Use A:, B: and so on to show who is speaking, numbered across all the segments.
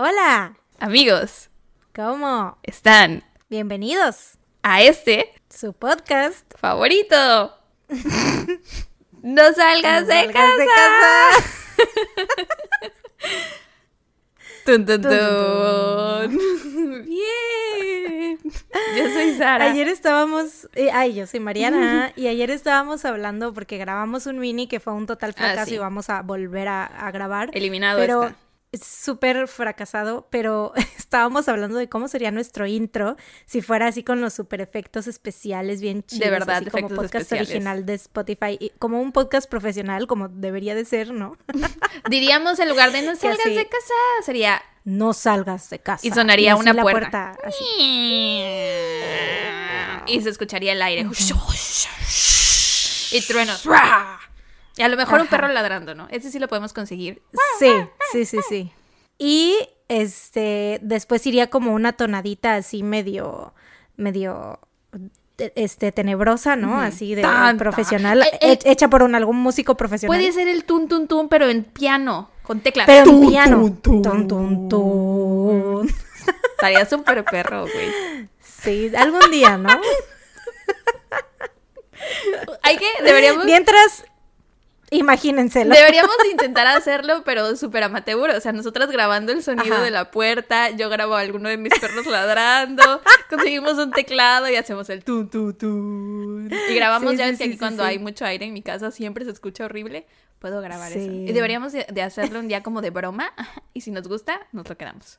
A: Hola,
B: Amigos,
A: ¿cómo?
B: están
A: Bienvenidos.
B: a este
A: Su podcast.
B: favorito. no salgas,
A: No
B: de,
A: salgas
B: casa.
A: de casa.
B: Tun, tun,
A: Tun.
B: Bien. Yo soy Sara.
A: Ayer estábamos, eh, ay, yo soy Mariana, y ayer estábamos hablando porque grabamos un mini que fue un total fracaso
B: Ah, sí.
A: y vamos a volver a, a grabar.
B: Eliminado
A: pero
B: está.
A: Súper fracasado, pero estábamos hablando de cómo sería nuestro intro si fuera así con los super efectos especiales bien chidos.
B: verdad,
A: así como podcast
B: especiales.
A: original de Spotify, y como un podcast profesional, como debería de ser, ¿no?
B: Diríamos en lugar de no salgas
A: así-
B: de casa, sería.
A: No salgas de casa.
B: Y sonaría
A: así
B: una
A: la
B: puerta.
A: así.
B: Y se escucharía el aire. Y truenos. Y a lo mejor un perro ladrando, ¿no? Ese sí lo podemos conseguir.
A: Sí, sí, sí, sí. Y este, después iría como una tonadita así medio, medio, te- este, tenebrosa, ¿no? Así de profesional, he- hecha por un algún músico profesional.
B: Puede ser el tun tun tun, pero en piano, con teclas.
A: pero en piano.
B: tun, tun.
A: Tun, tun, tun.
B: Estaría súper perro, güey.
A: Sí, algún día, ¿no?
B: Hay que, deberíamos,
A: Mientras, imagínenselo.
B: deberíamos de intentar hacerlo, pero súper amateur. O sea, nosotras grabando el sonido
A: Ajá.
B: de la puerta, yo grabo a alguno de mis perros ladrando, conseguimos un teclado y hacemos el tun tun tun. Y grabamos,
A: Sí,
B: ya
A: sí,
B: ves que
A: sí,
B: aquí cuando hay mucho aire en mi casa siempre se escucha horrible. Puedo grabar eso. Y deberíamos de, de hacerlo un día como de broma. Y si nos gusta, nos lo quedamos.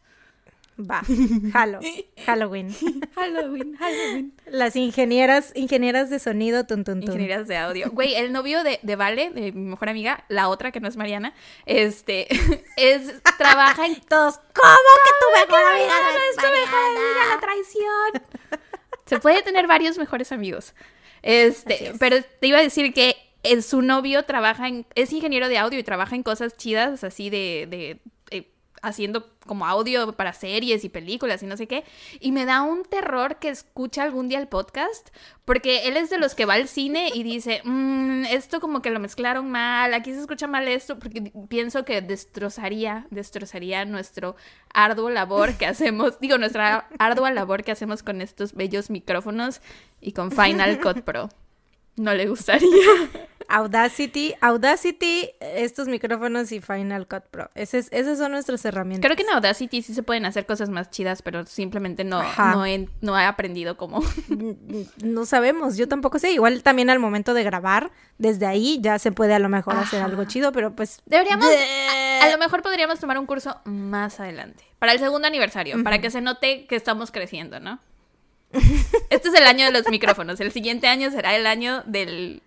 A: Va, Halloween.
B: Halloween, Halloween.
A: Las ingenieras, ingenieras de sonido, tun, tun, tun.
B: Ingenierías de audio. Güey, el novio de, de Vale, de mi mejor amiga, la otra que no es Mariana, este, es, trabaja en...
A: Todos, ¿cómo que tu mejor amiga no es
B: tu mejor amiga, la traición. Se puede tener varios mejores amigos. Este,
A: es.
B: pero te iba a decir que eh, su novio trabaja en, es ingeniero de audio y trabaja en cosas chidas, así de, de haciendo como audio para series y películas y no sé qué. Y me da un terror que escucha algún día el podcast, porque él es de los que va al cine y dice, "Mm, esto como que lo mezclaron mal, aquí se escucha mal esto, porque pienso que destrozaría, destrozaría nuestro arduo labor que hacemos, digo, nuestra ardua labor que hacemos con estos bellos micrófonos y con Final Cut Pro. No le gustaría.
A: Audacity, Audacity, estos micrófonos y Final Cut Pro. Ese es- esas son nuestras herramientas.
B: Creo que en Audacity sí se pueden hacer cosas más chidas, pero simplemente no, no, he, no he aprendido cómo.
A: No sabemos, yo tampoco sé. Igual también al momento de grabar, desde ahí ya se puede a lo mejor hacer algo chido, pero pues.
B: Deberíamos, a, a lo mejor podríamos tomar un curso más adelante, para el segundo aniversario, para que se note que estamos creciendo, ¿no? Este es el año de los micrófonos, el siguiente año será el año del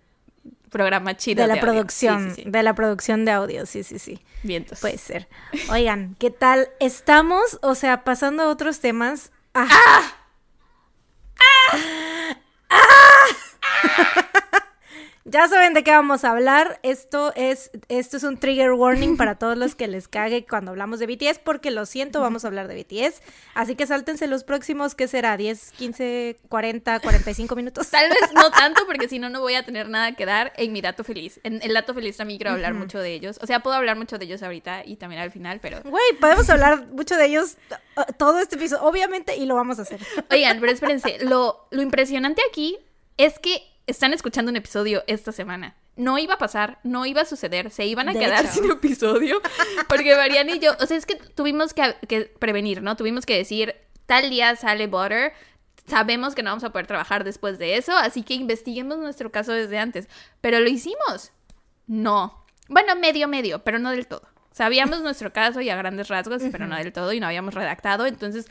B: programa chido.
A: De la
B: audio.
A: producción,
B: Sí, sí, sí.
A: de la producción de audio, sí, sí, sí.
B: Vientos.
A: Puede ser. Oigan, ¿qué tal? Estamos, o sea, pasando a otros temas. Ah. ¡Ah! Ya saben de qué vamos a hablar. Esto es, esto es un trigger warning para todos los que les cague cuando hablamos de BTS, porque lo siento, vamos a hablar de BTS. Así que sáltense los próximos, ¿qué será? ¿10, 15, 40, 45 minutos?
B: Tal vez no tanto, porque si no, no voy a tener nada que dar en mi dato feliz. En el dato feliz también quiero hablar mucho de ellos. O sea, puedo hablar mucho de ellos ahorita y también al final, pero...
A: Güey, podemos hablar mucho de ellos uh, todo este episodio, obviamente, y lo vamos a hacer.
B: Oigan, pero espérense, lo, lo impresionante aquí es que están escuchando un episodio esta semana. No iba a pasar, no iba a suceder, se iban a
A: De
B: quedar
A: hecho.
B: sin episodio, porque Mariana y yo, o sea, es que tuvimos que, que prevenir, ¿no? Tuvimos que decir, tal día sale Butter, sabemos que no vamos a poder trabajar después de eso, así que investiguemos nuestro caso desde antes, pero lo hicimos. No. Bueno, medio, medio, pero no del todo. Sabíamos nuestro caso y a grandes rasgos, pero no del todo y no habíamos redactado. Entonces,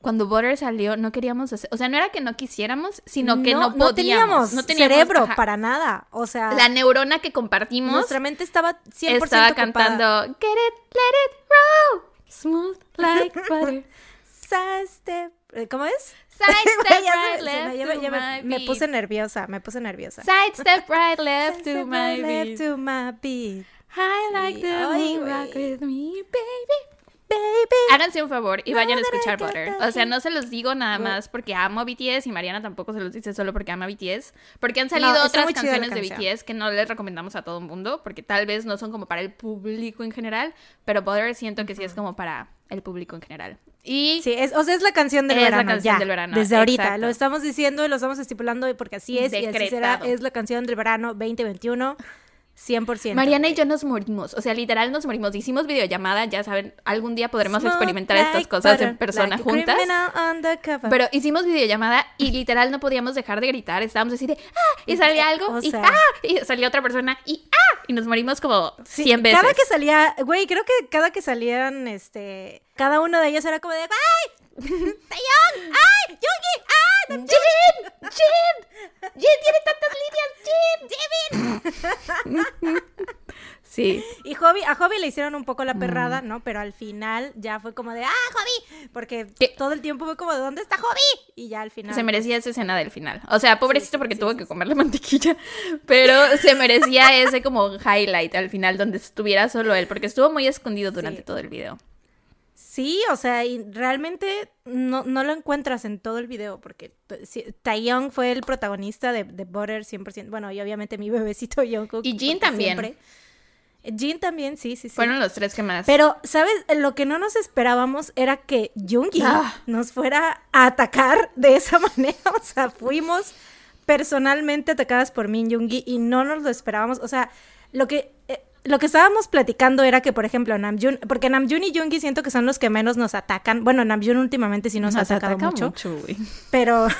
B: cuando Butter salió, no queríamos hacer. O sea, no era que no quisiéramos, sino que no, podíamos.
A: teníamos,
B: no teníamos
A: cerebro
B: ajá.
A: para nada. O sea,
B: La neurona que compartimos
A: nuestra mente estaba 100%
B: estaba
A: ocupada.
B: cantando Get it, let it roll. Smooth like butter.
A: Sidestep. eh, ¿Cómo es?
B: Sidestep right, left
A: me- ya me-
B: to
A: ya me-
B: my
A: me
B: beat.
A: puse nerviosa, me puse nerviosa.
B: Sidestep right, left to
A: Sidestep
B: my
A: right, left to my beat.
B: I like
A: Sí,
B: the
A: ay,
B: moon rock with me, baby.
A: Baby.
B: Háganse un favor y vayan a escuchar Butter. O sea, no se los digo nada más porque amo a BTS y Mariana tampoco se los dice solo porque ama a BTS. Porque han salido
A: No,
B: otras
A: la
B: canciones de. BTS que no les recomendamos a todo el mundo porque tal vez no son como para el público en general. Pero Butter siento que sí es como para el público en general. Y
A: Sí, es, o sea, es la canción del
B: Es la
A: verano.
B: canción
A: ya,
B: del verano,
A: Desde ahorita.
B: exacto.
A: Lo estamos diciendo y lo estamos estipulando porque así es. Y así será.
B: Decretado.
A: Es la canción del verano 2021. 100%.
B: Mariana y yo nos morimos, o sea, literal nos morimos. Hicimos videollamada, ya saben, algún día podremos
A: Smoke
B: experimentar estas cosas
A: butter,
B: en persona
A: like
B: juntas. Pero hicimos videollamada y literal no podíamos dejar de gritar. Estábamos así de ¡ah! Y salía algo
A: O
B: y
A: sea-
B: ¡ah! Y salía otra persona y ¡ah! Y nos morimos como
A: Sí,
B: 100 veces.
A: Cada que salía, güey, creo que cada que salían, este, cada uno de ellos era como de, ¡ay! ¡Taeyong! ¡Ay! ¡Yugi! ¡Ay!
B: ¡Jin! ¡Jin! ¡Jin tiene tantas líneas! ¡Jin! ¡Jin! Sí.
A: Y Hobby, a Hobby le hicieron un poco la perrada, ¿no? Pero al final ya fue como de, ¡ah, Hobby! Porque
B: ¿Qué?
A: todo el tiempo fue como de, ¿dónde está Hobby? Y ya al final.
B: Se merecía esa escena del final. O sea, pobrecito porque tuvo que comer la mantequilla. Pero se merecía ese como highlight al final donde estuviera solo él. Porque estuvo muy escondido durante todo el video.
A: Sí, o sea, y realmente no, no lo encuentras en todo el video, porque Taeyong fue el protagonista de, de Butter 100%. Bueno, y obviamente mi bebecito Jungkook.
B: Y Jin también.
A: siempre- Jin también, sí, sí, sí.
B: Fueron los tres que más.
A: Pero, ¿sabes? Lo que no nos esperábamos era que Jungi
B: Ah.
A: nos fuera a atacar de esa manera. O sea, fuimos personalmente atacadas por Min Jungi y no nos lo esperábamos. O sea, lo que, eh, lo que estábamos platicando era que, por ejemplo, Namjoon, porque Namjoon y Jungi siento que son los que menos nos atacan. Bueno, Namjoon últimamente sí nos, ha atacado
B: ataca
A: mucho,
B: güey.
A: pero...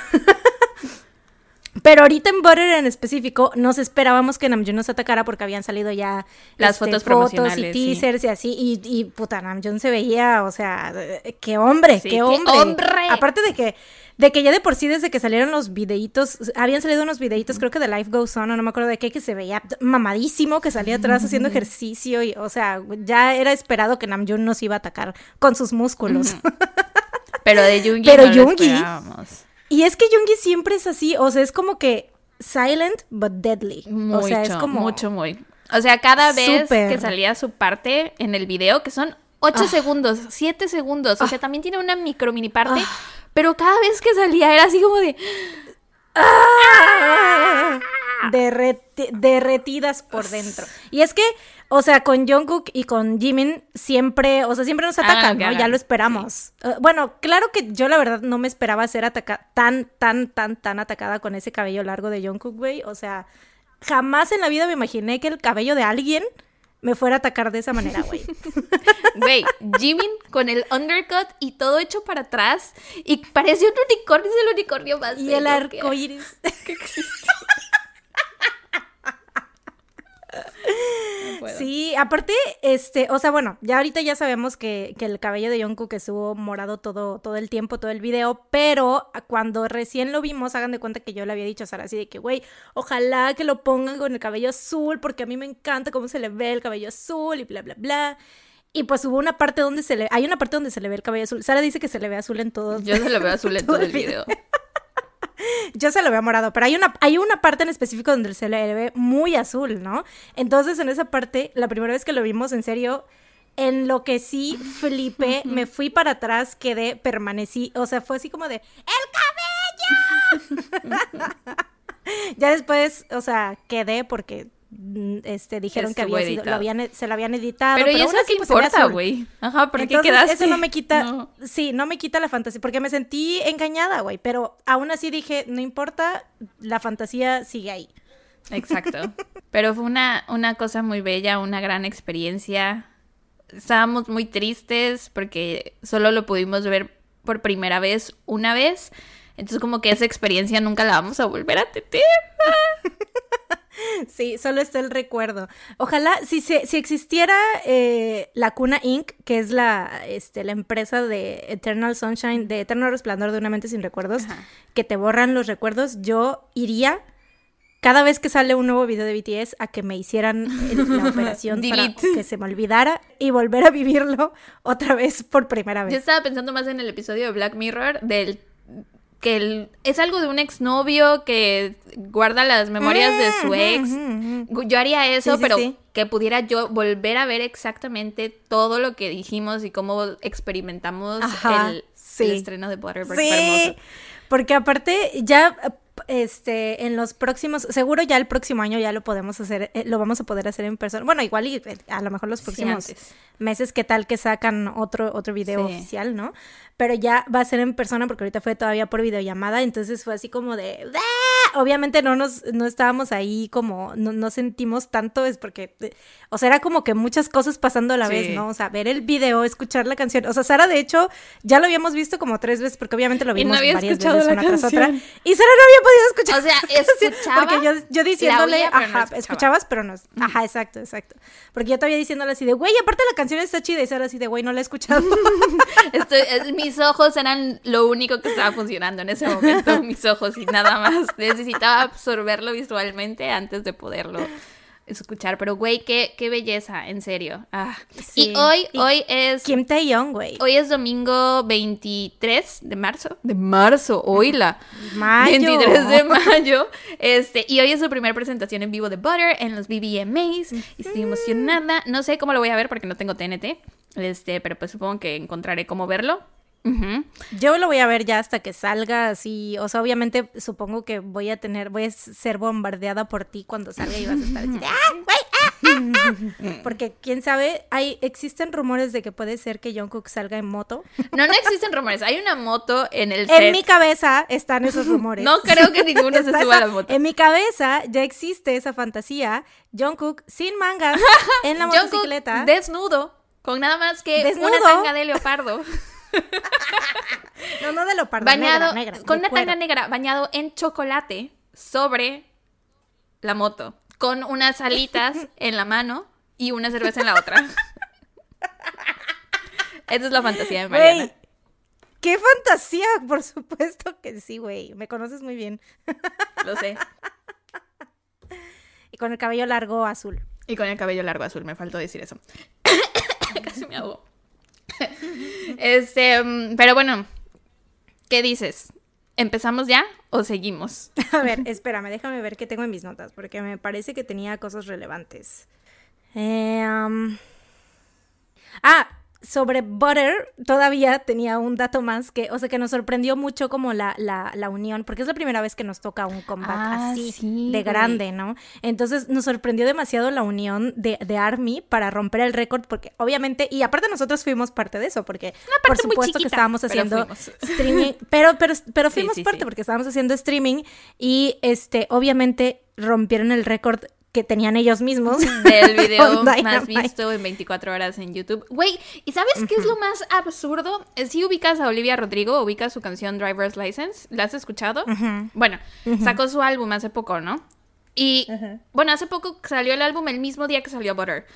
A: Pero ahorita en Butter en específico nos esperábamos que Namjoon nos atacara porque habían salido ya
B: Las
A: este,
B: fotos
A: y
B: promocionales, sí.
A: teasers y así y, y puta Namjoon se veía, o sea, qué hombre,
B: Sí,
A: qué
B: qué
A: hombre.
B: hombre.
A: Aparte de que de que ya de por sí desde que salieron los videitos, habían salido unos videitos, creo que de Life Goes On, o no me acuerdo de qué, que se veía mamadísimo, que salía atrás haciendo ejercicio y, o sea, ya era esperado que Namjoon nos iba a atacar con sus músculos.
B: Pero de Jungi
A: Pero
B: no lo
A: Yoongi-. Y es que Jungi siempre es así, o sea, es como que silent but deadly.
B: Mucho,
A: o sea, es como
B: mucho, muy. O sea, cada vez que salía su parte en el video, que son 8
A: Ah.
B: segundos, 7 segundos, o sea, también tiene una micro mini parte, pero cada vez que salía era así como de...
A: ¡Ah! Derreti- derretidas por dentro. Y es que, o sea, con Jungkook y con Jimin siempre, o sea, siempre nos
B: Hagan
A: atacan, ¿no? Ya lo esperamos. Eh, bueno, claro que yo la verdad no me esperaba ser atacada tan, tan, tan, tan atacada con ese cabello largo de Jungkook, güey. O sea, jamás en la vida me imaginé que el cabello de alguien me fuera a atacar de esa manera, güey.
B: Güey, Jimin con el undercut y todo hecho para atrás y parecía un unicornio, es el unicornio más
A: y el arco iris.
B: que existe. No puedo.
A: Sí, aparte, este, o sea, bueno, ya ahorita ya sabemos que, que el cabello de Jungkook estuvo morado todo, todo el tiempo, todo el video, pero cuando recién lo vimos, hagan de cuenta que yo le había dicho a Sara así de que, güey, ojalá que lo pongan con el cabello azul, porque a mí me encanta cómo se le ve el cabello azul y bla, bla, bla. Y pues hubo una parte donde se le, hay una parte donde se le ve el cabello azul. Sara dice que se le ve azul en todo.
B: Yo se lo veo azul en todo el video.
A: Yo se lo veo morado, pero hay una, hay una parte en específico donde se le ve muy azul, ¿no? Entonces, en esa parte, la primera vez que lo vimos, en serio, en lo que sí flipé, me fui para atrás, quedé, permanecí, o sea, fue así como de, ¡el cabello! ya después, o sea, quedé porque este dijeron que había sido, lo
B: editado.
A: habían, se lo habían editado.
B: Pero, ¿y
A: aún
B: eso qué
A: pues, ve
B: importa, güey? Ajá, ¿por qué
A: Entonces,
B: quedaste?
A: eso no me quita,
B: No.
A: sí, no me quita la fantasía, porque me sentí engañada, güey, pero aún así dije, no importa, la fantasía sigue ahí.
B: Exacto. Pero fue una, una cosa muy bella, una gran experiencia. Estábamos muy tristes porque solo lo pudimos ver por primera vez una vez. Entonces como que esa experiencia nunca la vamos a volver a tener.
A: Sí, solo está el recuerdo. Ojalá, si, se, si existiera eh, la Cuna Inc., que es la, este, la empresa de Eternal Sunshine, de Eterno Resplandor de una mente sin recuerdos,
B: Ajá.
A: que te borran los recuerdos, yo iría cada vez que sale un nuevo video de BTS a que me hicieran el- la operación para que se me olvidara y volver a vivirlo otra vez por primera
B: Yo
A: vez.
B: estaba pensando más en el episodio de Black Mirror del que el- es algo de un exnovio que guarda las memorias de su
A: Mm,
B: ex.
A: ujú, ujú.
B: Yo haría eso,
A: Sí, sí,
B: pero
A: sí.
B: que pudiera yo volver a ver exactamente todo lo que dijimos y cómo experimentamos
A: Ajá,
B: el, estreno de Butter porque
A: Sí, porque aparte ya este, en los próximos, seguro ya el próximo año ya lo podemos hacer, eh, lo vamos a poder hacer en persona. Bueno, igual y eh, a lo mejor los próximos meses, ¿qué tal que sacan otro, otro video oficial, no? Pero ya va a ser en persona porque ahorita fue todavía por videollamada, entonces fue así como de, ¡Ah! obviamente no nos, no estábamos ahí como, no, no sentimos tanto, es porque, eh, o sea, era como que muchas cosas pasando a la vez, ¿no? O sea, ver el video, escuchar la canción, o sea, Sara de hecho ya lo habíamos visto como tres veces porque obviamente lo vimos varias veces una tras otra. Y Sara no había podido escuchar.
B: O sea, escuchaba.
A: porque yo, yo diciéndole, ajá, escuchabas, pero no. Ajá, exacto, exacto. Porque yo todavía diciéndole así de, güey, aparte la canción está chida y Sara así de, güey, no la he escuchado.
B: mis ojos eran lo único que estaba funcionando en ese momento, mis ojos y nada más. Necesitaba absorberlo visualmente antes de poderlo escuchar, pero güey, qué, qué belleza, en serio. Ah. Y hoy, hoy es...
A: Kim Tae-young, güey.
B: Hoy es domingo 23 de marzo. De marzo, oíla. Mayo. 23 de mayo. Este, y hoy es su primera presentación en vivo de Butter en los BBMAs. Y estoy emocionada. No sé cómo lo voy a ver porque no tengo TNT. Este, pero pues supongo que encontraré cómo verlo.
A: Yo lo voy a ver ya hasta que salga así, o sea, obviamente supongo que voy a tener, voy a ser bombardeada por ti cuando salga y vas a estar así ¡ah, güey! Ah, ah, Porque quién sabe, hay existen rumores de que puede ser que Jungkook salga en moto.
B: No, no existen rumores, hay una moto en el
A: set. En mi cabeza están esos rumores.
B: No creo que ninguno se suba a la moto.
A: En mi cabeza ya existe esa fantasía, Jungkook sin mangas en la motocicleta.
B: desnudo, con nada más que una tanga de leopardo.
A: no, no de lo
B: Bañado,
A: negra,
B: con una tanga negra, bañado en chocolate sobre la moto, con unas alitas en la mano y una cerveza en la otra. Esa es la fantasía de Mariana.
A: ¡Qué fantasía! Por supuesto que sí, güey. Me conoces muy bien.
B: Lo sé.
A: Y con el cabello largo azul.
B: Y con el cabello largo azul, me faltó decir eso. Casi me hago. este, mm, pero bueno, ¿qué dices? ¿Empezamos ya o seguimos?
A: A ver, espérame, déjame ver qué tengo en mis notas, porque me parece que tenía cosas relevantes. Eh, Ah, sobre Butter todavía tenía un dato más que, o sea, que nos sorprendió mucho como la, la, la unión, porque es la primera vez que nos toca un combate ah, así de grande, ¿no? Entonces nos sorprendió demasiado la unión de, de Army para romper el récord, porque obviamente, y aparte nosotros fuimos parte de eso, porque por supuesto que estábamos haciendo streaming, pero, pero, pero fuimos parte porque estábamos haciendo streaming y este, obviamente rompieron el récord que tenían ellos mismos.
B: Del video más visto en 24 horas en YouTube. Güey, ¿y sabes qué es lo más absurdo? Si ubicas a Olivia Rodrigo, ubicas su canción Driver's License, ¿la has escuchado? Bueno, sacó su álbum hace poco, ¿no? Y bueno, hace poco salió el álbum el mismo día que salió Butter.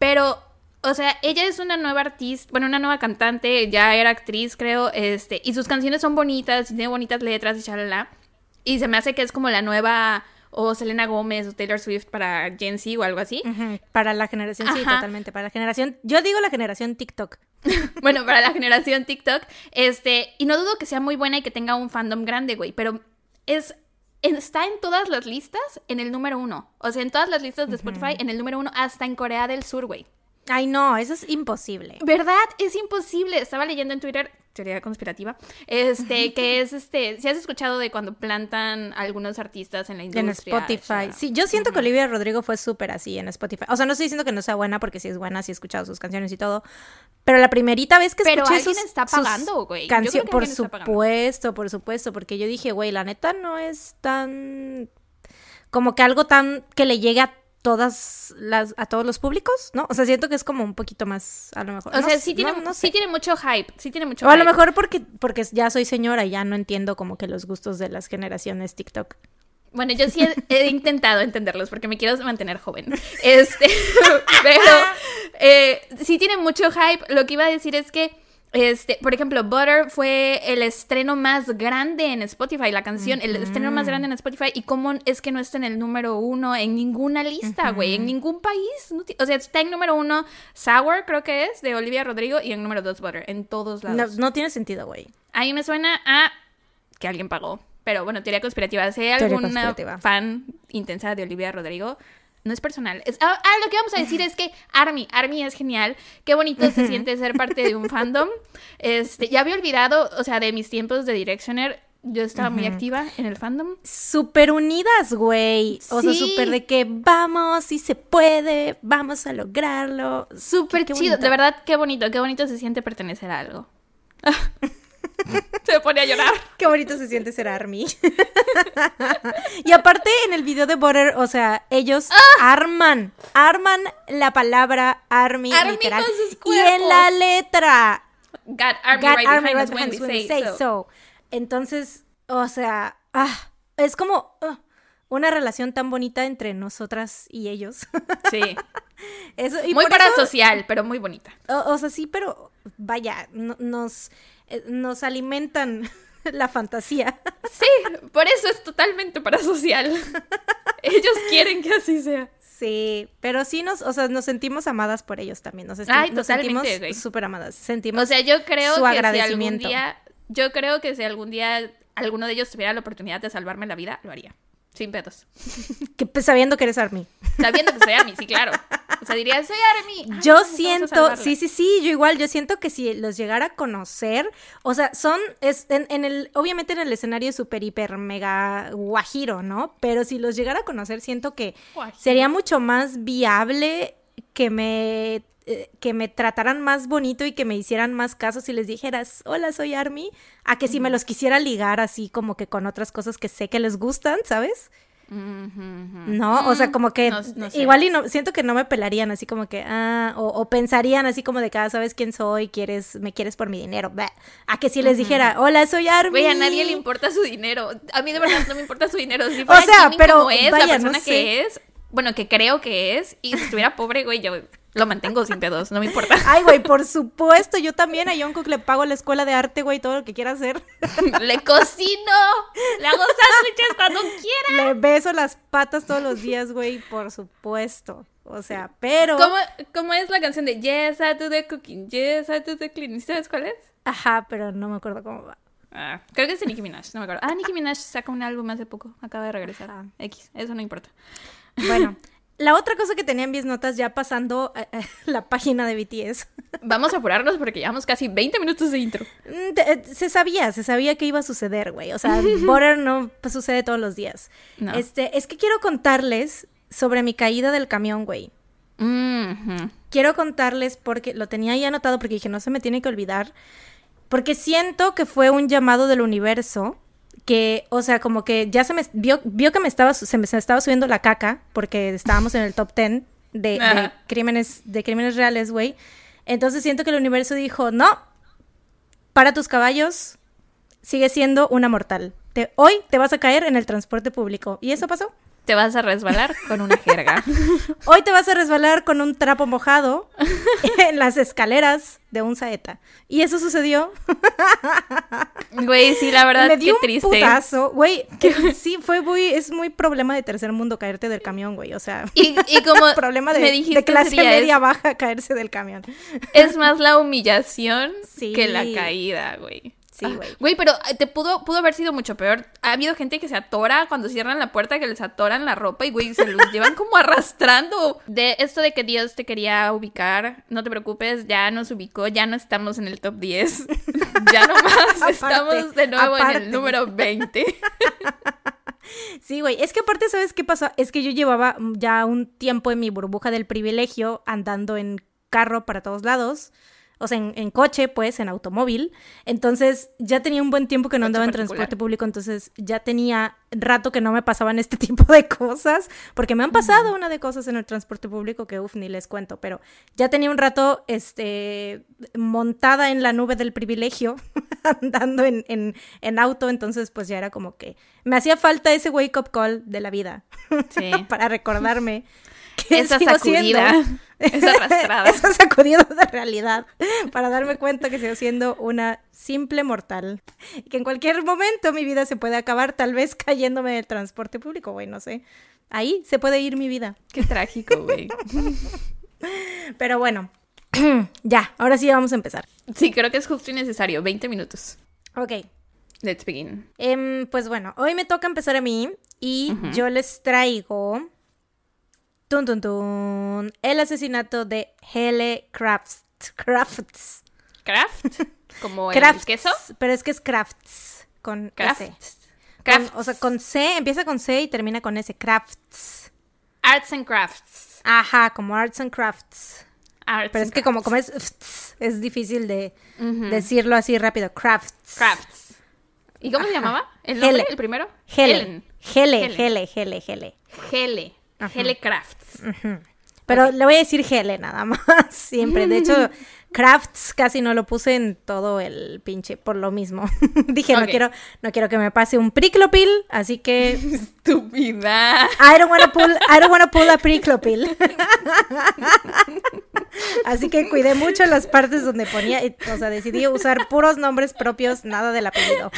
B: Pero o sea, ella es una nueva artista, bueno, una nueva cantante, ya era actriz, creo, este, y sus canciones son bonitas, tiene bonitas letras y chalala. Y se me hace que es como la nueva o Selena Gómez o Taylor Swift para Gen Z o algo así.
A: Para la generación, sí, totalmente. Para la generación, yo digo la generación TikTok.
B: bueno, para la generación TikTok, este, y no dudo que sea muy buena y que tenga un fandom grande, güey, pero es está en todas las listas en el número uno. O sea, en todas las listas de Spotify en el número uno, hasta en Corea del Sur, güey.
A: Ay, no, eso es imposible.
B: ¿Verdad? Es imposible. Estaba leyendo en Twitter, teoría conspirativa, este, que es este, si has escuchado de cuando plantan algunos artistas en la industria.
A: En Spotify. sí, yo siento que Olivia Rodrigo fue súper así en Spotify. O sea, no estoy diciendo que no sea buena porque sí es buena, sí he escuchado sus canciones y todo. Pero la primerita vez que
B: pero
A: escuché
B: alguien está pagando, güey.
A: Por supuesto, por supuesto, porque yo dije, güey, la neta no es tan como que algo tan que le llegue a todas las a todos los públicos, ¿no? O sea, siento que es como un poquito más a lo mejor.
B: O sea, sí tiene sí tiene mucho hype, sí tiene mucho
A: O
B: a
A: lo mejor porque porque ya soy señora y ya no entiendo como que los gustos de las generaciones TikTok.
B: Bueno, yo sí he, intentado entenderlos porque me quiero mantener joven. Este, pero eh, sí tiene mucho hype. Lo que iba a decir es que este, por ejemplo, Butter fue el estreno más grande en Spotify, la canción, el estreno más grande en Spotify. ¿Y cómo es que no está en el número uno en ninguna lista, güey? En ningún país. o sea, está en número uno Sour, creo que es, de Olivia Rodrigo, y en número dos Butter, en todos lados.
A: No, tiene sentido, güey.
B: Ahí me suena a que alguien pagó. Pero bueno, teoría conspirativa. Si hay alguna fan intensa de Olivia Rodrigo, no es personal. ah, ah, lo que vamos a decir es que Army, Army es genial. Qué bonito se siente ser parte de un fandom. Este, ya había olvidado, o sea, de mis tiempos de Directioner. Yo estaba muy activa en el fandom.
A: Súper unidas, güey. O sea, súper de que vamos, si se puede, vamos a lograrlo.
B: Súper chido.
A: bonito.
B: De verdad, qué bonito, qué bonito se siente pertenecer a algo. se pone a llorar.
A: Qué bonito se siente ser Army. y aparte, en el video de Butter, o sea, ellos arman, arman la palabra Army,
B: Army
A: literal.
B: con sus
A: y en la letra,
B: Got Army
A: Got
B: right
A: Army
B: behind
A: right
B: us when
A: behind us
B: we
A: when we
B: say so.
A: so. Entonces, o sea, ah, es como ah, una relación tan bonita entre nosotras y ellos.
B: Sí.
A: Eso, y
B: muy
A: por
B: para
A: eso-
B: social, pero muy bonita.
A: O, o sea, sí, pero vaya, no- nos, nos alimentan la fantasía.
B: Sí, por eso es totalmente para social. Ellos quieren que así sea.
A: Sí, pero sí nos, o sea, nos sentimos amadas por ellos también. Nos,
B: Ay,
A: nos sentimos súper amadas. Sentimos
B: O sea, yo creo
A: su
B: que si algún
A: agradecimiento.
B: día, yo creo que si algún día alguno de ellos tuviera la oportunidad de salvarme la vida, lo haría. Sin pedos.
A: que, pues, sabiendo que eres Army.
B: Sabiendo que soy Army, sí, claro. O sea, diría, soy Army. Ay,
A: Yo siento, sí, sí, sí, yo igual, yo siento que si los llegara a conocer, o sea, son, es, en, en el, obviamente en el escenario súper, hiper, mega guajiro, ¿no? Pero si los llegara a conocer, siento que
B: Guajiro.
A: sería mucho más viable que me, eh, que me trataran más bonito y que me hicieran más caso si les dijeras, hola, soy Army, a que si me los quisiera ligar así como que con otras cosas que sé que les gustan, ¿sabes? No, o sea, como que
B: no- no sé.
A: igual y no, siento que no me pelarían así como que, ah, o, o pensarían así como de cada, sabes quién soy, quieres, me quieres por mi dinero, a que si les dijera, hola, soy Army.
B: Güey, a nadie le importa su dinero. A mí de verdad no me importa su dinero. Si
A: O sea, pero
B: es,
A: vaya,
B: la
A: no
B: persona
A: sé.
B: que es, bueno, que creo que es, y si estuviera pobre, güey, yo lo mantengo sin pedos, no me importa.
A: Ay, güey, por supuesto, yo también a Jungkook le pago la escuela de arte, güey, todo lo que quiera hacer.
B: Le cocino, le hago sándwiches cuando quiera.
A: Le beso las patas todos los días, güey, por supuesto. O sea, pero...
B: ¿Cómo, cómo es la canción de Yes, I do the cooking, Yes, I do the cleaning? ¿Sabes cuál es?
A: Ajá, pero no me acuerdo cómo va.
B: Ah, creo que es de Nicki Minaj, no me acuerdo. Ah, Nicki Minaj saca un álbum hace poco, acaba de regresar.
A: Ajá.
B: X, eso no importa.
A: Bueno, la otra cosa que tenía en mis notas ya pasando eh, eh, la página de BTS.
B: Vamos a apurarnos porque llevamos casi 20 minutos de intro.
A: Mm, eh, Se sabía, se sabía que iba a suceder, güey. O sea, Butter no sucede todos los días.
B: No.
A: Este, es que quiero contarles sobre mi caída del camión, güey. Quiero contarles porque lo tenía ahí anotado porque dije, no se me tiene que olvidar. Porque siento que fue un llamado del universo que, o sea, como que ya se me vio, vio que me estaba, se me se estaba subiendo la caca porque estábamos en el top 10 de, de crímenes, de crímenes reales, güey. Entonces siento que el universo dijo, no, para tus caballos, sigue siendo una mortal. Te- hoy te vas a caer en el transporte público. ¿Y eso pasó?
B: Te vas a resbalar con una jerga.
A: Hoy te vas a resbalar con un trapo mojado en las escaleras de un saeta. Y eso sucedió.
B: Güey, sí, la verdad,
A: Me
B: qué
A: dio un
B: triste.
A: putazo, güey. que sí, fue muy, es muy problema de tercer mundo caerte del camión, güey. O sea,
B: Y, y como
A: problema de,
B: me
A: de
B: dijiste
A: clase media
B: es,
A: baja caerse del camión.
B: es más la humillación
A: Sí.
B: que la caída, güey.
A: Sí,
B: Ah,
A: güey.
B: Güey, pero eh, te pudo, pudo haber sido mucho peor. Ha habido gente que se atora cuando cierran la puerta, que les atoran la ropa y, güey, se los llevan como arrastrando. De esto de que Dios te quería ubicar, no te preocupes, ya nos ubicó, ya no estamos en el top 10. ya nomás
A: Aparte,
B: estamos de nuevo en
A: aparte.
B: el número 20.
A: Sí, güey. Es que aparte, ¿sabes qué pasó? Es que yo llevaba ya un tiempo en mi burbuja del privilegio andando en carro para todos lados. O sea, en, en coche, pues, en automóvil. Entonces, ya tenía un buen tiempo que no andaba en transporte público. Entonces, ya tenía rato que no me pasaban este tipo de cosas. Porque me han pasado una de cosas en el transporte público que, uff, ni les cuento. Pero ya tenía un rato, este, montada en la nube del privilegio, andando en, en, en auto. Entonces, pues, ya era como que me hacía falta ese wake-up call de la vida.
B: Sí.
A: para recordarme que
B: Esa sacudida,
A: siendo-
B: esa arrastrada.
A: esa sacudida de realidad para darme cuenta que sigo siendo una simple mortal y que en cualquier momento mi vida se puede acabar tal vez cayéndome del transporte público, güey, no sé. Ahí se puede ir mi vida.
B: Qué trágico, güey.
A: Pero bueno, ya, ahora sí vamos a empezar.
B: Sí, creo que es justo y necesario. 20 minutos.
A: Ok,
B: Let's begin.
A: Em, pues bueno, hoy me toca empezar a mí y yo les traigo tun, tun, tun, el asesinato de Hele Crafts. Crafts.
B: Craft, como el
A: Crafts,
B: queso.
A: Pero es que es Crafts. con
B: Crafts.
A: S.
B: Crafts.
A: Con- o sea, con C, empieza con C y termina con S. Crafts.
B: Arts and crafts.
A: Ajá, como arts and crafts.
B: Arts
A: Pero es que como, como es es difícil de decirlo así rápido. Crafts.
B: Crafts. ¿Y cómo se llamaba? ¿El nombre?
A: Hele.
B: ¿El primero?
A: Hele.
B: Helen.
A: Hele,
B: Helen.
A: Hele, Hele, Hele.
B: Hele. Hele Crafts.
A: Pero le voy a decir Hele nada más, siempre. De hecho, Crafts casi no lo puse en todo el pinche, por lo mismo. Dije, no quiero, no quiero que me pase un priclopil, así que
B: Estúpida.
A: I don't wanna pull, I don't wanna pull a priclopil. así que cuidé mucho las partes donde ponía, o sea, decidí usar puros nombres propios, nada del apellido.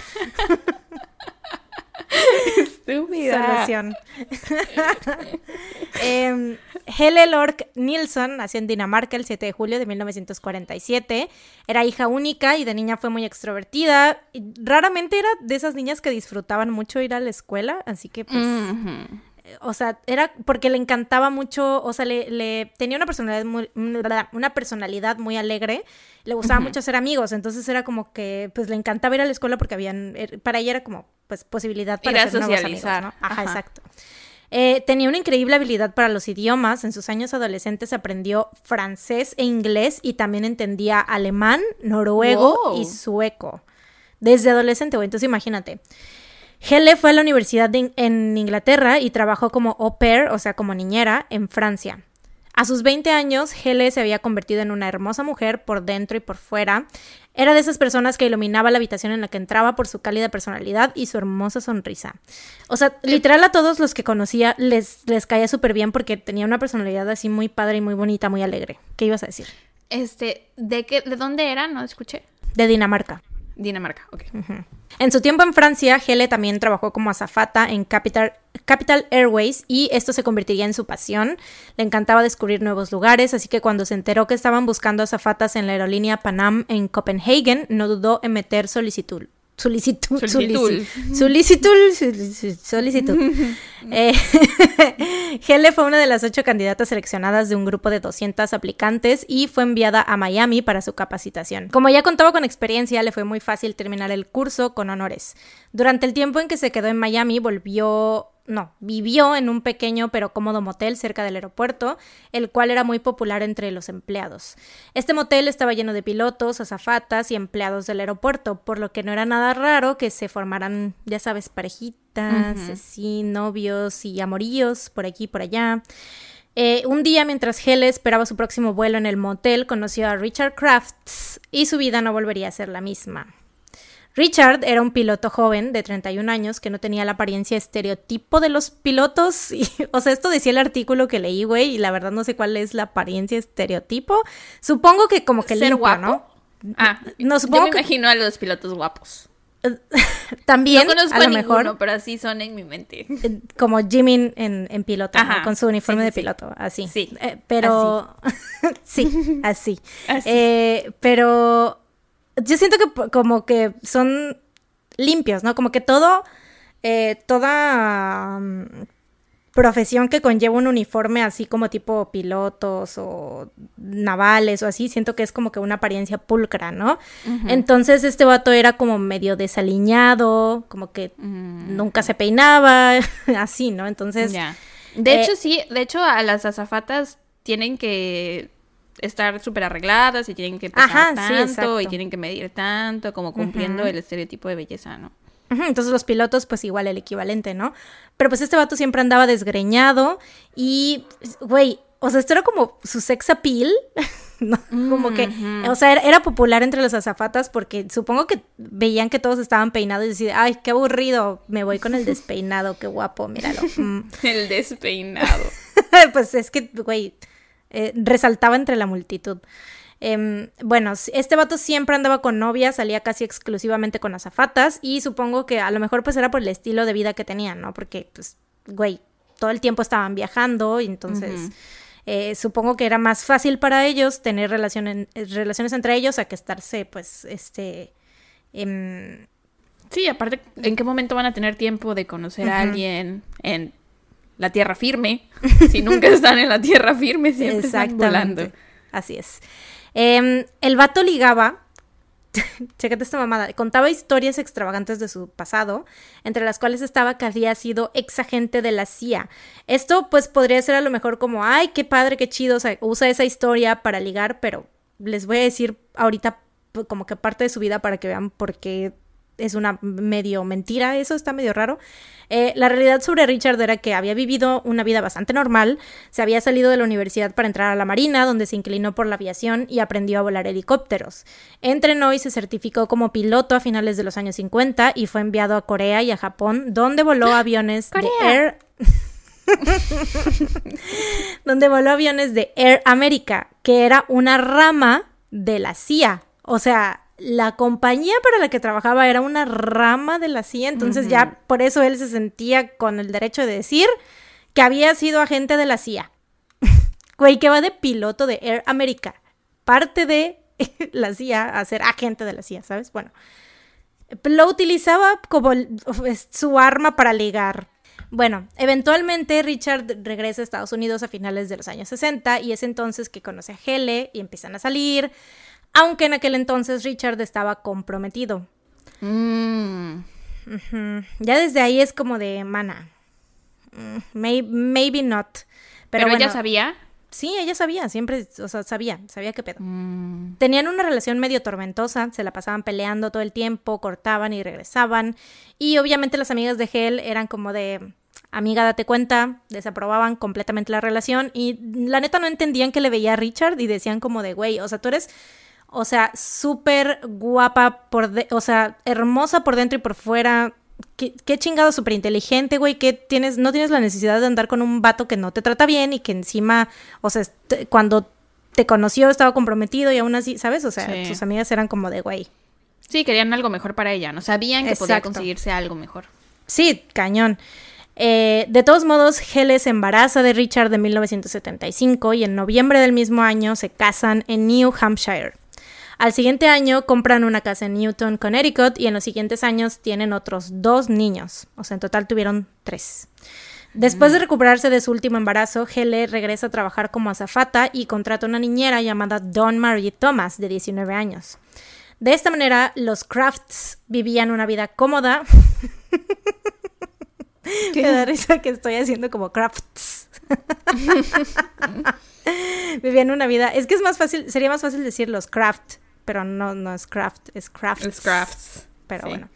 B: Estúpida.
A: Solución. Hele Lork Nilsson nació en Dinamarca el 7 de julio de 1947. Era hija única y de niña fue muy extrovertida. Raramente era de esas niñas que disfrutaban mucho ir a la escuela, así que pues. O sea, era porque le encantaba mucho, o sea, le, le- tenía una personalidad muy, una personalidad muy alegre, le gustaba mucho hacer amigos, entonces era como que, pues, le encantaba ir a la escuela porque habían, er- para ella era como, pues, posibilidad para
B: Ir a
A: hacer nuevos amigos. Ajá,
B: Ajá.
A: exacto. Eh, tenía una increíble habilidad para los idiomas. En sus años adolescentes aprendió francés e inglés y también entendía alemán, noruego
B: Wow.
A: y sueco. Desde adolescente, güey. Entonces imagínate. Hele fue a la universidad de In- en Inglaterra y trabajó como au pair, o sea, como niñera, en Francia. A sus 20 años, Hele se había convertido en una hermosa mujer por dentro y por fuera. Era de esas personas que iluminaba la habitación en la que entraba por su cálida personalidad y su hermosa sonrisa. O sea, literal a todos los que conocía les, les caía súper bien porque tenía una personalidad así muy padre y muy bonita, muy alegre. ¿Qué ibas a decir?
B: Este, ¿de qué, de dónde era? No escuché.
A: De Dinamarca.
B: Dinamarca, ok.
A: En su tiempo en Francia, Hele también trabajó como azafata en Capital, Capital Airways y esto se convertiría en su pasión. Le encantaba descubrir nuevos lugares, así que cuando se enteró que estaban buscando azafatas en la aerolínea Panam en Copenhagen, no dudó en meter solicitud. Solicitud.
B: Solicitud.
A: Solicitud. Solicitud. Solicitud. Eh, Hele fue una de las ocho candidatas seleccionadas de un grupo de 200 aplicantes y fue enviada a Miami para su capacitación. Como ya contaba con experiencia, le fue muy fácil terminar el curso con honores. Durante el tiempo en que se quedó en Miami, volvió no, vivió en un pequeño pero cómodo motel cerca del aeropuerto, el cual era muy popular entre los empleados. Este motel estaba lleno de pilotos, azafatas y empleados del aeropuerto, por lo que no era nada raro que se formaran, ya sabes, parejitas, así, novios y amoríos por aquí y por allá. Eh, un día, mientras Hele esperaba su próximo vuelo en el motel, conoció a Richard Crafts y su vida no volvería a ser la misma. Richard era un piloto joven de 31 años que no tenía la apariencia estereotipo de los pilotos. Y, o sea, esto decía el artículo que leí, güey, y la verdad no sé cuál es la apariencia estereotipo. Supongo que como que
B: ¿Ser
A: limpio,
B: guapo?
A: ¿no?
B: Ah,
A: No,
B: yo
A: supongo
B: me
A: que-
B: imagino a los pilotos guapos.
A: También,
B: no conozco
A: a lo
B: ninguno,
A: mejor,
B: pero así son en mi mente.
A: eh, como Jimmy en, en piloto, con su uniforme
B: sí, sí,
A: de
B: sí.
A: piloto, así.
B: Sí,
A: Eh, pero, sí, así.
B: Así.
A: Eh, pero yo siento que como que son limpios, ¿no? Como que todo, eh, toda mm, profesión que conlleva un uniforme así como tipo pilotos o navales o así, siento que es como que una apariencia pulcra, ¿no? Entonces este vato era como medio desaliñado, como que
B: Mm,
A: nunca se peinaba, así, ¿no? Entonces.
B: De
A: eh,
B: hecho, sí, de hecho, a las azafatas tienen que estar súper arregladas y tienen que pesar
A: Ajá,
B: tanto y tienen que medir tanto, como cumpliendo el estereotipo de belleza, ¿no?
A: Entonces los pilotos, pues igual el equivalente, ¿no? Pero pues este vato siempre andaba desgreñado y, güey, o sea, esto era como su sex appeal, ¿no? Como que,
B: Ujú.
A: o sea, era, era popular entre los azafatas porque supongo que veían que todos estaban peinados y decían, ay, qué aburrido, me voy con el despeinado, qué guapo, míralo. Mm.
B: El despeinado.
A: pues es que, güey, eh, resaltaba entre la multitud. Em, bueno, este vato siempre andaba con novia, salía casi exclusivamente con azafatas y supongo que a lo mejor pues era por el estilo de vida que tenían, ¿no? Porque, pues, güey, todo el tiempo estaban viajando y entonces eh, supongo que era más fácil para ellos tener relación eh, relaciones entre ellos a que estarse, pues, este... em,
B: Sí, aparte, ¿en qué momento van a tener tiempo de conocer a alguien en la tierra firme? Si nunca están en la tierra firme, siempre están volando.
A: Así es. Em, el vato ligaba chécate esta mamada, contaba historias extravagantes de su pasado, entre las cuales estaba que había sido ex agente de la CIA. Esto pues podría ser a lo mejor como, ay, qué padre, qué chido, o sea, usa esa historia para ligar, pero les voy a decir ahorita como que parte de su vida para que vean por qué es una medio mentira, eso está medio raro. Eh, la realidad sobre Richard era que había vivido una vida bastante normal, se había salido de la universidad para entrar a la Marina, donde se inclinó por la aviación y aprendió a volar helicópteros. Entrenó y se certificó como piloto a finales de los años 50 y fue enviado a Corea y a Japón, donde voló aviones de Air... donde voló aviones de Air America, que era una rama de la CIA. O sea, la compañía para la que trabajaba era una rama de la CIA, entonces ya por eso él se sentía con el derecho de decir que había sido agente de la CIA. Güey, que va de piloto de Air America, parte de la CIA a ser agente de la CIA, ¿sabes? Bueno, lo utilizaba como su arma para ligar. Bueno, eventualmente Richard regresa a Estados Unidos a finales de los años 60 y es entonces que conoce a Hele y empiezan a salir aunque en aquel entonces Richard estaba comprometido. Mm. Ya desde ahí es como de mana. Mm, maybe, not.
B: Pero, ella sabía.
A: Sí, ella sabía, siempre, o sea, sabía, sabía qué pedo. Mm. Tenían una relación medio tormentosa, se la pasaban peleando todo el tiempo, cortaban y regresaban. Y obviamente las amigas de Hell eran como de, amiga, date cuenta, desaprobaban completamente la relación y la neta no entendían que le veía a Richard y decían como de, güey, o sea, tú eres o sea, súper guapa por, o sea, hermosa por dentro y por fuera. Qué, qué chingado, súper inteligente, güey, que tienes, no tienes la necesidad de andar con un vato que no te trata bien y que encima, o sea, cuando te conoció estaba comprometido y aún así, ¿sabes? O sea, sus amigas eran como de, güey.
B: Sí, querían algo mejor para ella, ¿no? Sabían que podía conseguirse algo mejor.
A: Sí, cañón. Eh, de todos modos, Hele se embaraza de Richard en 1975 y en noviembre del mismo año se casan en New Hampshire. Al siguiente año compran una casa en Newton, Connecticut, y en los siguientes años tienen otros dos niños. O sea, en total tuvieron tres. Después de mm. recuperarse de su último embarazo, Hele regresa a trabajar como azafata y contrata una niñera llamada Dawn Marie Thomas, de 19 años. De esta manera, los Crafts vivían una vida cómoda. Me da risa que estoy haciendo como Crafts. vivían una vida. Es que es más fácil, sería más fácil decir los Craft, pero no, no es craft, es crafts.
B: Es crafts.
A: Pero bueno.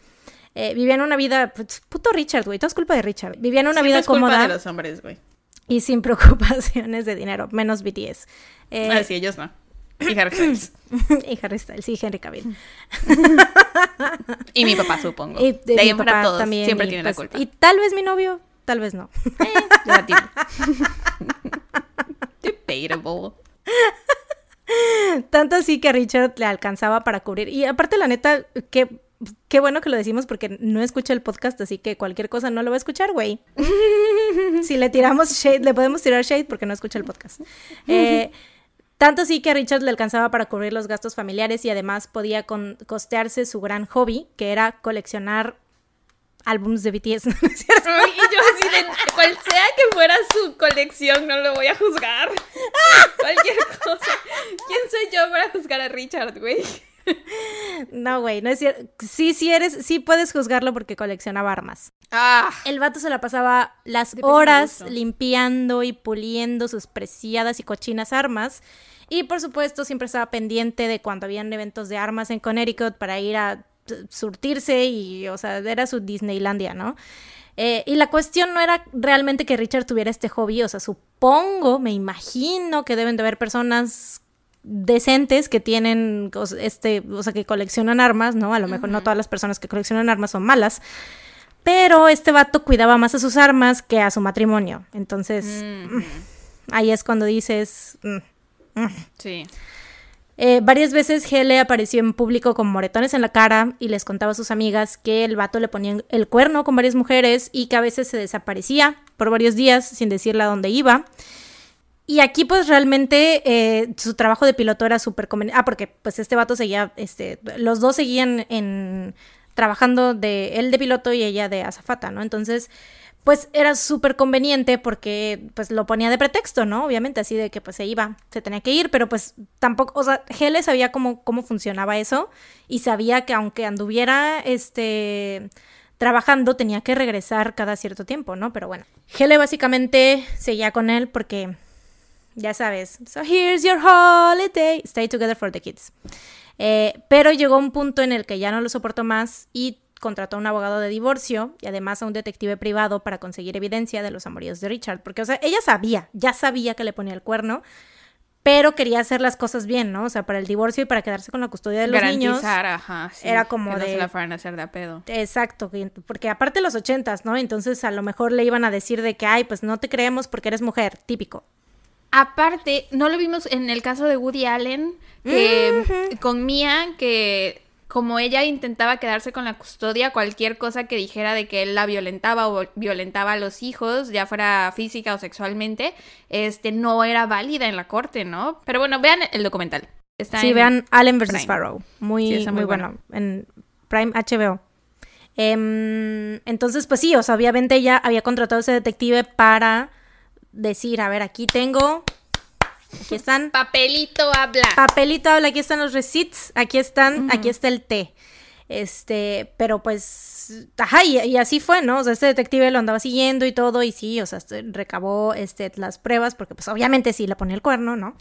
A: Eh, vivían una vida, pues, puto Richard, güey, todo es culpa de Richard. Vivían una vida cómoda.
B: Culpa de los hombres, güey.
A: Y sin preocupaciones de dinero, menos BTS.
B: Eh, ah, sí, ellos no. Y Harry Styles.
A: y Harry Styles, sí, Henry Cavill.
B: y mi papá, supongo. Y, de ahí para todos, también, siempre tiene la pues, culpa.
A: Y tal vez mi novio, tal vez no.
B: eh. Debatable.
A: Tanto así que a Richard le alcanzaba para cubrir. Y aparte, la neta, qué, qué bueno que lo decimos porque no escucha el podcast, así que cualquier cosa no lo va a escuchar, güey. si le tiramos shade, le podemos tirar shade porque no escucha el podcast. Eh, tanto así que a Richard le alcanzaba para cubrir los gastos familiares y además podía costearse su gran hobby, que era coleccionar álbums de BTS. ¿no es cierto?
B: Y yo así de, cual sea que fuera su colección, no lo voy a juzgar. Cualquier cosa. ¿Quién soy yo para juzgar a Richard, güey?
A: No, güey, no es cierto. Sí, sí eres, sí puedes juzgarlo porque coleccionaba armas.
B: Ah.
A: El vato se la pasaba las horas limpiando y puliendo sus preciadas y cochinas armas. Y por supuesto, siempre estaba pendiente de cuando habían eventos de armas en Connecticut para ir a surtirse y, o sea, era su Disneylandia, ¿no? Eh, y la cuestión no era realmente que Richard tuviera este hobby, o sea, supongo, me imagino que deben de haber personas decentes que tienen, este, o sea, que coleccionan armas, ¿no? A lo mejor no todas las personas que coleccionan armas son malas, pero este vato cuidaba más a sus armas que a su matrimonio. Entonces, ahí es cuando dices... Mm,
B: mm". Sí.
A: Eh, varias veces Hele apareció en público con moretones en la cara y les contaba a sus amigas que el vato le ponía el cuerno con varias mujeres y que a veces se desaparecía por varios días sin decirle a dónde iba. Y aquí pues realmente eh, su trabajo de piloto era súper conveniente. Ah, porque pues este vato seguía, este, los dos seguían trabajando de él de piloto y ella de azafata, ¿no? Entonces, pues era súper conveniente porque pues lo ponía de pretexto, ¿no? Obviamente así de que pues se iba, se tenía que ir, pero pues tampoco, o sea, Hele sabía cómo, cómo funcionaba eso y sabía que aunque anduviera este trabajando tenía que regresar cada cierto tiempo, ¿no? Pero bueno, Hele básicamente seguía con él porque ya sabes, so here's your holiday, stay together for the kids. Eh, pero llegó un punto en el que ya no lo soportó más y contrató a un abogado de divorcio y además a un detective privado para conseguir evidencia de los amoríos de Richard. Porque, o sea, ella sabía, ya sabía que le ponía el cuerno, pero quería hacer las cosas bien, ¿no? O sea, para el divorcio y para quedarse con la custodia de los niños.
B: Ajá,
A: era como
B: que
A: de.
B: No se la fueran a hacer de a pedo.
A: Exacto, porque aparte de los ochentas, ¿no? Entonces a lo mejor le iban a decir de que, ay, pues no te creemos porque eres mujer, típico.
B: Aparte, no lo vimos en el caso de Woody Allen, que con Mia, que como ella intentaba quedarse con la custodia, cualquier cosa que dijera de que él la violentaba o violentaba a los hijos, ya fuera física o sexualmente, este no era válida en la corte, ¿no? Pero bueno, vean el documental.
A: sí, vean Allen vs. Farrow. Muy, muy, bueno. En Prime HBO. Em, entonces, pues sí, o sea, obviamente ella había contratado a ese detective para decir, a ver, aquí tengo Aquí están.
B: Papelito habla.
A: Papelito habla, aquí están los receipts, aquí están, aquí está el té. Este, pero pues, ajá, y, así fue, ¿no? O sea, este detective lo andaba siguiendo y todo, y sí, o sea, este, recabó este, las pruebas, porque pues obviamente sí le ponía el cuerno, ¿no?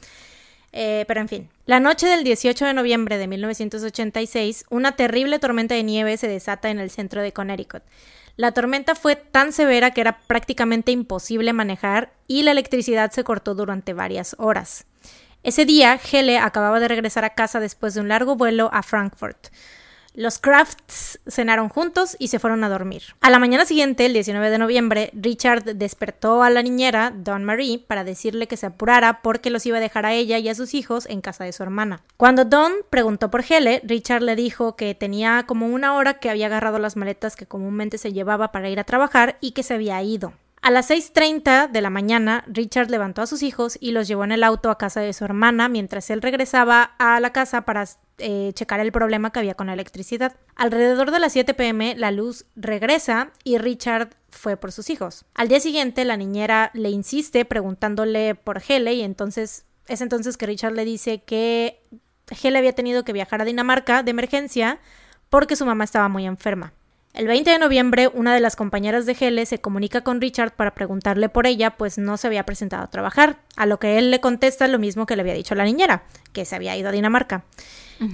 A: Eh, pero en fin, la noche del 18 de noviembre de 1986, una terrible tormenta de nieve se desata en el centro de Connecticut. La tormenta fue tan severa que era prácticamente imposible manejar y la electricidad se cortó durante varias horas. Ese día, Hele acababa de regresar a casa después de un largo vuelo a Frankfurt. Los Crafts cenaron juntos y se fueron a dormir. A la mañana siguiente, el 19 de noviembre, Richard despertó a la niñera, Dawn Marie, para decirle que se apurara porque los iba a dejar a ella y a sus hijos en casa de su hermana. Cuando Dawn preguntó por Hele, Richard le dijo que tenía como una hora que había agarrado las maletas que comúnmente se llevaba para ir a trabajar y que se había ido. A las 6.30 de la mañana, Richard levantó a sus hijos y los llevó en el auto a casa de su hermana mientras él regresaba a la casa para eh, checar el problema que había con la electricidad. Alrededor de las 7 pm, la luz regresa y Richard fue por sus hijos. Al día siguiente, la niñera le insiste preguntándole por Hele y entonces es entonces que Richard le dice que Hele había tenido que viajar a Dinamarca de emergencia porque su mamá estaba muy enferma. El 20 de noviembre, una de las compañeras de Hele se comunica con Richard para preguntarle por ella, pues no se había presentado a trabajar, a lo que él le contesta lo mismo que le había dicho la niñera, que se había ido a Dinamarca.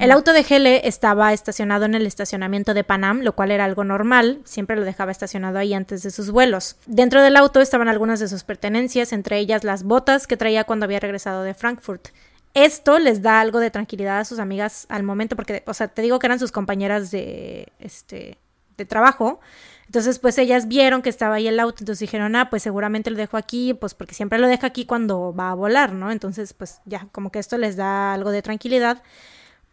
A: El auto de Hele estaba estacionado en el estacionamiento de Panam, lo cual era algo normal, siempre lo dejaba estacionado ahí antes de sus vuelos. Dentro del auto estaban algunas de sus pertenencias, entre ellas las botas que traía cuando había regresado de Frankfurt. Esto les da algo de tranquilidad a sus amigas al momento, porque, o sea, te digo que eran sus compañeras de, este, de trabajo. Entonces, pues ellas vieron que estaba ahí el auto, entonces dijeron, ah, pues seguramente lo dejo aquí, pues porque siempre lo deja aquí cuando va a volar, ¿no? Entonces, pues ya, como que esto les da algo de tranquilidad.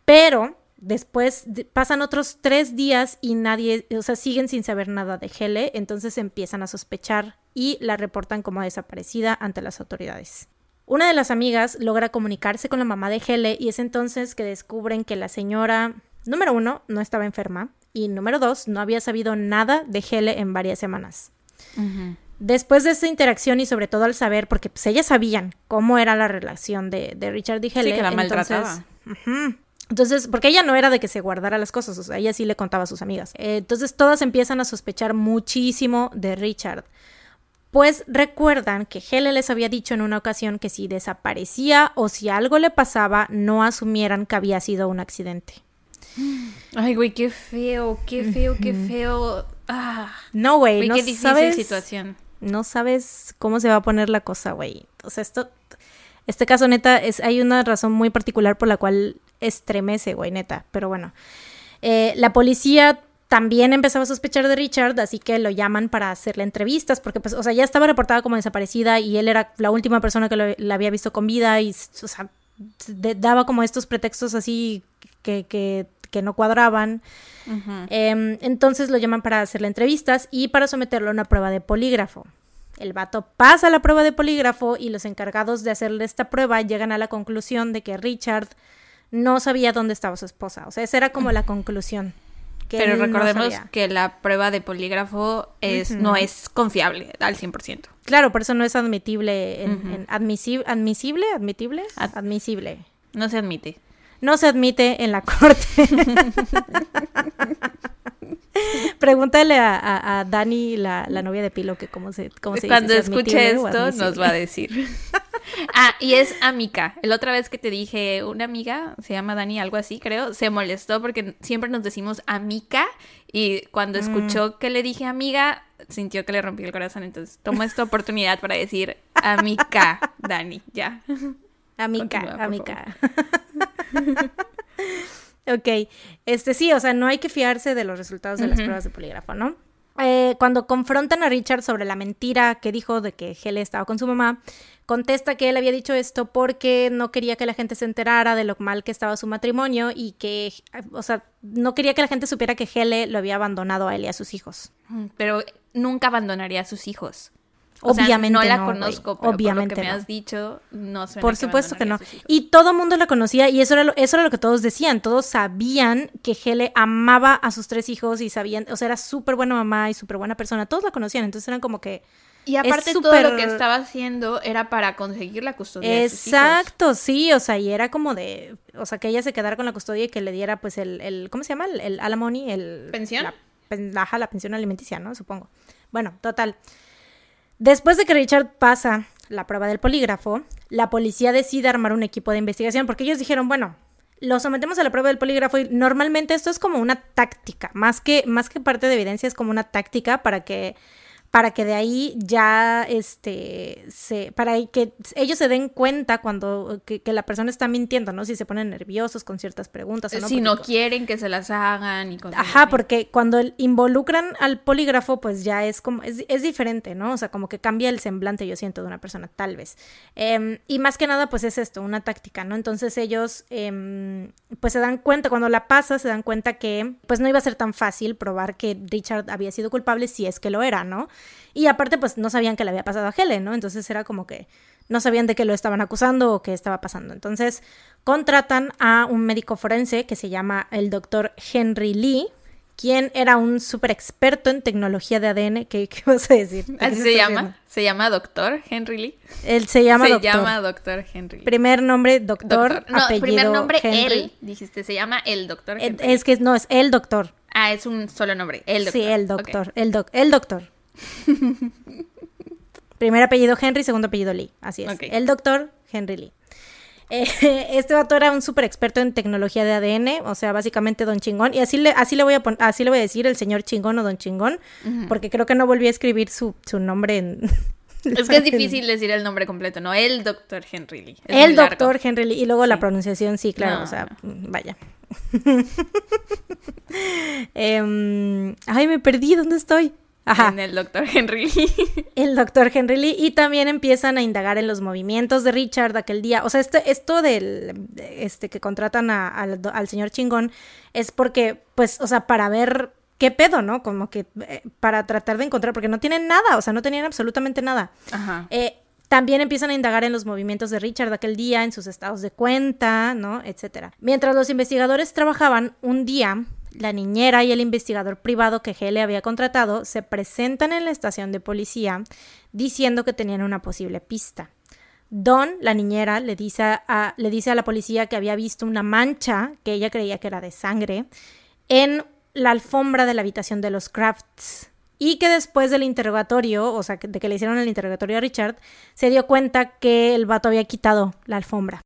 A: Pero después pasan otros tres días y nadie, o sea, siguen sin saber nada de Hele, entonces empiezan a sospechar y la reportan como desaparecida ante las autoridades. Una de las amigas logra comunicarse con la mamá de Hele y es entonces que descubren que la señora, número uno, no estaba enferma y número dos, no había sabido nada de Hele en varias semanas. Después de esa interacción y sobre todo al saber, porque pues ellas sabían cómo era la relación de, Richard y Hele.
B: Sí, que la maltrataba.
A: Entonces, porque ella no era de que se guardara las cosas, o sea, ella sí le contaba a sus amigas. Eh, entonces, todas empiezan a sospechar muchísimo de Richard. Pues recuerdan que Hele les había dicho en una ocasión que si desaparecía o si algo le pasaba, no asumieran que había sido un accidente.
B: Ay, güey, qué feo, qué feo, qué feo. Ah.
A: No, güey, no
B: qué
A: sabes.
B: situación.
A: No sabes cómo se va a poner la cosa, güey. O sea, esto. Este caso, neta, es, hay una razón muy particular por la cual estremece, güey, neta. Pero bueno. Eh, la policía también empezaba a sospechar de Richard, así que lo llaman para hacerle entrevistas, porque pues, o sea, ya estaba reportada como desaparecida y él era la última persona que la había visto con vida y, o sea, daba como estos pretextos así que, que, que no cuadraban. Em, entonces lo llaman para hacerle entrevistas y para someterlo a una prueba de polígrafo. El vato pasa la prueba de polígrafo y los encargados de hacerle esta prueba llegan a la conclusión de que Richard no sabía dónde estaba su esposa. O sea, esa era como la conclusión. que
B: Pero
A: no
B: recordemos que la prueba de polígrafo es, no es confiable al 100%.
A: Claro, por eso no es admitible, en,
B: Ujú.
A: en admisi- admisible, admitible,
B: Ad-
A: admisible.
B: No se admite.
A: No se admite en la corte. Pregúntale a, a- a Dani, la, la novia de Pilo, que cómo se, cómo se
B: Cuando
A: dice,
B: escuche esto, nos va a decir. ah, y es amiga. La otra vez que te dije, una amiga, se llama Dani, algo así, creo, se molestó porque siempre nos decimos amiga. Y cuando
A: Mm.
B: escuchó que le dije amiga, sintió que le rompí el corazón. Entonces, tomo esta oportunidad para decir amiga, Dani, ya.
A: Amica, amica. ok, este sí, o sea, no hay que fiarse de los resultados de las pruebas de polígrafo, ¿no? Eh, cuando confrontan a Richard sobre la mentira que dijo de que Hele estaba con su mamá, contesta que él había dicho esto porque no quería que la gente se enterara de lo mal que estaba su matrimonio y que, o sea, no quería que la gente supiera que Hele lo había abandonado a él y a sus hijos.
B: Pero nunca abandonaría a sus hijos. O sea,
A: Obviamente
B: no la conozco, pero
A: Obviamente
B: por lo que me has dicho, no suena
A: Por supuesto que no. Y todo el mundo la conocía y eso era, lo, eso era lo que todos decían. Todos sabían que Hele amaba a sus tres hijos y sabían, o sea, era súper buena mamá y súper buena persona. Todos la conocían, entonces eran como que...
B: Y aparte todo lo que estaba haciendo era para conseguir la custodia de sus hijos.
A: Exacto, sí, o sea, y era como de, o sea, que ella se quedara con la custodia y que le diera pues el, el ¿cómo se llama? El, el alimony, el...
B: ¿Pensión?
A: La, la pensión alimenticia, ¿no? Supongo. Bueno, total. Después de que Richard pasa la prueba del polígrafo, la policía decide armar un equipo de investigación porque ellos dijeron, bueno, lo sometemos a la prueba del polígrafo y normalmente esto es como una táctica, más que, más que parte de evidencia es como una táctica para que para que de ahí ya este se para que ellos se den cuenta cuando que, que la persona está mintiendo, ¿no? Si se ponen nerviosos con ciertas preguntas o no.
B: si no quieren que se las hagan y cosas
A: Ajá, porque cuando involucran al polígrafo, pues ya es como, es, es diferente, ¿no? O sea, como que cambia el semblante, yo siento, de una persona, tal vez. Em, y más que nada, pues es esto, una táctica, ¿no? Entonces ellos, em, pues se dan cuenta, cuando la pasa, se dan cuenta que, pues no iba a ser tan fácil probar que Richard había sido culpable si es que lo era, ¿no? Y aparte, pues no sabían que le había pasado a Helen, ¿no? Entonces era como que no sabían de qué lo estaban acusando o qué estaba pasando. Entonces contratan a un médico forense que se llama el doctor Henry Lee, quien era un súper experto en tecnología de ADN. ¿Qué, qué vas a decir? ¿De qué
B: Así
A: se
B: llama. Se llama doctor Henry Lee.
A: Él se llama
B: se
A: doctor.
B: llama doctor Henry Lee.
A: Primer nombre, doctor.
B: Doctor. No,
A: apellido,
B: primer nombre
A: Henry.
B: él. Dijiste, se llama el doctor Henry.
A: Es que no, es el doctor.
B: Ah, es un solo nombre. El doctor.
A: Sí, el doctor. El, doc- el doctor. Primer apellido Henry, segundo apellido Lee. Así es. El doctor Henry Lee. Eh, este vato era un súper experto en tecnología de ADN, o sea, básicamente don chingón. Y así le, así le voy a así le voy a decir el señor chingón o don chingón, porque creo que no volví a escribir su, su nombre en.
B: Es que es difícil decir el nombre completo, ¿no? El doctor Henry Lee. Es
A: el doctor Henry Lee. Y luego la pronunciación, sí, claro,
B: No,
A: o sea, vaya. Em, ay, me perdí, ¿dónde estoy? Ajá.
B: En el doctor Henry Lee.
A: el doctor Henry Lee y también empiezan a indagar en los movimientos de Richard aquel día. O sea, este, esto del este que contratan a- al, al señor chingón es porque, pues, o sea, para ver qué pedo, ¿no? Como que eh, para tratar de encontrar, porque no tienen nada, o sea, no tenían absolutamente nada.
B: Ajá.
A: Eh, también empiezan a indagar en los movimientos de Richard aquel día, en sus estados de cuenta, ¿no? Etcétera. Mientras los investigadores trabajaban, un día, la niñera y el investigador privado que Hele había contratado se presentan en la estación de policía diciendo que tenían una posible pista. Don, la niñera, le dice a, le dice a la policía que había visto una mancha que ella creía que era de sangre en la alfombra de la habitación de los Crafts. Y que después del interrogatorio, o sea, de que le hicieron el interrogatorio a Richard, se dio cuenta que el vato había quitado la alfombra.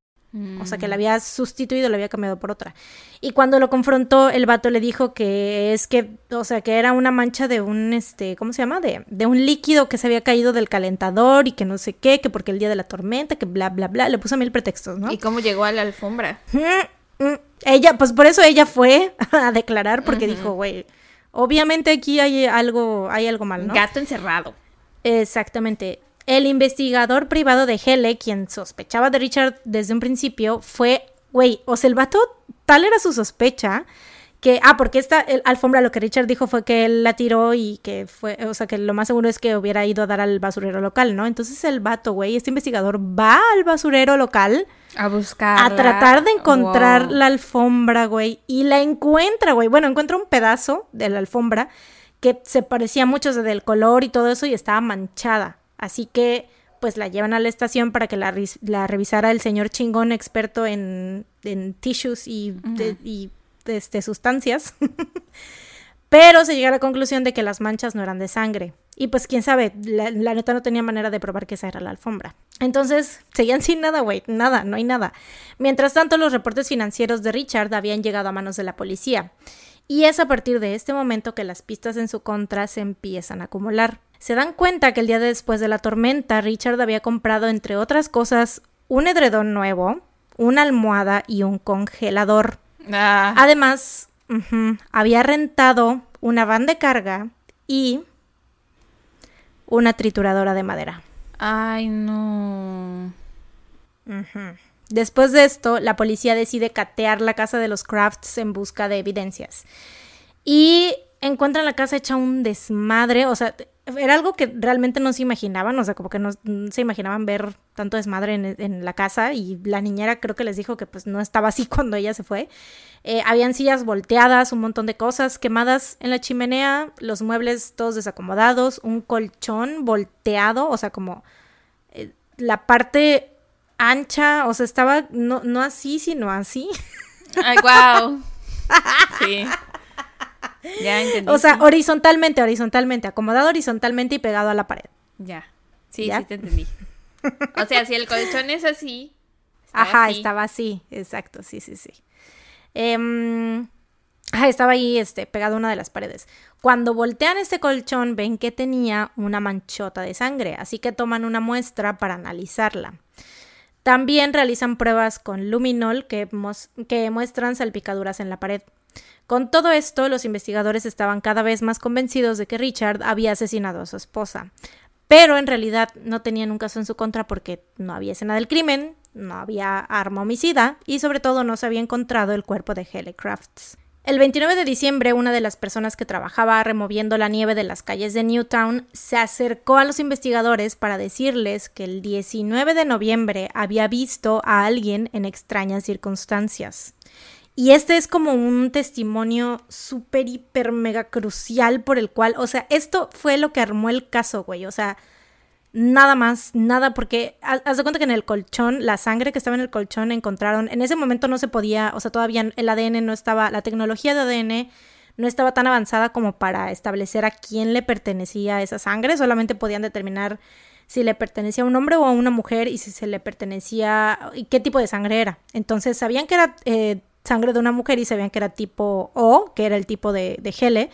A: O sea, que la había sustituido, la había cambiado por otra. Y cuando lo confrontó, el vato le dijo que es que, o sea, que era una mancha de un, este, ¿cómo se llama? De, de un líquido que se había caído del calentador y que no sé qué, que porque el día de la tormenta, que bla, bla, bla. Le puso mil pretextos, ¿no?
B: ¿Y cómo llegó a la alfombra?
A: Mm, mm. Ella, pues por eso ella fue a declarar, porque dijo, güey, obviamente aquí hay algo, hay algo mal, ¿no?
B: Gato encerrado.
A: Exactamente. El investigador privado de Hele, quien sospechaba de Richard desde un principio, fue, güey, o sea, el vato, tal era su sospecha, que, ah, porque esta alfombra, lo que Richard dijo fue que él la tiró y que fue, o sea, que lo más seguro es que hubiera ido a dar al basurero local, ¿no? Entonces el vato, güey, este investigador va al basurero local.
B: A buscar.
A: A tratar de encontrar la alfombra, güey, y la encuentra, güey. Bueno, encuentra un pedazo de la alfombra que se parecía mucho del color y todo eso y estaba manchada. Así que pues la llevan a la estación para que la, la revisara el señor chingón experto en, en tissues y, y este, sustancias. Pero se llega a la conclusión de que las manchas no eran de sangre. Y pues quién sabe, la, neta no tenía manera de probar que esa era la alfombra. Entonces, seguían sin nada, güey, nada, no hay nada. Mientras tanto, los reportes financieros de Richard habían llegado a manos de la policía. Y es a partir de este momento que las pistas en su contra se empiezan a acumular. Se dan cuenta que el día después de la tormenta, Richard había comprado, entre otras cosas, un edredón nuevo, una almohada y un congelador. Ah. Además, había rentado una van de carga y una trituradora de madera.
B: Ay, no.
A: Después de esto, la policía decide catear la casa de los Crafts en busca de evidencias. Y encuentran la casa hecha un desmadre, o sea, era algo que realmente no se imaginaban, o sea, como que no, se imaginaban ver tanto desmadre en, la casa y la niñera creo que les dijo que pues no estaba así cuando ella se fue. Eh, habían sillas volteadas, un montón de cosas quemadas en la chimenea, los muebles todos desacomodados, un colchón volteado, o sea, como eh, la parte ancha, o sea, estaba no, no así, sino así.
B: Ay, wow. Sí. Ya entendí.
A: O sea, horizontalmente, horizontalmente, acomodado horizontalmente y pegado a la pared.
B: Ya. Sí, sí te entendí. O sea, si el colchón es así.
A: Ajá, estaba así, exacto, sí, sí, sí. Em, estaba ahí este, pegado a una de las paredes. Cuando voltean este colchón ven que tenía una manchota de sangre, así que toman una muestra para analizarla. También realizan pruebas con luminol que, que muestran salpicaduras en la pared. Con todo esto, los investigadores estaban cada vez más convencidos de que Richard había asesinado a su esposa. Pero en realidad no tenían un caso en su contra porque no había escena del crimen, no había arma homicida y sobre todo no se había encontrado el cuerpo de Hele Crafts. El 29 de diciembre, una de las personas que trabajaba removiendo la nieve de las calles de Newtown se acercó a los investigadores para decirles que el 19 de noviembre había visto a alguien en extrañas circunstancias. Y este es como un testimonio súper, hiper, mega crucial por el cual, o sea, esto fue lo que armó el caso, güey. O sea, nada más, nada, porque haz de cuenta que en el colchón, la sangre que estaba en el colchón encontraron, en ese momento no se podía, o sea, todavía el ADN no estaba, la tecnología de ADN no estaba tan avanzada como para establecer a quién le pertenecía esa sangre, solamente podían determinar si le pertenecía a un hombre o a una mujer y si se le pertenecía y qué tipo de sangre era. Entonces sabían que era eh, sangre de una mujer y sabían que era tipo O, que era el tipo de, de gele.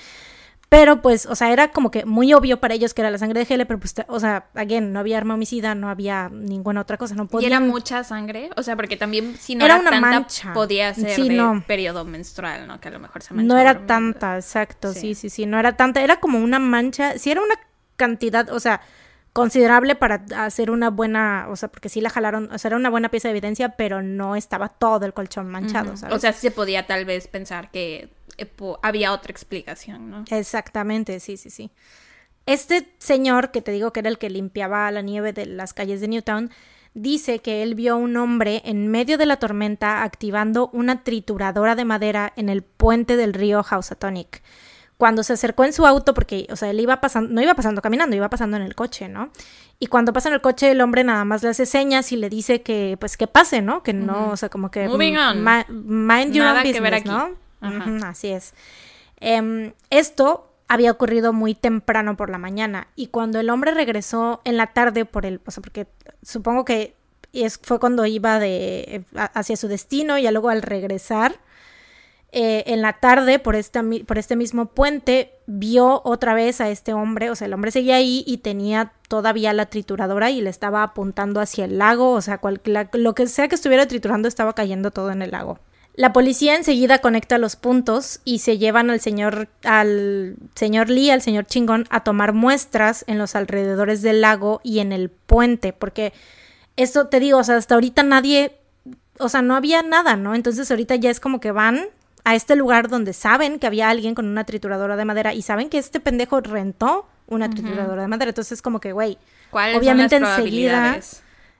A: Pero pues, o sea, era como que muy obvio para ellos que era la sangre de Gele, pero pues, o sea, again, no había arma homicida, no había ninguna otra cosa, no podía.
B: ¿Y era mucha sangre? O sea, porque también si no era, una tanta, mancha. podía ser de periodo menstrual, ¿no? Que a lo mejor se
A: manchaba. No era tanta, exacto, sí. sí, sí, no era tanta, era como una mancha, sí era una cantidad, o sea, considerable para hacer una buena, o sea, porque sí la jalaron, o sea, era una buena pieza de evidencia, pero no estaba todo el colchón manchado, ¿sabes?
B: O sea, sí se podía tal vez pensar que eh, había otra explicación, ¿no?
A: Exactamente, sí, sí, sí. Este señor, que te digo que era el que limpiaba la nieve de las calles de Newtown, dice que él vio un hombre en medio de la tormenta activando una trituradora de madera en el puente del río Housatonic cuando se acercó en su auto, porque, o sea, él iba pasando, no iba pasando caminando, iba pasando en el coche, ¿no? Y cuando pasa en el coche, el hombre nada más le hace señas y le dice que, pues, que pase, ¿no? Que no, o sea, como que...
B: Moving on.
A: mind your own business, ¿no? así es. Em, esto había ocurrido muy temprano por la mañana y cuando el hombre regresó en la tarde por el, o sea, porque supongo que es, fue cuando iba de hacia su destino y luego al regresar eh, en la tarde por, por este mismo puente vio otra vez a este hombre, o sea, el hombre seguía ahí y tenía todavía la trituradora y le estaba apuntando hacia el lago, o sea, lo que sea que estuviera triturando estaba cayendo todo en el lago. La policía enseguida conecta los puntos y se llevan al señor, al señor Lee, al señor Chingón, a tomar muestras en los alrededores del lago y en el puente, porque esto te digo, o sea, hasta ahorita nadie, o sea, no había nada, ¿no? Entonces ahorita ya es como que van a este lugar donde saben que había alguien con una trituradora de madera y saben que este pendejo rentó una trituradora de madera. Entonces, como que, güey, obviamente enseguida.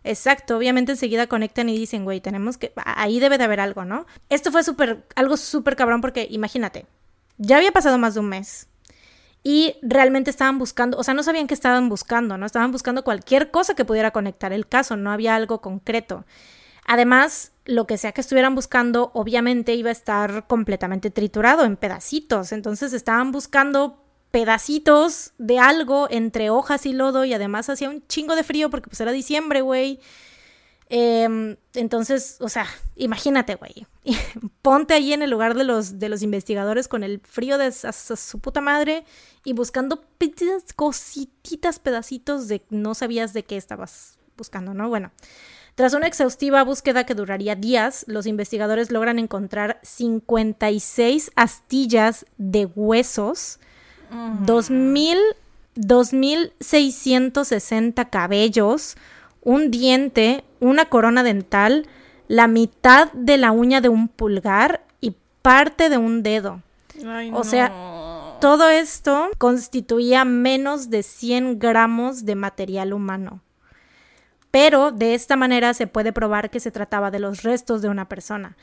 A: Exacto, obviamente enseguida conectan y dicen, güey, tenemos que. Ahí debe de haber algo, ¿no? Esto fue súper. Algo súper cabrón porque, imagínate, ya había pasado más de un mes. Y realmente estaban buscando, o sea, no sabían qué estaban buscando, ¿no? Estaban buscando cualquier cosa que pudiera conectar el caso, no había algo concreto. Además, lo que sea que estuvieran buscando, obviamente iba a estar completamente triturado en pedacitos. Entonces estaban buscando pedacitos de algo entre hojas y lodo y además hacía un chingo de frío porque pues era diciembre, güey. Em, entonces, o sea, imagínate, güey. Ponte ahí en el lugar de los, de los investigadores con el frío de su puta madre y buscando cosititas, pedacitos de no sabías de qué estabas buscando, ¿no? Bueno, tras una exhaustiva búsqueda que duraría días, los investigadores logran encontrar 56 astillas de huesos, 2.660 cabellos, un diente, una corona dental, la mitad de la uña de un pulgar y parte de un dedo. o sea, todo esto constituía menos de 100 gramos de material humano pero de esta manera se puede probar que se trataba de los restos de una persona.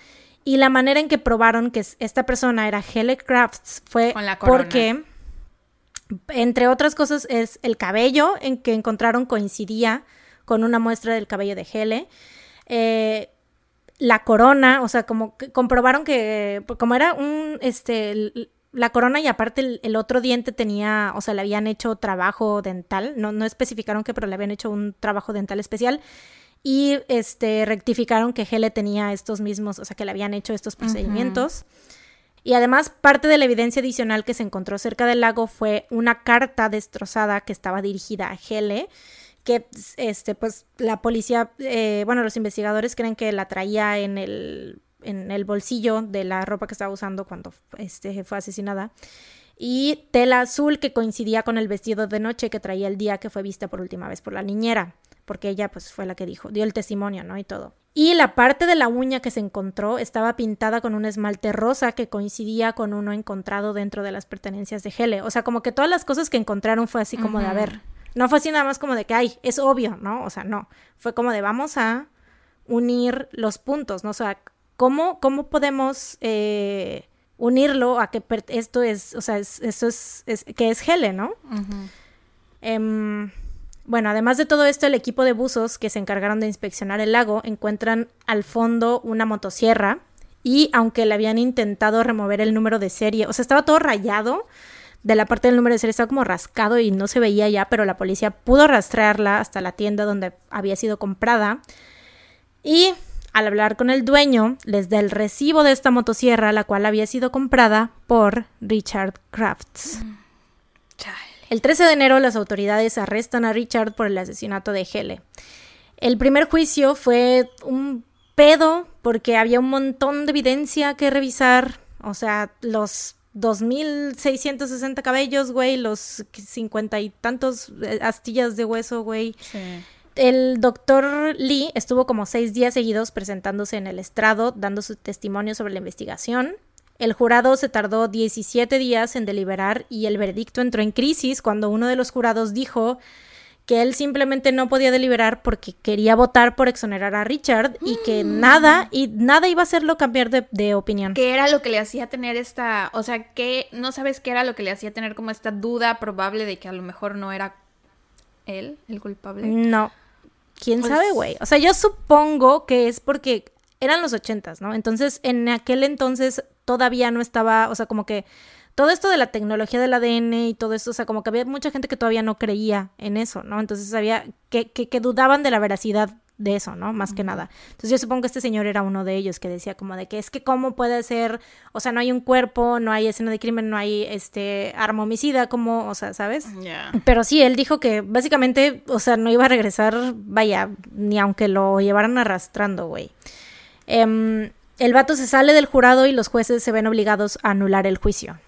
A: Y la manera en que probaron que esta persona era Hele Crafts fue porque, entre otras cosas, es el cabello en que encontraron coincidía con una muestra del cabello de Hele. Eh, la corona, o sea, como que comprobaron que, como era un, este, la corona y aparte el, otro diente tenía, o sea, le habían hecho trabajo dental, no, no especificaron que, pero le habían hecho un trabajo dental especial y este rectificaron que Hele tenía estos mismos, o sea, que le habían hecho estos procedimientos. Y además, parte de la evidencia adicional que se encontró cerca del lago fue una carta destrozada que estaba dirigida a Hele, que este, pues la policía, eh, bueno, los investigadores creen que la traía en el en el bolsillo de la ropa que estaba usando cuando este, fue asesinada. Y tela azul que coincidía con el vestido de noche que traía el día que fue vista por última vez por la niñera, porque ella pues fue la que dijo, dio el testimonio, ¿no? Y todo. Y la parte de la uña que se encontró estaba pintada con un esmalte rosa que coincidía con uno encontrado dentro de las pertenencias de Hele. O sea, como que todas las cosas que encontraron fue así como de, a ver, no fue así nada más como de que, ay, es obvio, ¿no? O sea, no. Fue como de, vamos a unir los puntos, ¿no? O sea, ¿Cómo, cómo podemos eh, unirlo a que esto es, o sea, esto es, que es Hele, ¿no? Em, bueno, además de todo esto, el equipo de buzos que se encargaron de inspeccionar el lago encuentran al fondo una motosierra y aunque le habían intentado remover el número de serie, o sea, estaba todo rayado de la parte del número de serie, estaba como rascado y no se veía ya, pero la policía pudo rastrearla hasta la tienda donde había sido comprada. Y al hablar con el dueño, les da el recibo de esta motosierra, la cual había sido comprada por Richard Crafts. El 13 de enero las autoridades arrestan a Richard por el asesinato de Hele. El primer juicio fue un pedo porque había un montón de evidencia que revisar, o sea, los 2.660 cabellos, güey, los cincuenta y tantos eh, astillas de hueso, güey. Sí. El doctor Lee estuvo como seis días seguidos presentándose en el estrado, dando su testimonio sobre la investigación. El jurado se tardó 17 días en deliberar y el veredicto entró en crisis cuando uno de los jurados dijo que él simplemente no podía deliberar porque quería votar por exonerar a Richard y que mm. nada, y nada iba a hacerlo cambiar de, de, opinión.
B: ¿Qué era lo que le hacía tener esta, o sea, que no sabes qué era lo que le hacía tener como esta duda probable de que a lo mejor no era él el culpable?
A: No, ¿Quién pues sabe, güey? O sea, yo supongo que es porque eran los ochentas, ¿no? Entonces, en aquel entonces todavía no estaba, o sea, como que todo esto de la tecnología del ADN y todo eso, o sea, como que había mucha gente que todavía no creía en eso, ¿no? Entonces había que, que, que dudaban de la veracidad de eso, ¿no? Más que nada. Entonces yo supongo que este señor era uno de ellos que decía como de que es que cómo puede ser, o sea, no hay un cuerpo, no hay escena de crimen, no hay este arma homicida, como, o sea, ¿sabes? Pero sí, él dijo que básicamente, o sea, no iba a regresar, vaya, ni aunque lo llevaran arrastrando, güey. Em, el vato se sale del jurado y los jueces se ven obligados a anular el juicio.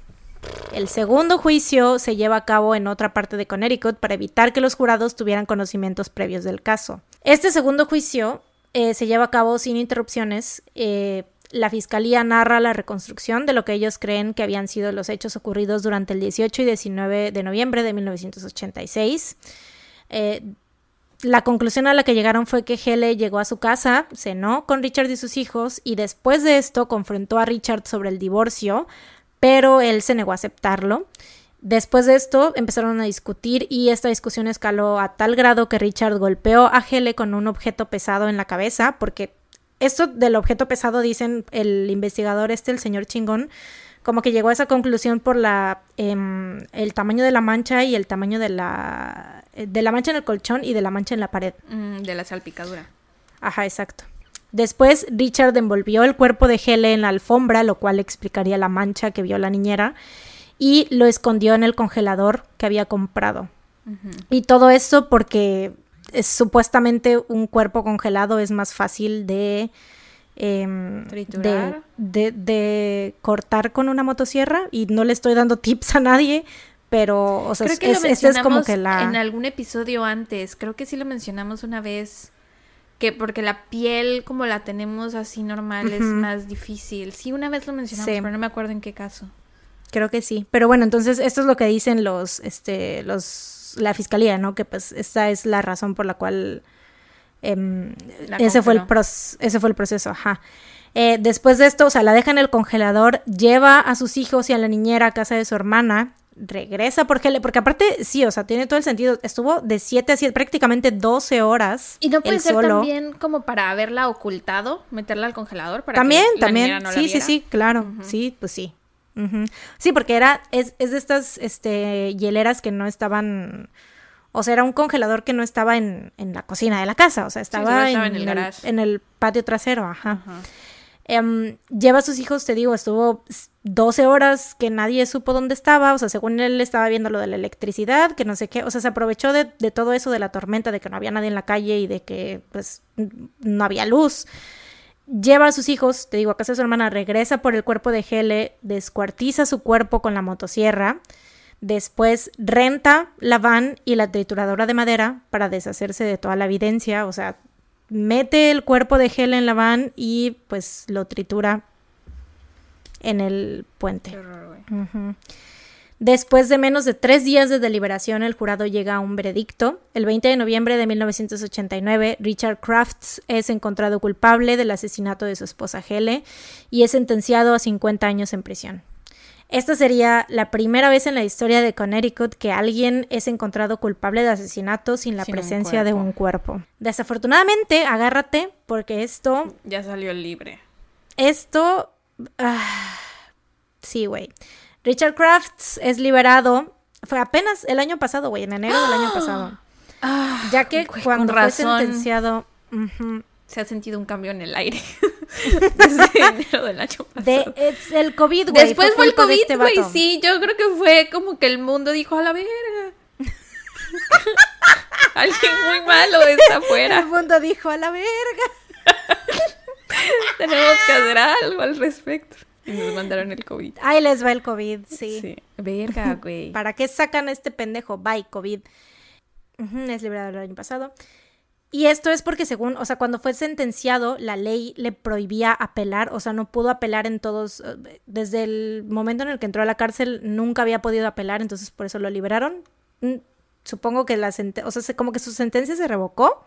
A: El segundo juicio se lleva a cabo en otra parte de Connecticut para evitar que los jurados tuvieran conocimientos previos del caso. Este segundo juicio eh, se lleva a cabo sin interrupciones. Eh, la fiscalía narra la reconstrucción de lo que ellos creen que habían sido los hechos ocurridos durante el 18 y 19 de noviembre de 1986. Eh, la conclusión a la que llegaron fue que Hele llegó a su casa, cenó con Richard y sus hijos y después de esto confrontó a Richard sobre el divorcio, pero él se negó a aceptarlo. Después de esto empezaron a discutir y esta discusión escaló a tal grado que Richard golpeó a Hele con un objeto pesado en la cabeza, porque esto del objeto pesado dicen el investigador este, el señor chingón, como que llegó a esa conclusión por la em, el tamaño de la mancha y el tamaño de la de la mancha en el colchón y de la mancha en la pared.
B: Mm, de la salpicadura.
A: Ajá, exacto. Después Richard envolvió el cuerpo de Hele en la alfombra, lo cual explicaría la mancha que vio la niñera y lo escondió en el congelador que había comprado. Y todo eso porque es, supuestamente un cuerpo congelado es más fácil de, em, de, de, cortar con una motosierra y no le estoy dando tips a nadie. Pero, o sea,
B: creo que es, es como que la... En algún episodio antes, creo que sí lo mencionamos una vez, que porque la piel como la tenemos así normal es más difícil. Sí, una vez lo mencionamos, pero no me acuerdo en qué caso.
A: Creo que sí. Pero bueno, entonces esto es lo que dicen los, este, los, la fiscalía, ¿no? Que pues esta es la razón por la cual em, ese, fue el ese fue el proceso, ajá. Eh, después de esto, o sea, la deja en el congelador, lleva a sus hijos y a la niñera a casa de su hermana, regresa porque, porque aparte, sí, o sea, tiene todo el sentido. Estuvo de 7 a 7, prácticamente 12 horas.
B: Y no puede ser también como para haberla ocultado, meterla al congelador para
A: también,
B: que la
A: también,
B: no
A: sí, sí, sí, claro, sí, pues sí. Sí, porque era, es, es de estas este, hieleras que no estaban, o sea, era un congelador que no estaba en, en la cocina de la casa, o sea, estaba, en, en, el en, el patio trasero, ajá. Em, lleva a sus hijos, te digo, estuvo 12 horas que nadie supo dónde estaba, o sea, según él estaba viendo lo de la electricidad, que no sé qué, o sea, se aprovechó de, de todo eso de la tormenta, de que no había nadie en la calle y de que, pues, no había luz. Lleva a sus hijos, te digo, a casa de su hermana, regresa por el cuerpo de Hele, descuartiza su cuerpo con la motosierra, después renta la van y la trituradora de madera para deshacerse de toda la evidencia, o sea, mete el cuerpo de Hele en la van y pues lo tritura en el puente. Después de menos de tres días de deliberación, el jurado llega a un veredicto. El 20 de noviembre de 1989, Richard Crafts es encontrado culpable del asesinato de su esposa Hele y es sentenciado a 50 años en prisión. Esta sería la primera vez en la historia de Connecticut que alguien es encontrado culpable de asesinato sin la presencia de un cuerpo. Desafortunadamente, agárrate porque esto...
B: Ya salió libre.
A: Esto... Ah, sí, güey. Richard Crafts es liberado. Fue apenas el año pasado, güey, en enero del año pasado.
B: Ah,
A: ya que cuando fue sentenciado.
B: Se ha sentido un cambio en el aire. Desde enero del año pasado.
A: De, es el COVID, güey.
B: Después fue, el COVID, este güey. sí, yo creo que fue como que el mundo dijo a la verga. Alguien muy malo está afuera.
A: El mundo dijo a la verga.
B: Tenemos que hacer algo al respecto. Y nos mandaron el COVID.
A: Ahí les va el COVID, sí.
B: Sí, verga, güey.
A: ¿Para qué sacan a este pendejo? Bye, COVID. es liberado el año pasado. Y esto es porque según, o sea, cuando fue sentenciado, la ley le prohibía apelar, o sea, no pudo apelar en todos, eh, desde el momento en el que entró a la cárcel, nunca había podido apelar, entonces por eso lo liberaron. Mm, supongo que la sentencia, o sea, como que su sentencia se revocó.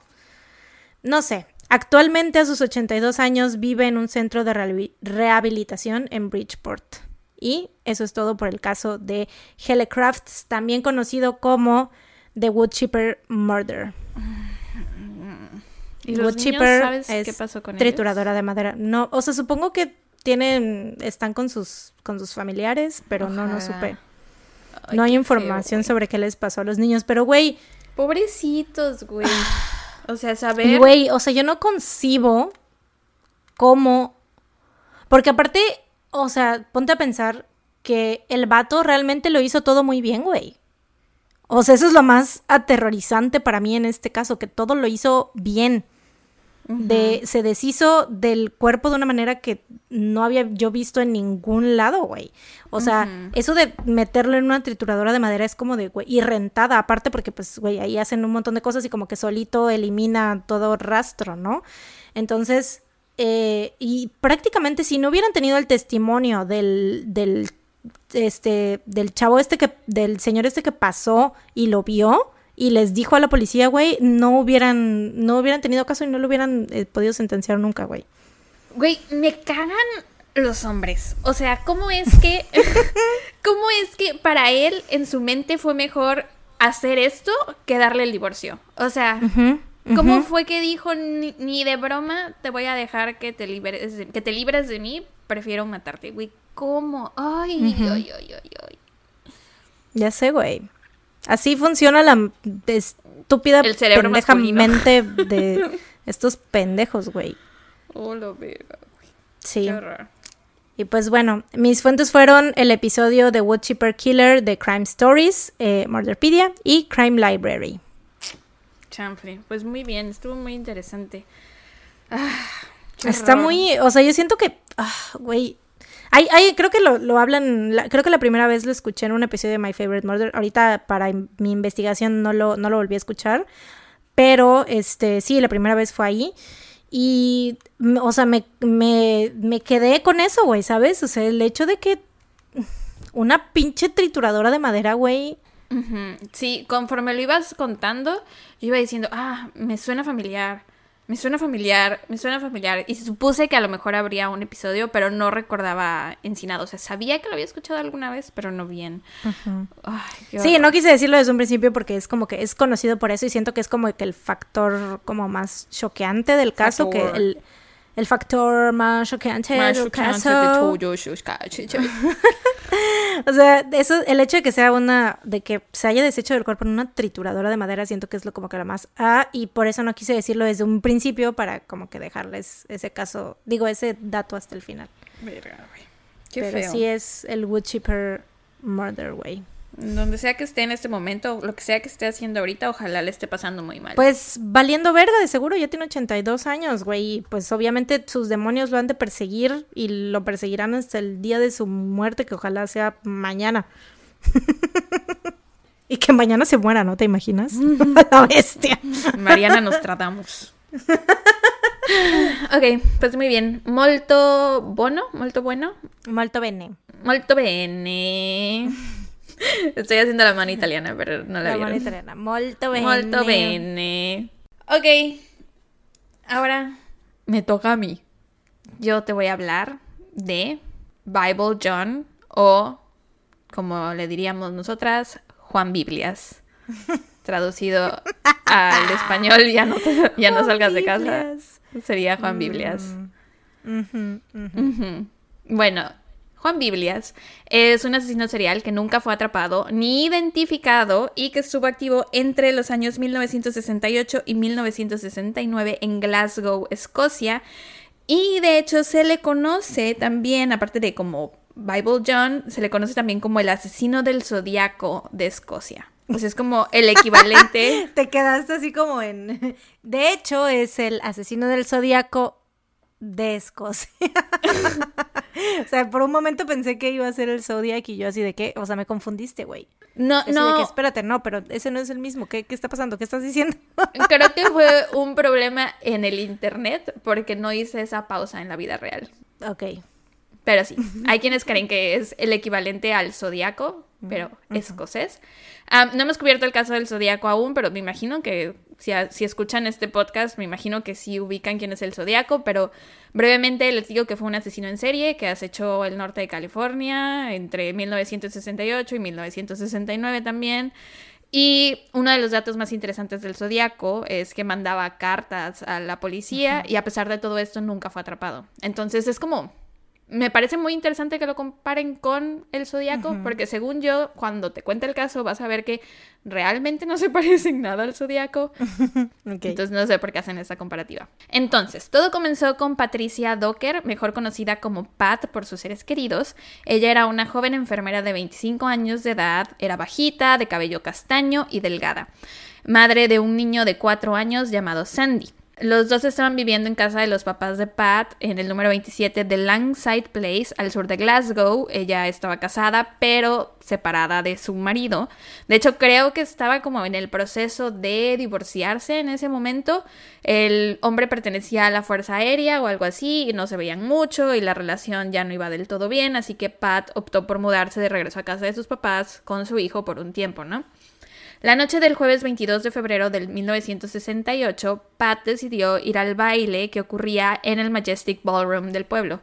A: No sé, Actualmente a sus 82 años vive en un centro de rehabilitación en Bridgeport. Y eso es todo por el caso de Crafts, también conocido como The Woodchipper Murder.
B: ¿Y los sabes qué pasó con
A: trituradora de madera. No, o sea, supongo que tienen están con sus con sus familiares, pero no no supe. no hay información sobre qué les pasó a los niños, pero güey,
B: pobrecitos, güey. O sea, saber.
A: Güey, o sea, yo no concibo cómo. Porque aparte, o sea, ponte a pensar que el vato realmente lo hizo todo muy bien, güey. O sea, eso es lo más aterrorizante para mí en este caso, que todo lo hizo bien de, se deshizo del cuerpo de una manera que no había yo visto en ningún lado, güey. O sea, eso de meterlo en una trituradora de madera es como de, güey, y rentada aparte porque, pues, güey, ahí hacen un montón de cosas y como que solito elimina todo rastro, ¿no? Entonces, eh, y prácticamente si no hubieran tenido el testimonio del, del, este, del chavo este que, del señor este que pasó y lo vio y les dijo a la policía, güey, no hubieran, no hubieran tenido caso y no lo hubieran eh, podido sentenciar nunca, güey.
B: Güey, me cagan los hombres. O sea, ¿cómo es que, cómo es que para él en su mente fue mejor hacer esto que darle el divorcio? O sea, ¿Cómo fue que dijo ni, de broma te voy a dejar que te libres que te libres de mí? Prefiero matarte, güey. ¿Cómo? Ay, ay, ay, ay, ay.
A: Ya sé, güey. Así funciona la estúpida
B: El cerebro
A: pendeja mente de estos pendejos, güey.
B: Oh, lo verga, güey.
A: Sí. Y pues bueno, mis fuentes fueron el episodio de Woodchipper Killer de Crime Stories, eh, Murderpedia y Crime Library.
B: Chanfle. Pues muy bien, estuvo muy interesante. Ah,
A: Está muy, o sea, yo siento que, ah, güey, hay, hay, creo que lo, lo hablan, creo que la primera vez lo escuché en un episodio de My Favorite Murder. Ahorita para mi investigación no lo, no lo volví a escuchar, pero este, sí, la primera vez fue ahí. Y, o sea, me, me, me quedé con eso, güey, ¿sabes? O sea, el hecho de que una pinche trituradora de madera, güey,
B: Sí, conforme lo ibas contando, yo iba diciendo, ah, me suena familiar, me suena familiar, me suena familiar. Y supuse que a lo mejor habría un episodio, pero no recordaba Encinado. O sea, sabía que lo había escuchado alguna vez, pero no bien.
A: sí, no quise decirlo desde un principio porque es como que es conocido por eso y siento que es como que el factor como más choqueante del caso, que el el factor más choqueante del caso. o sea, eso, el hecho de que sea una, de que se haya deshecho del cuerpo en una trituradora de madera, siento que es lo como que lo más ah, y por eso no quise decirlo desde un principio para como que dejarles ese caso, digo, ese dato hasta el final.
B: Verga, güey.
A: Qué Pero sí es el Woodchipper Murder, güey
B: donde sea que esté en este momento, lo que sea que esté haciendo ahorita, ojalá le esté pasando muy mal.
A: Pues valiendo verga, de seguro, ya tiene 82 años, güey. Pues obviamente sus demonios lo han de perseguir y lo perseguirán hasta el día de su muerte, que ojalá sea mañana. y que mañana se muera, ¿no te imaginas? La bestia.
B: Mariana nos tratamos. ok, pues muy bien. Molto bono, molto bueno.
A: Molto bene.
B: Molto bene. Estoy haciendo la mano italiana, pero no la, la mano
A: italiana. Molto bene.
B: Molto bene. Ok. Ahora me toca a mí. Yo te voy a hablar de Bible John o, como le diríamos nosotras, Juan Biblias. Traducido al español, ya no, ya no salgas de casa. Sería Juan Biblias. Mm. Bueno, Juan Biblias es un asesino serial que nunca fue atrapado ni identificado y que estuvo activo entre los años 1968 y 1969 en Glasgow, Escocia. Y de hecho se le conoce también, aparte de como Bible John, se le conoce también como el asesino del zodiaco de Escocia. Pues es como el equivalente.
A: Te quedaste así como en. De hecho, es el asesino del zodiaco de Escocia. o sea, por un momento pensé que iba a ser el Zodiac y yo así de qué, o sea, me confundiste, güey.
B: No, no.
A: espérate, no, pero ese no es el mismo. ¿Qué, ¿Qué está pasando? ¿Qué estás diciendo?
B: Creo que fue un problema en el internet porque no hice esa pausa en la vida real.
A: Ok.
B: Pero sí, hay quienes creen que es el equivalente al zodiaco, pero escocés. No hemos cubierto el caso del zodiaco aún, pero me imagino que si, si, escuchan este podcast, me imagino que sí ubican quién es el zodiaco, pero brevemente les digo que fue un asesino en serie que acechó el norte de California entre 1968 y 1969 también. Y uno de los datos más interesantes del Zodíaco es que mandaba cartas a la policía y a pesar de todo esto nunca fue atrapado. Entonces es como me parece muy interesante que lo comparen con el zodiaco, porque según yo, cuando te cuente el caso, vas a ver que realmente no se parecen nada al zodiaco. Entonces no sé por qué hacen esa comparativa. Entonces, todo comenzó con Patricia Docker, mejor conocida como Pat por sus seres queridos. Ella era una joven enfermera de 25 años de edad, era bajita, de cabello castaño y delgada, madre de un niño de 4 años llamado Sandy. Los dos estaban viviendo en casa de los papás de Pat en el número 27 de Langside Place, al sur de Glasgow. Ella estaba casada, pero separada de su marido. De hecho, creo que estaba como en el proceso de divorciarse en ese momento. El hombre pertenecía a la Fuerza Aérea o algo así y no se veían mucho y la relación ya no iba del todo bien, así que Pat optó por mudarse de regreso a casa de sus papás con su hijo por un tiempo, ¿no? La noche del jueves 22 de febrero del 1968, Pat decidió ir al baile que ocurría en el Majestic Ballroom del pueblo.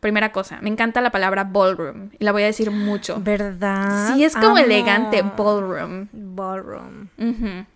B: Primera cosa, me encanta la palabra ballroom y la voy a decir mucho.
A: ¿Verdad?
B: Sí, es como elegante, ballroom.
A: Ballroom.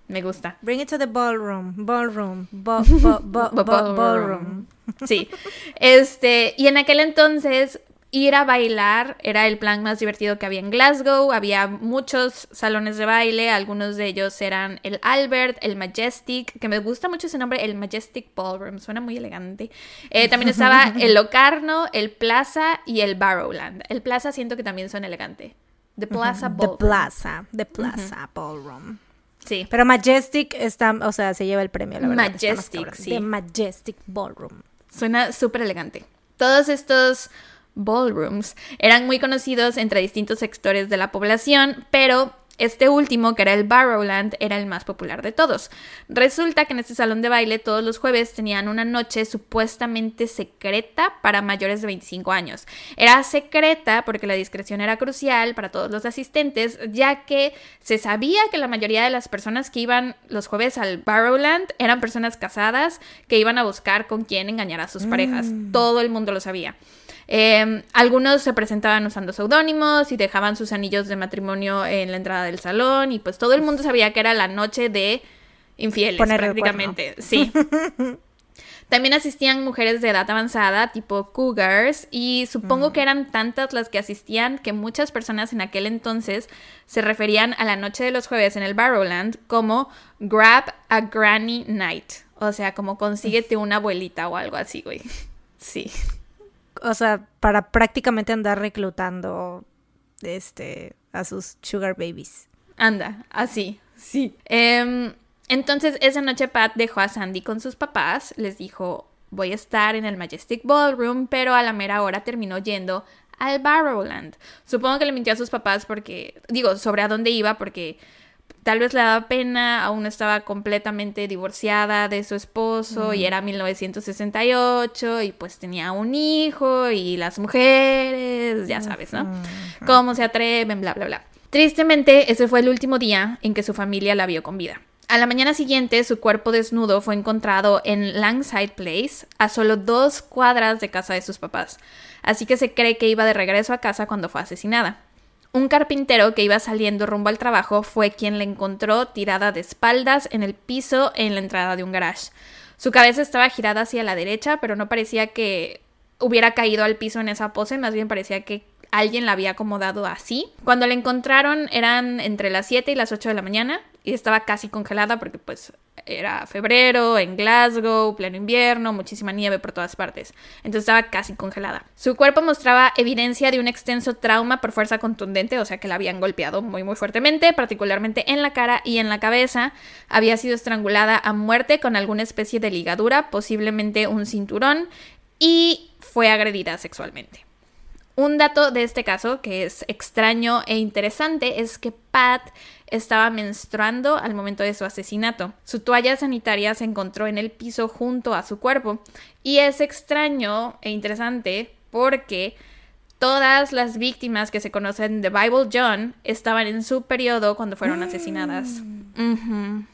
B: Me gusta.
A: Bring it to the ballroom. Ballroom. Ba- ba- ba- ba- ballroom.
B: Sí. Este, y en aquel entonces ir a bailar era el plan más divertido que había en Glasgow. Había muchos salones de baile, algunos de ellos eran el Albert, el Majestic, que me gusta mucho ese nombre, el Majestic Ballroom, suena muy elegante. Eh, también estaba el Locarno, el Plaza y el Barrowland. El Plaza siento que también suena elegante. The Plaza
A: The
B: Ballroom.
A: Plaza. The Plaza Ballroom.
B: Sí.
A: Pero Majestic está, o sea, se lleva el premio, la verdad.
B: Majestic, sí.
A: The Majestic Ballroom.
B: Suena súper elegante. Todos estos ballrooms eran muy conocidos entre distintos sectores de la población, pero este último, que era el Barrowland, era el más popular de todos. Resulta que en este salón de baile todos los jueves tenían una noche supuestamente secreta para mayores de 25 años. Era secreta porque la discreción era crucial para todos los asistentes, ya que se sabía que la mayoría de las personas que iban los jueves al Barrowland eran personas casadas que iban a buscar con quién engañar a sus parejas. Todo el mundo lo sabía. Eh, algunos se presentaban usando seudónimos y dejaban sus anillos de matrimonio en la entrada del salón y pues todo el mundo sabía que era la noche de infieles
A: Poner
B: prácticamente. Sí. También asistían mujeres de edad avanzada, tipo cougars, y supongo que eran tantas las que asistían que muchas personas en aquel entonces se referían a la noche de los jueves en el Barrowland como grab a granny night. O sea, como consíguete una abuelita o algo así, güey. Sí.
A: O sea, para prácticamente andar reclutando este a sus sugar babies.
B: Anda, así, sí. Em, entonces, esa noche Pat dejó a Sandy con sus papás, les dijo, voy a estar en el Majestic Ballroom, pero a la mera hora terminó yendo al Barrowland. Supongo que le mintió a sus papás porque, digo, sobre a dónde iba, porque tal vez le daba pena, aún estaba completamente divorciada de su esposo y era 1968 y pues tenía un hijo y las mujeres, ya sabes, ¿no? Cómo se atreven, bla, bla, bla. Tristemente, ese fue el último día en que su familia la vio con vida. A la mañana siguiente, su cuerpo desnudo fue encontrado en Langside Place, a solo dos cuadras de casa de sus papás, así que se cree que iba de regreso a casa cuando fue asesinada. Un carpintero que iba saliendo rumbo al trabajo fue quien la encontró tirada de espaldas en el piso en la entrada de un garage. Su cabeza estaba girada hacia la derecha, pero no parecía que hubiera caído al piso en esa pose, más bien parecía que alguien la había acomodado así. Cuando la encontraron eran entre las 7 y las 8 de la mañana y estaba casi congelada porque pues era febrero en Glasgow, pleno invierno, muchísima nieve por todas partes. Entonces estaba casi congelada. Su cuerpo mostraba evidencia de un extenso trauma por fuerza contundente, o sea que la habían golpeado muy muy fuertemente, particularmente en la cara y en la cabeza. Había sido estrangulada a muerte con alguna especie de ligadura, posiblemente un cinturón, y fue agredida sexualmente. Un dato de este caso que es extraño e interesante es que Pat estaba menstruando al momento de su asesinato. Su toalla sanitaria se encontró en el piso junto a su cuerpo. Y es extraño e interesante porque todas las víctimas que se conocen de Bible John estaban en su periodo cuando fueron asesinadas. Ujú.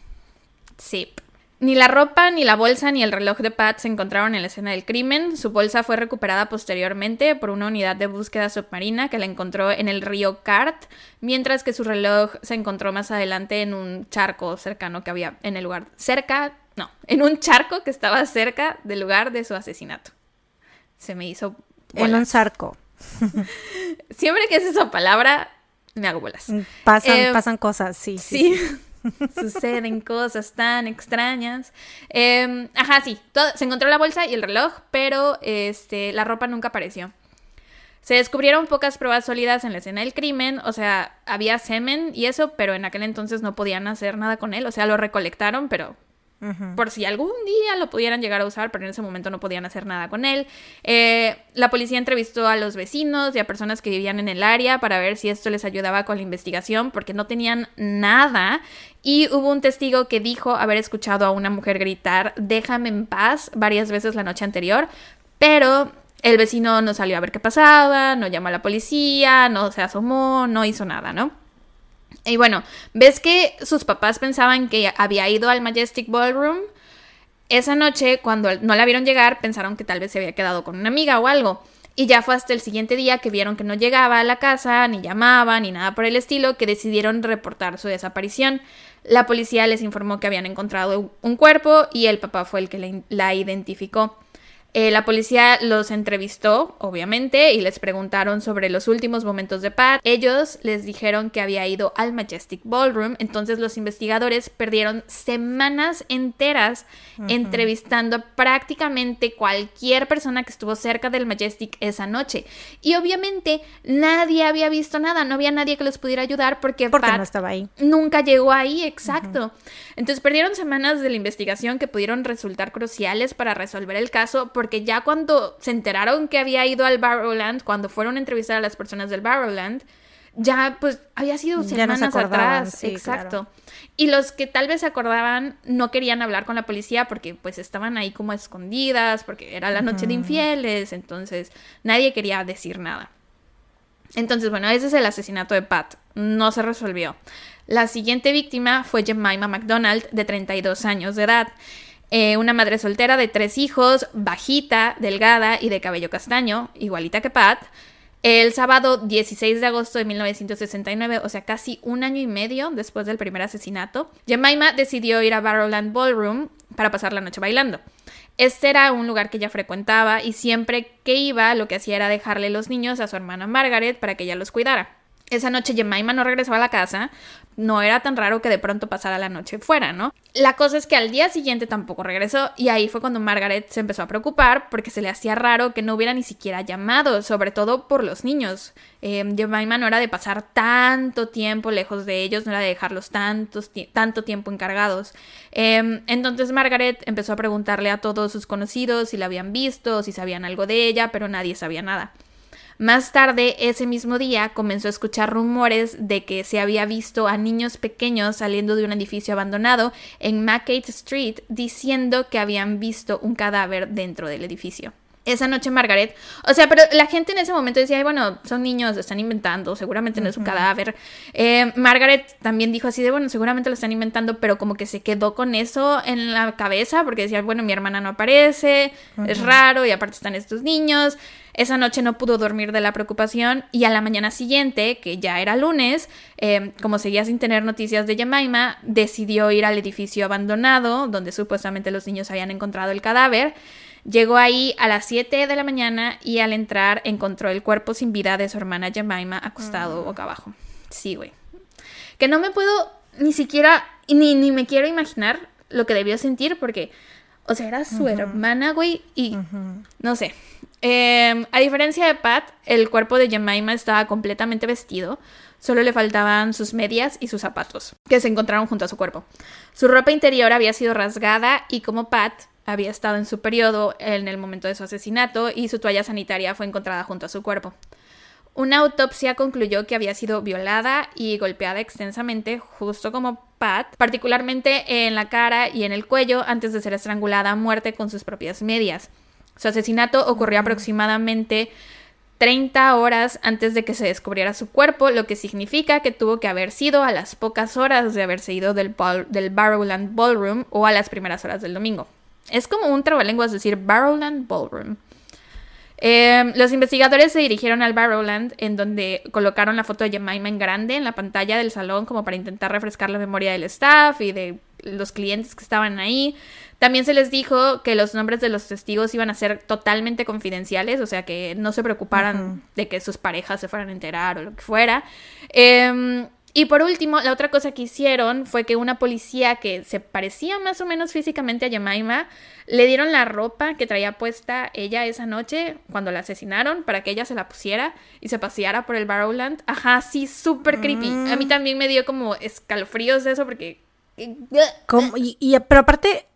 B: Sí. Ni la ropa, ni la bolsa, ni el reloj de Pat se encontraron en la escena del crimen. Su bolsa fue recuperada posteriormente por una unidad de búsqueda submarina que la encontró en el río Cart, mientras que su reloj se encontró más adelante en un charco cercano que había en el lugar cerca, no, en un charco que estaba cerca del lugar de su asesinato. Se me hizo
A: En un
B: bolas.
A: zarco.
B: Siempre que es esa palabra me hago bolas.
A: Pasan,
B: Eh,
A: pasan cosas, sí, sí.
B: Sí, suceden cosas tan extrañas. Eh, ajá, sí, todo- se encontró la bolsa y el reloj, pero este, la ropa nunca apareció. Se descubrieron pocas pruebas sólidas en la escena del crimen, o sea, había semen y eso, pero en aquel entonces no podían hacer nada con él, o sea, lo recolectaron, pero por si algún día lo pudieran llegar a usar, pero en ese momento no podían hacer nada con él. Eh, la policía entrevistó a los vecinos y a personas que vivían en el área para ver si esto les ayudaba con la investigación, porque no tenían nada. Y hubo un testigo que dijo haber escuchado a una mujer gritar, déjame en paz, varias veces la noche anterior, pero el vecino no salió a ver qué pasaba, no llamó a la policía, no se asomó, no hizo nada, ¿no? Y bueno, ves que sus papás pensaban que había ido al Majestic Ballroom. Esa noche, cuando no la vieron llegar, pensaron que tal vez se había quedado con una amiga o algo. Y ya fue hasta el siguiente día que vieron que no llegaba a la casa, ni llamaba, ni nada por el estilo, que decidieron reportar su desaparición. La policía les informó que habían encontrado un cuerpo y el papá fue el que la identificó. Eh, la policía los entrevistó, obviamente, y les preguntaron sobre los últimos momentos de Pat. Ellos les dijeron que había ido al Majestic Ballroom, entonces los investigadores perdieron semanas enteras entrevistando prácticamente cualquier persona que estuvo cerca del Majestic esa noche. Y obviamente nadie había visto nada, no había nadie que los pudiera ayudar porque,
A: porque no estaba ahí.
B: Nunca llegó ahí, exacto. Entonces perdieron semanas de la investigación que pudieron resultar cruciales para resolver el caso porque ya cuando se enteraron que había ido al Barrowland, cuando fueron a entrevistar a las personas del Barrowland, ya pues había sido semanas atrás, exacto. Y los que tal vez se acordaban no querían hablar con la policía porque pues estaban ahí como escondidas, porque era la noche de infieles, entonces nadie quería decir nada. Entonces, bueno, ese es el asesinato de Pat. No se resolvió. La siguiente víctima fue Jemima McDonald, de 32 años de edad. Eh, una madre soltera de tres hijos, bajita, delgada y de cabello castaño, igualita que Pat. El sábado 16 de agosto de 1969, o sea, casi un año y medio después del primer asesinato, Jemima decidió ir a Barrowland Ballroom para pasar la noche bailando. Este era un lugar que ella frecuentaba y siempre que iba lo que hacía era dejarle los niños a su hermana Margaret para que ella los cuidara. Esa noche Jemima no regresó a la casa, no era tan raro que de pronto pasara la noche fuera, ¿no? La cosa es que al día siguiente tampoco regresó y ahí fue cuando Margaret se empezó a preocupar porque se le hacía raro que no hubiera ni siquiera llamado, sobre todo por los niños. Eh, no era de pasar tanto tiempo lejos de ellos, no era de dejarlos tanto tiempo encargados. Em, entonces Margaret empezó a preguntarle a todos sus conocidos si la habían visto, si sabían algo de ella, pero nadie sabía nada. Más tarde, ese mismo día, comenzó a escuchar rumores de que se había visto a niños pequeños saliendo de un edificio abandonado en Mackay Street diciendo que habían visto un cadáver dentro del edificio esa noche Margaret. O sea, pero la gente en ese momento decía, Ay, bueno, son niños, lo están inventando, seguramente no es un cadáver. Eh, Margaret también dijo así de, bueno, seguramente lo están inventando, pero como que se quedó con eso en la cabeza porque decía, bueno, mi hermana no aparece, es raro y aparte están estos niños. Esa noche no pudo dormir de la preocupación y a la mañana siguiente, que ya era lunes, eh, como seguía sin tener noticias de Jemima, decidió ir al edificio abandonado donde supuestamente los niños habían encontrado el cadáver. Llegó ahí a las 7 de la mañana y al entrar encontró el cuerpo sin vida de su hermana Jemima acostado boca abajo. Sí, güey. Que no me puedo ni siquiera, ni, ni me quiero imaginar lo que debió sentir porque, o sea, era su hermana, güey, y no sé. Em, a diferencia de Pat, el cuerpo de Jemima estaba completamente vestido. Solo le faltaban sus medias y sus zapatos, que se encontraron junto a su cuerpo. Su ropa interior había sido rasgada y como Pat, había estado en su periodo en el momento de su asesinato y su toalla sanitaria fue encontrada junto a su cuerpo. Una autopsia concluyó que había sido violada y golpeada extensamente, justo como Pat, particularmente en la cara y en el cuello antes de ser estrangulada a muerte con sus propias medias. Su asesinato ocurrió aproximadamente 30 horas antes de que se descubriera su cuerpo, lo que significa que tuvo que haber sido a las pocas horas de haberse ido del, del Barrowland Ballroom o a las primeras horas del domingo. Es como un trabalenguas decir Barrowland Ballroom. Em, los investigadores se dirigieron al Barrowland, en donde colocaron la foto de Jemima en grande en la pantalla del salón, como para intentar refrescar la memoria del staff y de los clientes que estaban ahí. También se les dijo que los nombres de los testigos iban a ser totalmente confidenciales, o sea que no se preocuparan de que sus parejas se fueran a enterar o lo que fuera. Eh, y por último, la otra cosa que hicieron fue que una policía que se parecía más o menos físicamente a Jemima le dieron la ropa que traía puesta ella esa noche cuando la asesinaron para que ella se la pusiera y se paseara por el Barrowland. Ajá, sí, súper creepy. A mí mm. también me dio como escalofríos de eso porque
A: ¿Cómo? Y, y- pero aparte,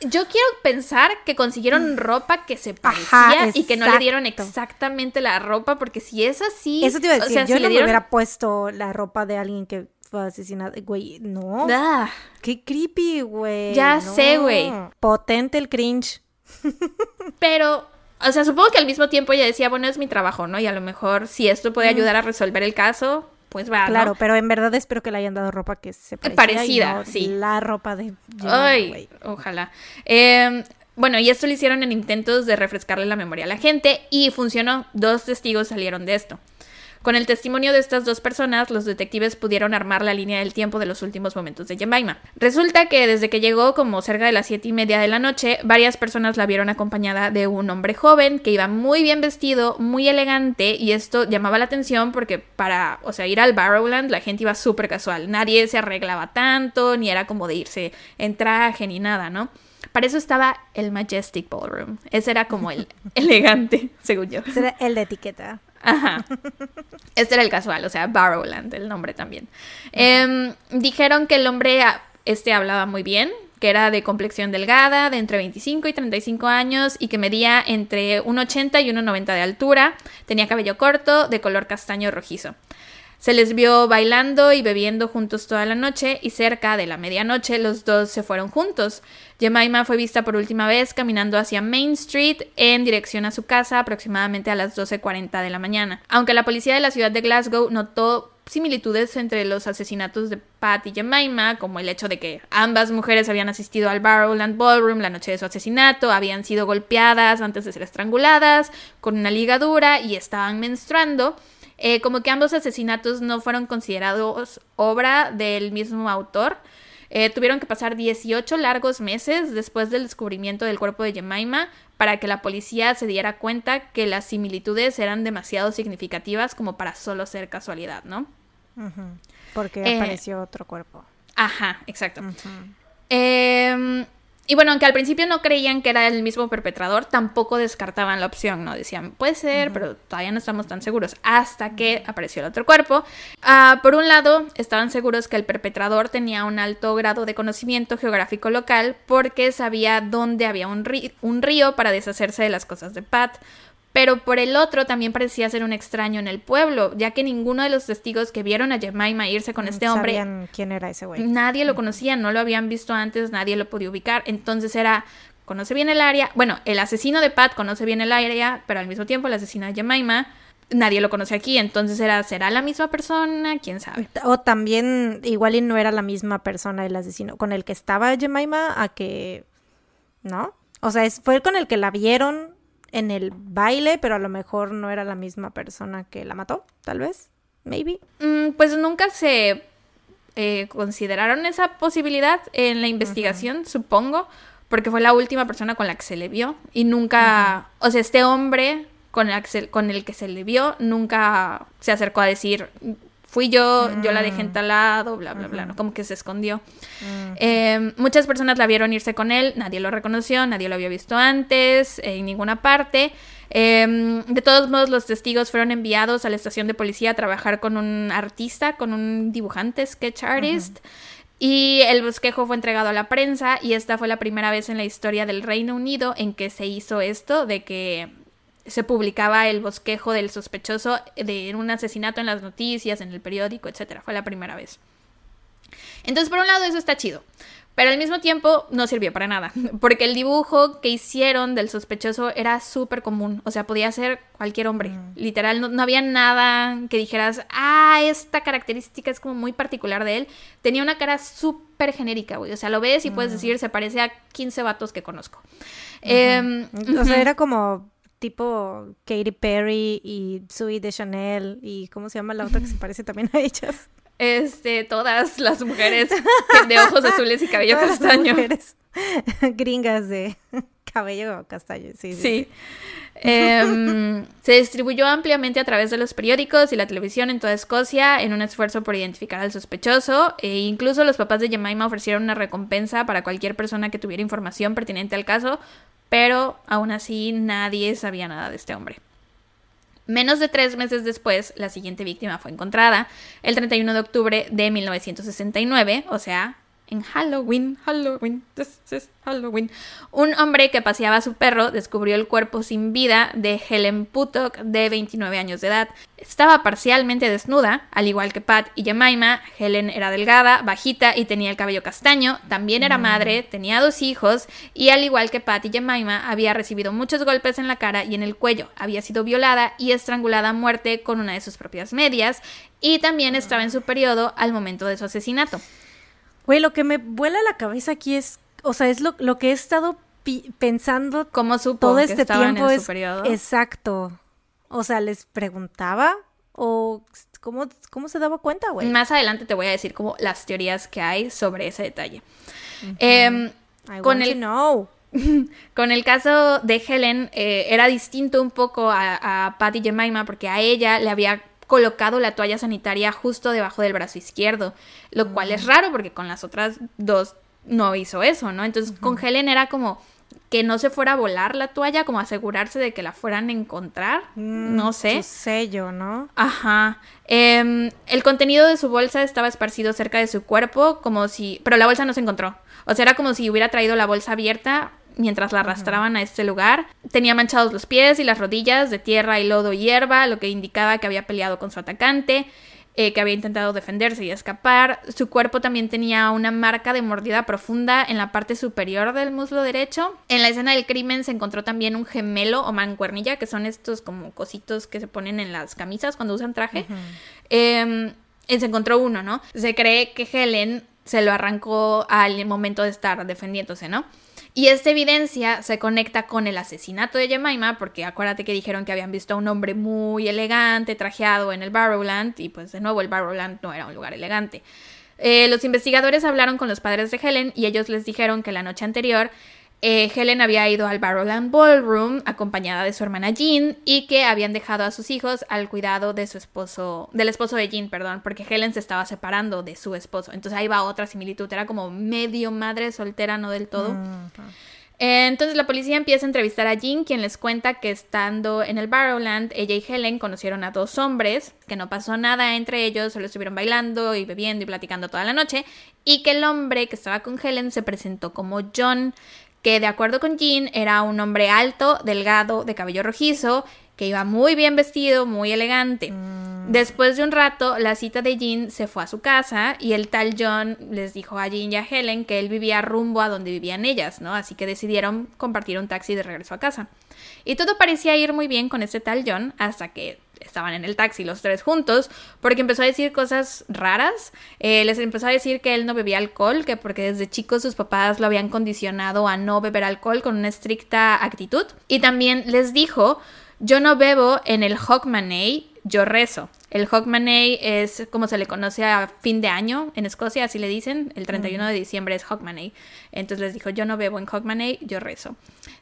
B: Yo quiero pensar que consiguieron ropa que se parecía
A: Mm. Ajá,
B: y que no le dieron exactamente la ropa, porque si es así.
A: eso te iba a
B: o
A: decir,
B: sea,
A: yo
B: si
A: no
B: le
A: me
B: dieron.
A: hubiera puesto la ropa de alguien que fue asesinado, güey, no.
B: Ah,
A: Qué creepy, güey.
B: Ya
A: no.
B: sé, güey.
A: Potente el cringe.
B: pero, o sea, supongo que al mismo tiempo ella decía, bueno, es mi trabajo, ¿no? Y a lo mejor si esto puede ayudar a resolver el caso, pues va, ¿no?
A: Claro, pero en verdad espero que le hayan dado ropa que se parecía
B: Parecida,
A: no
B: sí.
A: La ropa de
B: Ay, ojalá. Eh, bueno, y esto lo hicieron en intentos de refrescarle la memoria a la gente y funcionó. Dos testigos salieron de esto. Con el testimonio de estas dos personas, los detectives pudieron armar la línea del tiempo de los últimos momentos de Jemima. Resulta que desde que llegó, como cerca de las siete y media de la noche, varias personas la vieron acompañada de un hombre joven que iba muy bien vestido, muy elegante, y esto llamaba la atención porque para, o sea, ir al Barrowland la gente iba súper casual. Nadie se arreglaba tanto, ni era como de irse en traje ni nada, ¿no? Para eso estaba el Majestic Ballroom. Ese era como el elegante, según yo.
A: Ese era el de etiqueta.
B: Ajá. Este era el casual, o sea, Barrowland, el nombre también. Em, dijeron que el hombre ah, este hablaba muy bien, que era de complexión delgada, de entre 25 y 35 años y que medía entre 1,80 y 1,90 de altura, tenía cabello corto, de color castaño rojizo. Se les vio bailando y bebiendo juntos toda la noche y cerca de la medianoche los dos se fueron juntos. Jemima fue vista por última vez caminando hacia Main Street en dirección a su casa aproximadamente a las 12.40 de la mañana. Aunque la policía de la ciudad de Glasgow notó similitudes entre los asesinatos de Pat y Jemima, como el hecho de que ambas mujeres habían asistido al Barrowland Ballroom la noche de su asesinato, habían sido golpeadas antes de ser estranguladas, con una ligadura y estaban menstruando, eh, como que ambos asesinatos no fueron considerados obra del mismo autor. Eh, tuvieron que pasar 18 largos meses después del descubrimiento del cuerpo de Jemima para que la policía se diera cuenta que las similitudes eran demasiado significativas como para solo ser casualidad, ¿no?
A: Porque
B: Eh,
A: apareció otro cuerpo.
B: Ajá, exacto. Eh, y bueno, aunque al principio no creían que era el mismo perpetrador, tampoco descartaban la opción, ¿no? Decían, puede ser, pero todavía no estamos tan seguros. Hasta que apareció el otro cuerpo. Ah, por un lado, estaban seguros que el perpetrador tenía un alto grado de conocimiento geográfico local porque sabía dónde había un, río para deshacerse de las cosas de Pat. Pero por el otro también parecía ser un extraño en el pueblo, ya que ninguno de los testigos que vieron a Jemima irse con este hombre
A: Sabían quién era ese güey.
B: Nadie lo conocía, no lo habían visto antes, nadie lo podía ubicar. Entonces era, conoce bien el área. Bueno, el asesino de Pat conoce bien el área, pero al mismo tiempo el asesino de Jemima, nadie lo conoce aquí. Entonces era, ¿será la misma persona? ¿Quién sabe?
A: O también, igual y no era la misma persona el asesino con el que estaba Jemima a que. ¿No? O sea, es- fue con el que la vieron en el baile, pero a lo mejor no era la misma persona que la mató, tal vez. Maybe.
B: Mm, pues nunca se eh, consideraron esa posibilidad en la investigación, supongo, porque fue la última persona con la que se le vio y nunca, o sea, este hombre con, el que se le vio nunca se acercó a decir, fui yo, yo la dejé en tal lado, bla, bla, bla, ¿no? como que se escondió. Eh, muchas personas la vieron irse con él, nadie lo reconoció, nadie lo había visto antes, en ninguna parte. Eh, de todos modos, los testigos fueron enviados a la estación de policía a trabajar con un artista, con un dibujante, sketch artist. Y el bosquejo fue entregado a la prensa y esta fue la primera vez en la historia del Reino Unido en que se hizo esto, de que se publicaba el bosquejo del sospechoso de un asesinato en las noticias, en el periódico, etcétera. Fue la primera vez. Entonces, por un lado, eso está chido. Pero al mismo tiempo no sirvió para nada, porque el dibujo que hicieron del sospechoso era súper común, o sea, podía ser cualquier hombre, literal, no, no había nada que dijeras, ah, esta característica es como muy particular de él, tenía una cara súper genérica, güey, o sea, lo ves y puedes decir, se parece a 15 vatos que conozco. Em,
A: O sea, era como tipo Katy Perry y Sui de Chanel y ¿cómo se llama la otra que se parece también a ellas?
B: Este, todas las mujeres de ojos azules y cabello
A: Todas las
B: castaño.
A: mujeres gringas de cabello castaño, sí, sí.
B: Sí. Em, se distribuyó ampliamente a través de los periódicos y la televisión en toda Escocia en un esfuerzo por identificar al sospechoso. E incluso los papás de Jemima ofrecieron una recompensa para cualquier persona que tuviera información pertinente al caso, pero aún así nadie sabía nada de este hombre. Menos de tres meses después, la siguiente víctima fue encontrada, el 31 de octubre de 1969, o sea, en Halloween, Halloween, this is Halloween. Un hombre que paseaba a su perro descubrió el cuerpo sin vida de Helen Putock, de 29 años de edad. Estaba parcialmente desnuda, al igual que Pat y Jemima. Helen era delgada, bajita y tenía el cabello castaño. También era madre, tenía dos hijos y, al igual que Pat y Jemima, había recibido muchos golpes en la cara y en el cuello. Había sido violada y estrangulada a muerte con una de sus propias medias y también estaba en su periodo al momento de su asesinato.
A: Güey, lo que me vuela la cabeza aquí es, o sea, es lo, lo que he estado pensando
B: ¿Cómo supo
A: todo
B: que
A: este
B: estaban
A: tiempo.
B: en
A: es,
B: su periodo?
A: Exacto. O sea, ¿les preguntaba? ¿O cómo, cómo se daba cuenta, güey?
B: Más adelante te voy a decir como las teorías que hay sobre ese detalle. Em,
A: I
B: con
A: want
B: el-
A: know.
B: Con el caso de Helen, eh, era distinto un poco a, a Patty Jemima porque a ella le había colocado la toalla sanitaria justo debajo del brazo izquierdo, lo cual es raro porque con las otras dos no hizo eso, ¿no? Entonces con Helen era como que no se fuera a volar la toalla, como asegurarse de que la fueran a encontrar, no sé.
A: Su sello, ¿no?
B: Ajá. Em, el contenido de su bolsa estaba esparcido cerca de su cuerpo, como si. Pero la bolsa no se encontró. O sea, era como si hubiera traído la bolsa abierta mientras la arrastraban a este lugar. Tenía manchados los pies y las rodillas de tierra y lodo y hierba, lo que indicaba que había peleado con su atacante. eh, que había intentado defenderse y escapar. Su cuerpo también tenía una marca de mordida profunda en la parte superior del muslo derecho. En la escena del crimen se encontró también un gemelo o mancuernilla, que son estos como cositos que se ponen en las camisas cuando usan traje. Eh, y se encontró uno, ¿no? Se cree que Helen se lo arrancó al momento de estar defendiéndose, ¿no? Y esta evidencia se conecta con el asesinato de Jemima, porque acuérdate que dijeron que habían visto a un hombre muy elegante, trajeado en el Barrowland, y pues de nuevo el Barrowland no era un lugar elegante. Eh, los investigadores hablaron con los padres de Helen y ellos les dijeron que la noche anterior eh, Helen había ido al Barrowland Ballroom acompañada de su hermana Jean y que habían dejado a sus hijos al cuidado de su esposo, del esposo de Jean, perdón, porque Helen se estaba separando de su esposo. Entonces ahí va otra similitud, era como medio madre soltera, no del todo. Eh, Entonces la policía empieza a entrevistar a Jean, quien les cuenta que estando en el Barrowland, ella y Helen conocieron a dos hombres, que no pasó nada entre ellos, solo estuvieron bailando y bebiendo y platicando toda la noche, y que el hombre que estaba con Helen se presentó como John, que de acuerdo con Jean era un hombre alto, delgado, de cabello rojizo, que iba muy bien vestido, muy elegante. Después de un rato, la cita de Jean se fue a su casa y el tal John les dijo a Jean y a Helen que él vivía rumbo a donde vivían ellas, ¿no? Así que decidieron compartir un taxi de regreso a casa. Y todo parecía ir muy bien con este tal John hasta que estaban en el taxi los tres juntos, porque empezó a decir cosas raras. Eh, les empezó a decir que él no bebía alcohol, que porque desde chico sus papás lo habían condicionado a no beber alcohol con una estricta actitud. Y también les dijo, yo no bebo en el Hogmanay, yo rezo. El Hogmanay es como se le conoce a fin de año en Escocia, así le dicen. El 31 de diciembre es Hogmanay. Entonces les dijo, yo no bebo en Hogmanay, yo rezo.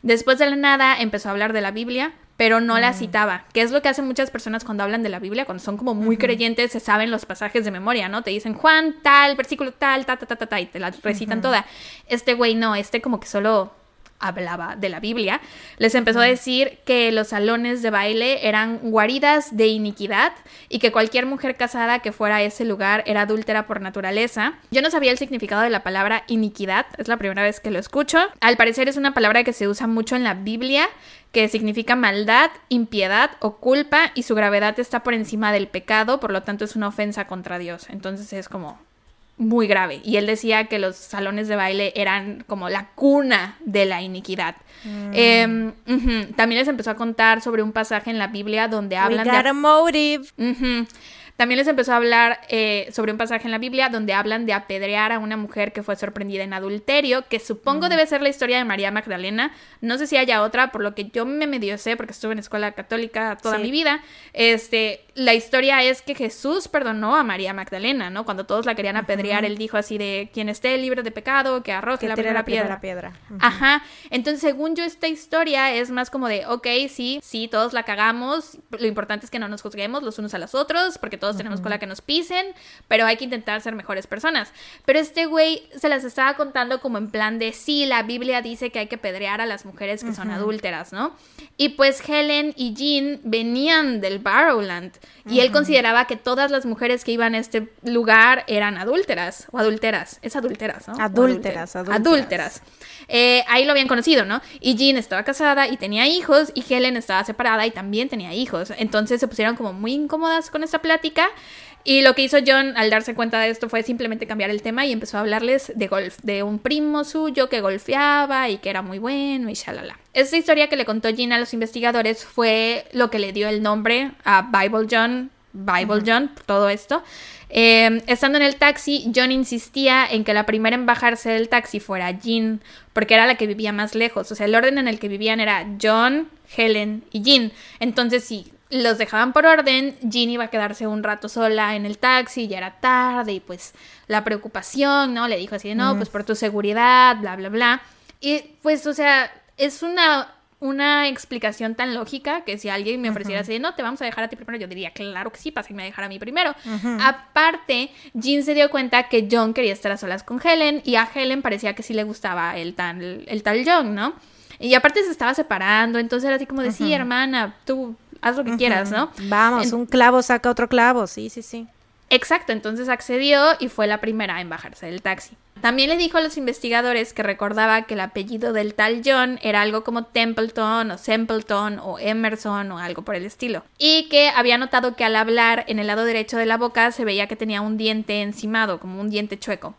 B: Después de la nada empezó a hablar de la Biblia, pero no la citaba, que es lo que hacen muchas personas cuando hablan de la Biblia, cuando son como muy creyentes, se saben los pasajes de memoria, ¿no? Te dicen Juan tal, versículo tal, ta, ta, ta, ta, ta, y te la recitan toda. Este güey no, este como que solo hablaba de la Biblia, les empezó a decir que los salones de baile eran guaridas de iniquidad y que cualquier mujer casada que fuera a ese lugar era adúltera por naturaleza. Yo no sabía el significado de la palabra iniquidad, es la primera vez que lo escucho. Al parecer es una palabra que se usa mucho en la Biblia, que significa maldad, impiedad o culpa y su gravedad está por encima del pecado, por lo tanto es una ofensa contra Dios. Entonces es como muy grave. Y él decía que los salones de baile eran como la cuna de la iniquidad. Eh, ujú. También les empezó a contar sobre un pasaje en la Biblia donde
A: We
B: hablan
A: got
B: de...
A: a motive.
B: Ujú. También les empezó a hablar eh, sobre un pasaje en la Biblia donde hablan de apedrear a una mujer que fue sorprendida en adulterio, que supongo debe ser la historia de María Magdalena. No sé si haya otra, por lo que yo me medio sé, porque estuve en escuela católica toda
A: Sí.
B: mi vida. Este, la historia es que Jesús perdonó a María Magdalena, ¿no? Cuando todos la querían apedrear, él dijo así de quien esté libre de pecado, que arroje
A: Que
B: la primera
A: la
B: piedra.
A: piedra.
B: Ajá, entonces según yo esta historia es más como de, ok, sí, sí, todos la cagamos, lo importante es que no nos juzguemos los unos a los otros, porque todos todos tenemos cola que nos pisen, pero hay que intentar ser mejores personas. Pero este güey se las estaba contando como en plan de, sí, la Biblia dice que hay que pedrear a las mujeres que son adúlteras, ¿no? Y pues Helen y Jean venían del Barrowland y él consideraba que todas las mujeres que iban a este lugar eran adúlteras o adulteras. Es adúlteras, ¿no?
A: Adúlteras,
B: adúlteras. adúlteras. Eh, ahí lo habían conocido, ¿no? Y Jean estaba casada y tenía hijos y Helen estaba separada y también tenía hijos. Entonces se pusieron como muy incómodas con esta plática. Y lo que hizo John al darse cuenta de esto fue simplemente cambiar el tema y empezó a hablarles de golf, de un primo suyo que golfeaba y que era muy bueno y shalala. Esta historia que le contó Jean a los investigadores fue lo que le dio el nombre a Bible John, Bible John, todo esto. Eh, estando en el taxi, John insistía en que la primera en bajarse del taxi fuera Jean, porque era la que vivía más lejos. O sea, el orden en el que vivían era John, Helen y Jean. Entonces, si los dejaban por orden, Jean iba a quedarse un rato sola en el taxi, ya era tarde, y pues la preocupación, ¿no? Le dijo así, no, pues por tu seguridad, bla, bla, bla. Y pues, o sea, es una una explicación tan lógica que si alguien me ofreciera así, no, te vamos a dejar a ti primero, yo diría, claro que sí, pásenme a dejar a mí primero. Aparte, Jean se dio cuenta que John quería estar a solas con Helen y a Helen parecía que sí le gustaba el tal, el tal John, ¿no? Y aparte se estaba separando, entonces era así como de, sí, hermana, tú haz lo que quieras, ¿no?
A: Vamos, un clavo saca otro clavo, sí, sí, sí.
B: Exacto, entonces accedió y fue la primera en bajarse del taxi. También le dijo a los investigadores que recordaba que el apellido del tal John era algo como Templeton o Sempleton o Emerson o algo por el estilo. Y que había notado que al hablar en el lado derecho de la boca se veía que tenía un diente encimado, como un diente chueco.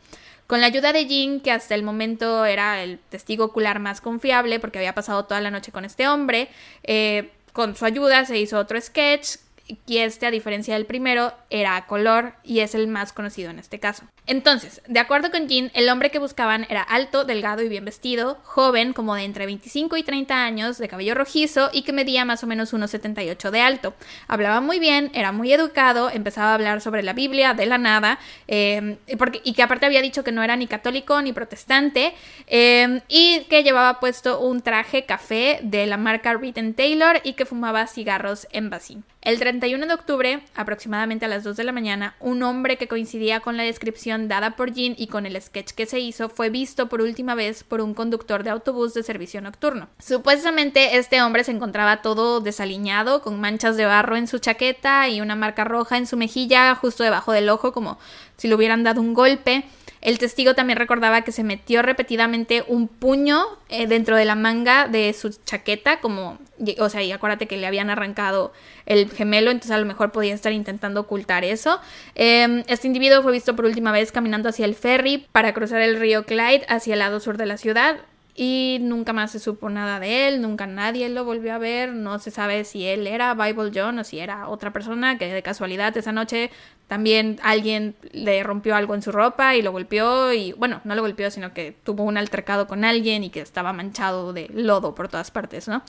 B: Con la ayuda de Jean, que hasta el momento era el testigo ocular más confiable porque había pasado toda la noche con este hombre, eh, con su ayuda se hizo otro sketch y este, a diferencia del primero, era a color y es el más conocido en este caso. Entonces, de acuerdo con Jean, el hombre que buscaban era alto, delgado y bien vestido, joven, como de entre 25 y 30 años, de cabello rojizo y que medía más o menos 1,78 de alto. Hablaba muy bien, era muy educado, empezaba a hablar sobre la Biblia de la nada, eh, porque, y que aparte había dicho que no era ni católico ni protestante, eh, y que llevaba puesto un traje café de la marca Reed Taylor y que fumaba cigarros en Basin. El 31 de octubre, aproximadamente a las 2 de la mañana, un hombre que coincidía con la descripción dada por Jean y con el sketch que se hizo fue visto por última vez por un conductor de autobús de servicio nocturno. Supuestamente este hombre se encontraba todo desaliñado, con manchas de barro en su chaqueta y una marca roja en su mejilla justo debajo del ojo como si le hubieran dado un golpe. El testigo también recordaba que se metió repetidamente un puño eh, dentro de la manga de su chaqueta, como, o sea, y acuérdate que le habían arrancado el gemelo, entonces a lo mejor podía estar intentando ocultar eso. Em, este individuo fue visto por última vez caminando hacia el ferry para cruzar el río Clyde hacia el lado sur de la ciudad y nunca más se supo nada de él, nunca nadie lo volvió a ver, no se sabe si él era Bible John o si era otra persona, que de casualidad esa noche también alguien le rompió algo en su ropa y lo golpeó y bueno, no lo golpeó, sino que tuvo un altercado con alguien y que estaba manchado de lodo por todas partes, ¿no?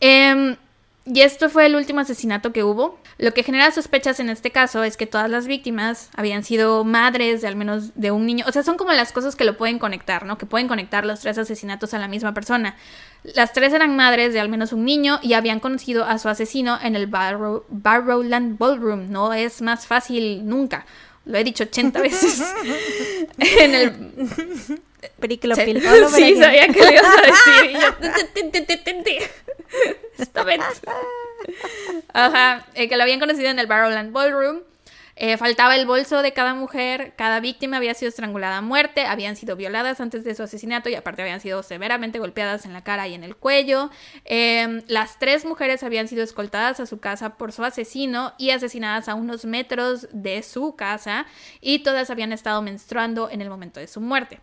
B: Eh, y esto fue el último asesinato que hubo. Lo que genera sospechas en este caso es que todas las víctimas habían sido madres de al menos de un niño. O sea, son como las cosas que lo pueden conectar, ¿no? Que pueden conectar los tres asesinatos a la misma persona. Las tres eran madres de al menos un niño y habían conocido a su asesino en el Barrowland Ballroom. No es más fácil nunca. Lo he dicho 80 veces. en el...
A: Periclo
B: Sí, sabía que lo ibas a decir. Esta vez. Ajá, eh, que lo habían conocido en el Barrowland Ballroom. Eh, faltaba el bolso de cada mujer, cada víctima había sido estrangulada a muerte, habían sido violadas antes de su asesinato y aparte habían sido severamente golpeadas en la cara y en el cuello. Em, las tres mujeres habían sido escoltadas a su casa por su asesino y asesinadas a unos metros de su casa y todas habían estado menstruando en el momento de su muerte.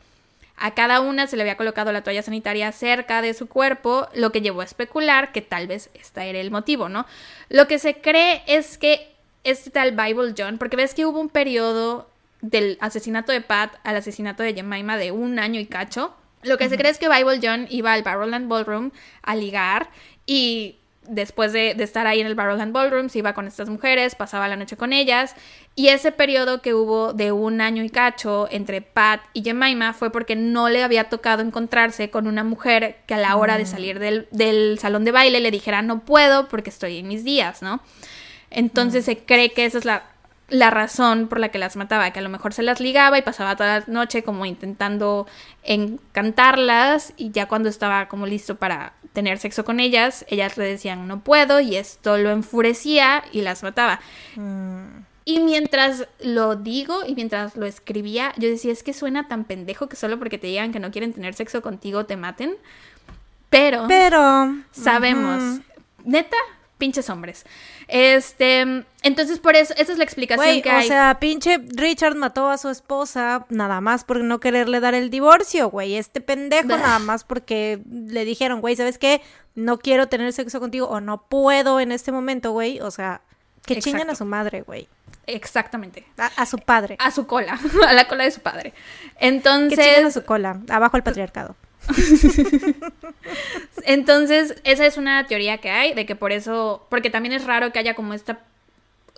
B: A cada una se le había colocado la toalla sanitaria cerca de su cuerpo, lo que llevó a especular que tal vez este era el motivo, ¿no? Lo que se cree es que este tal Bible John, porque ves que hubo un periodo del asesinato de Pat al asesinato de Jemima de un año y cacho. Lo que se cree es que Bible John iba al Barrowland Ballroom a ligar y después de, estar ahí en el Barrowland Ballroom, se iba con estas mujeres, pasaba la noche con ellas. Y ese periodo que hubo de un año y cacho entre Pat y Jemima fue porque no le había tocado encontrarse con una mujer que a la hora de mm. salir del, del salón de baile le dijera no puedo porque estoy en mis días, ¿no? Entonces mm. se cree que esa es la la razón por la que las mataba, que a lo mejor se las ligaba y pasaba toda la noche como intentando encantarlas y ya cuando estaba como listo para tener sexo con ellas, ellas le decían no puedo y esto lo enfurecía y las mataba. Mm. Y mientras lo digo y mientras lo escribía, yo decía, es que suena tan pendejo que solo porque te digan que no quieren tener sexo contigo te maten. Pero,
A: Pero
B: sabemos, neta, pinches hombres. Este, entonces por eso, esa es la explicación que hay.
A: O sea, pinche Richard mató a su esposa nada más por no quererle dar el divorcio, güey. Este pendejo nada más porque le dijeron, güey, ¿sabes qué? No quiero tener sexo contigo o no puedo en este momento, güey. O sea, que chingan a su madre, güey.
B: Exactamente.
A: A, su padre.
B: A su cola, a la cola de su padre. Entonces...
A: Que a su cola, abajo el patriarcado.
B: Entonces, esa es una teoría que hay, de que por eso, porque también es raro que haya como esta,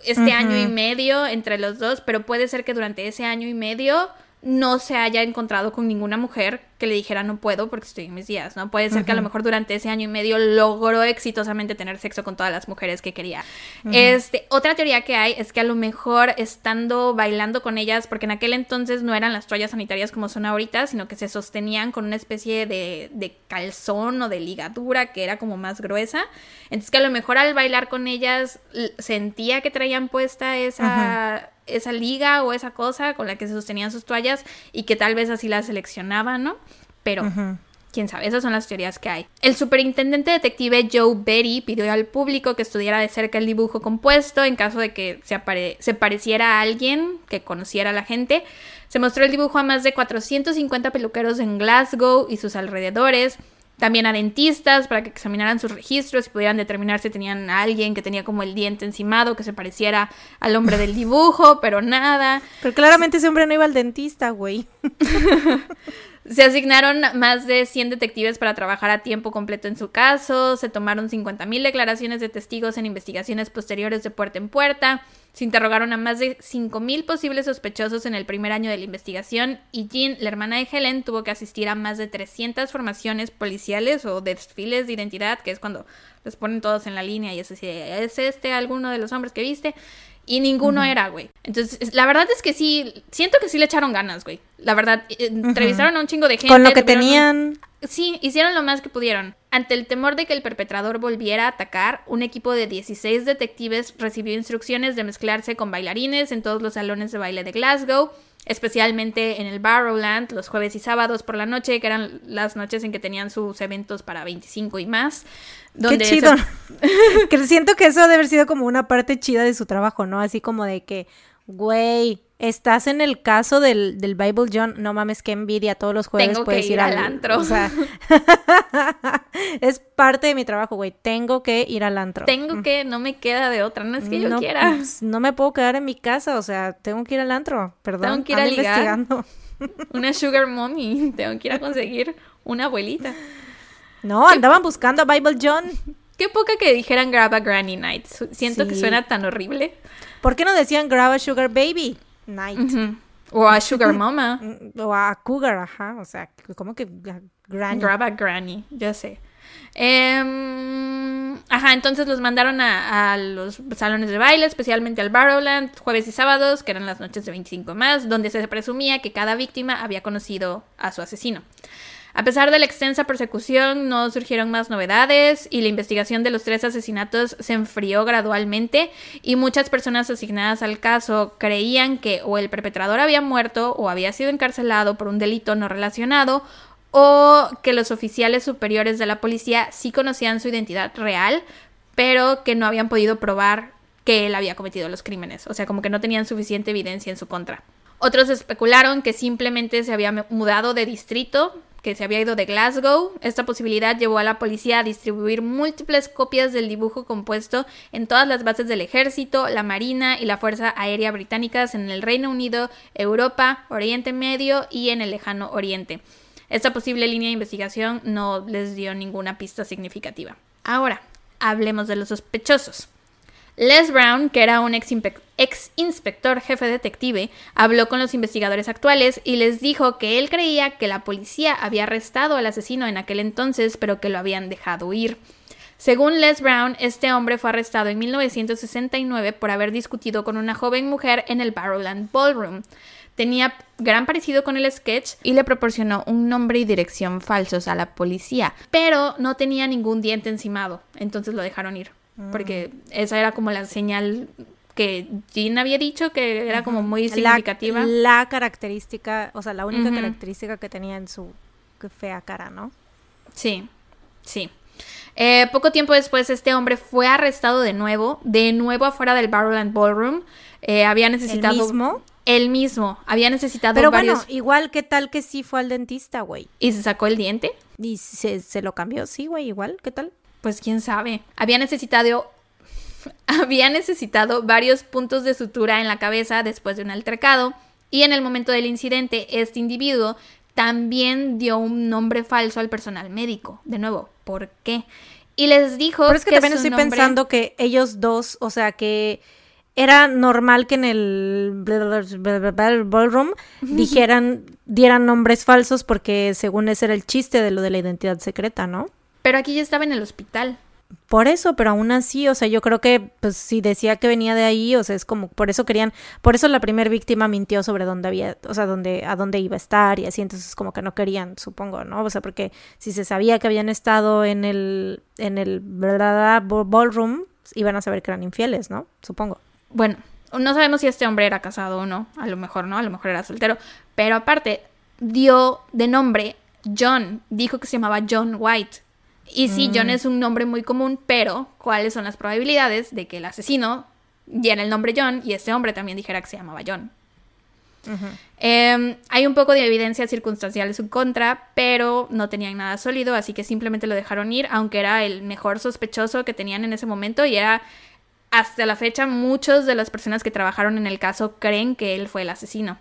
B: este año y medio entre los dos, pero puede ser que durante ese año y medio no se haya encontrado con ninguna mujer que le dijera no puedo porque estoy en mis días, ¿no? Puede ser que a lo mejor durante ese año y medio logró exitosamente tener sexo con todas las mujeres que quería. Este, otra teoría que hay es que a lo mejor estando bailando con ellas, porque en aquel entonces no eran las toallas sanitarias como son ahorita, sino que se sostenían con una especie de, de calzón o de ligadura que era como más gruesa. Entonces que a lo mejor al bailar con ellas sentía que traían puesta esa esa liga o esa cosa con la que se sostenían sus toallas y que tal vez así la seleccionaban, ¿no? Pero quién sabe, esas son las teorías que hay. El superintendente detective Joe Berry pidió al público que estudiara de cerca el dibujo compuesto en caso de que se, se pareciera a alguien que conociera a la gente. Se mostró el dibujo a más de 450 peluqueros en Glasgow y sus alrededores también a dentistas para que examinaran sus registros y pudieran determinar si tenían a alguien que tenía como el diente encimado que se pareciera al hombre del dibujo, pero nada.
A: Pero claramente ese hombre no iba al dentista, güey.
B: Se asignaron más de 100 detectives para trabajar a tiempo completo en su caso, se tomaron 50.000 declaraciones de testigos en investigaciones posteriores de puerta en puerta, se interrogaron a más de 5.000 posibles sospechosos en el primer año de la investigación y Jean, la hermana de Helen, tuvo que asistir a más de 300 formaciones policiales o desfiles de identidad, que es cuando los ponen todos en la línea y es así, ¿es este alguno de los hombres que viste? Y ninguno era, güey. Entonces, la verdad es que sí, siento que sí le echaron ganas, güey. La verdad, eh, entrevistaron a un chingo de gente.
A: Con lo que tenían.
B: Sí, hicieron lo más que pudieron. Ante el temor de que el perpetrador volviera a atacar, un equipo de 16 detectives recibió instrucciones de mezclarse con bailarines en todos los salones de baile de Glasgow especialmente en el Barrowland los jueves y sábados por la noche, que eran las noches en que tenían sus eventos para 25 y más.
A: Qué chido. que siento que eso debe haber sido como una parte chida de su trabajo, ¿no? Así como de que, güey, estás en el caso del, del Bible John, no mames, qué envidia, todos los jueves
B: Tengo
A: puedes
B: que ir, al, antro.
A: O sea, es parte de mi trabajo, güey, tengo que ir al antro.
B: Tengo mm. que, no me queda de otra, no es que yo quiera.
A: Pues, no me puedo quedar en mi casa, o sea, tengo que ir al antro, perdón.
B: Tengo que ir a ligar. Una sugar mommy, tengo que ir a conseguir una abuelita.
A: No, andaban buscando a Bible John.
B: Qué poca que dijeran grab a Granny Night. Siento que suena tan horrible.
A: ¿Por qué no decían grab a Sugar Baby? Night.
B: O a Sugar Mama.
A: o a Cougar, ajá. O sea, como que Granny.
B: Grab a Granny, ya sé. Em, ajá, entonces los mandaron a, a, los salones de baile, especialmente al Barrowland, jueves y sábados, que eran las noches de 25 más, donde se presumía que cada víctima había conocido a su asesino. A pesar de la extensa persecución, no surgieron más novedades y la investigación de los tres asesinatos se enfrió gradualmente y muchas personas asignadas al caso creían que o el perpetrador había muerto o había sido encarcelado por un delito no relacionado o que los oficiales superiores de la policía sí conocían su identidad real, pero que no habían podido probar que él había cometido los crímenes, o sea, como que no tenían suficiente evidencia en su contra. Otros especularon que simplemente se había mudado de distrito, que se había ido de Glasgow. Esta posibilidad llevó a la policía a distribuir múltiples copias del dibujo compuesto en todas las bases del ejército, la marina y la Fuerza Aérea Británicas en el Reino Unido, Europa, Oriente Medio y en el lejano Oriente. Esta posible línea de investigación no les dio ninguna pista significativa. Ahora, hablemos de los sospechosos. Les Brown, que era un ex, inspector jefe detective, habló con los investigadores actuales y les dijo que él creía que la policía había arrestado al asesino en aquel entonces, pero que lo habían dejado ir. Según Les Brown, este hombre fue arrestado en 1969 por haber discutido con una joven mujer en el Barrowland Ballroom. Tenía gran parecido con el sketch y le proporcionó un nombre y dirección falsos a la policía, pero no tenía ningún diente encimado, entonces lo dejaron ir, porque esa era como la señal que Jean había dicho que era como muy significativa.
A: La, característica, o sea, la única característica que tenía en su fea cara, ¿no?
B: Sí, sí. Eh, poco tiempo después, este hombre fue arrestado de nuevo, de nuevo afuera del Barrowland Ballroom. Eh, había necesitado.
A: ¿El mismo?
B: El mismo. Había necesitado
A: Pero bueno, igual, ¿qué tal que sí fue al dentista, güey?
B: ¿Y se sacó el diente?
A: ¿Y se, se lo cambió? Sí, güey, igual, ¿qué tal?
B: Pues quién sabe. Había necesitado. había necesitado varios puntos de sutura en la cabeza después de un altercado. Y en el momento del incidente, este individuo también dio un nombre falso al personal médico. De nuevo, ¿por qué? Y les dijo
A: Pero es que, también estoy pensando que ellos dos, o sea, que era normal que en el ballroom dijeran, dieran nombres falsos porque según ese era el chiste de lo de la identidad secreta, ¿no?
B: Pero aquí ya estaba en el hospital.
A: Por eso, pero aún así, o sea, yo creo que, pues, si decía que venía de ahí, o sea, es como, por eso querían, por eso la primera víctima mintió sobre dónde había, o sea, dónde, a dónde iba a estar y así, entonces como que no querían, supongo, ¿no? O sea, porque si se sabía que habían estado en el, en el ballroom, iban a saber que eran infieles, ¿no? Supongo.
B: Bueno, no sabemos si este hombre era casado o no, a lo mejor no, a lo mejor era soltero, pero aparte, dio de nombre John, dijo que se llamaba John White y sí, John mm. es un nombre muy común, pero ¿cuáles son las probabilidades de que el asesino diera el nombre John y este hombre también dijera que se llamaba John? Em, hay un poco de evidencia circunstancial en su contra, pero no tenían nada sólido, así que simplemente lo dejaron ir, aunque era el mejor sospechoso que tenían en ese momento y era hasta la fecha muchos de las personas que trabajaron en el caso creen que él fue el asesino.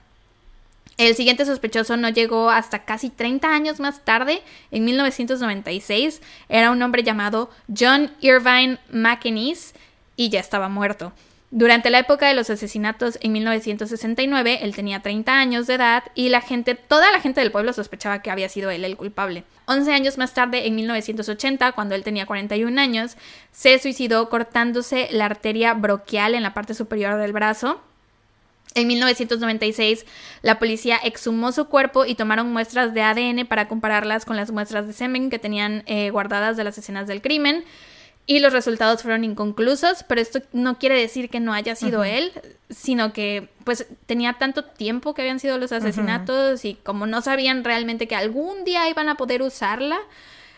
B: El siguiente sospechoso no llegó hasta casi 30 años más tarde, en 1996. Era un hombre llamado John Irvine McInnes y ya estaba muerto. Durante la época de los asesinatos en 1969, él tenía 30 años de edad y la gente, toda la gente del pueblo sospechaba que había sido él el culpable. 11 años más tarde, en 1980, cuando él tenía 41 años, se suicidó cortándose la arteria broquial en la parte superior del brazo en 1996, la policía exhumó su cuerpo y tomaron muestras de ADN para compararlas con las muestras de semen que tenían eh, guardadas de las escenas del crimen. Y los resultados fueron inconclusos, pero esto no quiere decir que no haya sido él, sino que pues tenía tanto tiempo que habían sido los asesinatos y como no sabían realmente que algún día iban a poder usarla,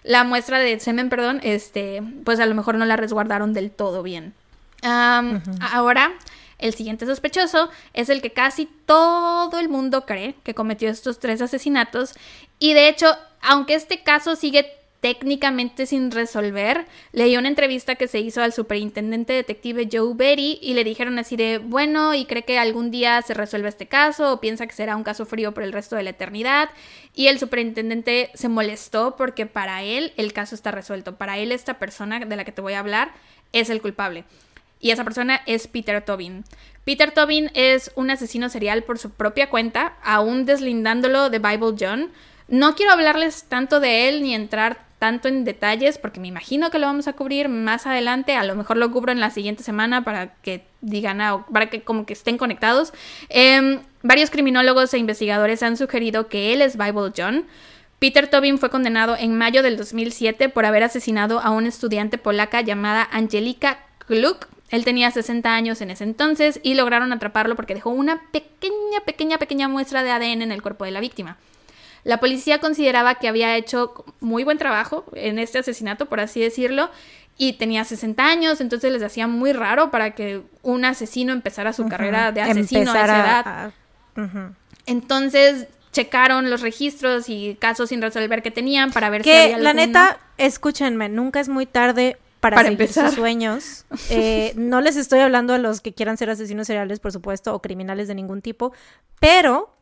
B: la muestra de semen, perdón, este, pues a lo mejor no la resguardaron del todo bien. Ahora, el siguiente sospechoso es el que casi todo el mundo cree que cometió estos tres asesinatos. Y de hecho, aunque este caso sigue técnicamente sin resolver, leí una entrevista que se hizo al superintendente detective Joe Berry y le dijeron así de, bueno, ¿y cree que algún día se resuelve este caso o piensa que será un caso frío por el resto de la eternidad? Y el superintendente se molestó porque para él el caso está resuelto, para él esta persona de la que te voy a hablar es el culpable y esa persona es Peter Tobin. Peter Tobin es un asesino serial por su propia cuenta, aún deslindándolo de Bible John. No quiero hablarles tanto de él ni entrar tanto en detalles porque me imagino que lo vamos a cubrir más adelante, a lo mejor lo cubro en la siguiente semana para que digan, ah, para que como que estén conectados. Em, varios criminólogos e investigadores han sugerido que él es Bible John. Peter Tobin fue condenado en mayo del 2007 por haber asesinado a una estudiante polaca llamada Angelika Kluk él tenía 60 años en ese entonces y lograron atraparlo porque dejó una pequeña, pequeña, pequeña muestra de ADN en el cuerpo de la víctima. La policía consideraba que había hecho muy buen trabajo en este asesinato, por así decirlo, y tenía 60 años, entonces les hacía muy raro para que un asesino empezara su carrera de asesino a esa edad. Entonces checaron los registros y casos sin resolver que tenían para ver
A: si había la neta, escúchenme, nunca es muy tarde para, empezar. sus sueños. Eh, no les estoy hablando a los que quieran ser asesinos seriales, por supuesto, o criminales de ningún tipo, pero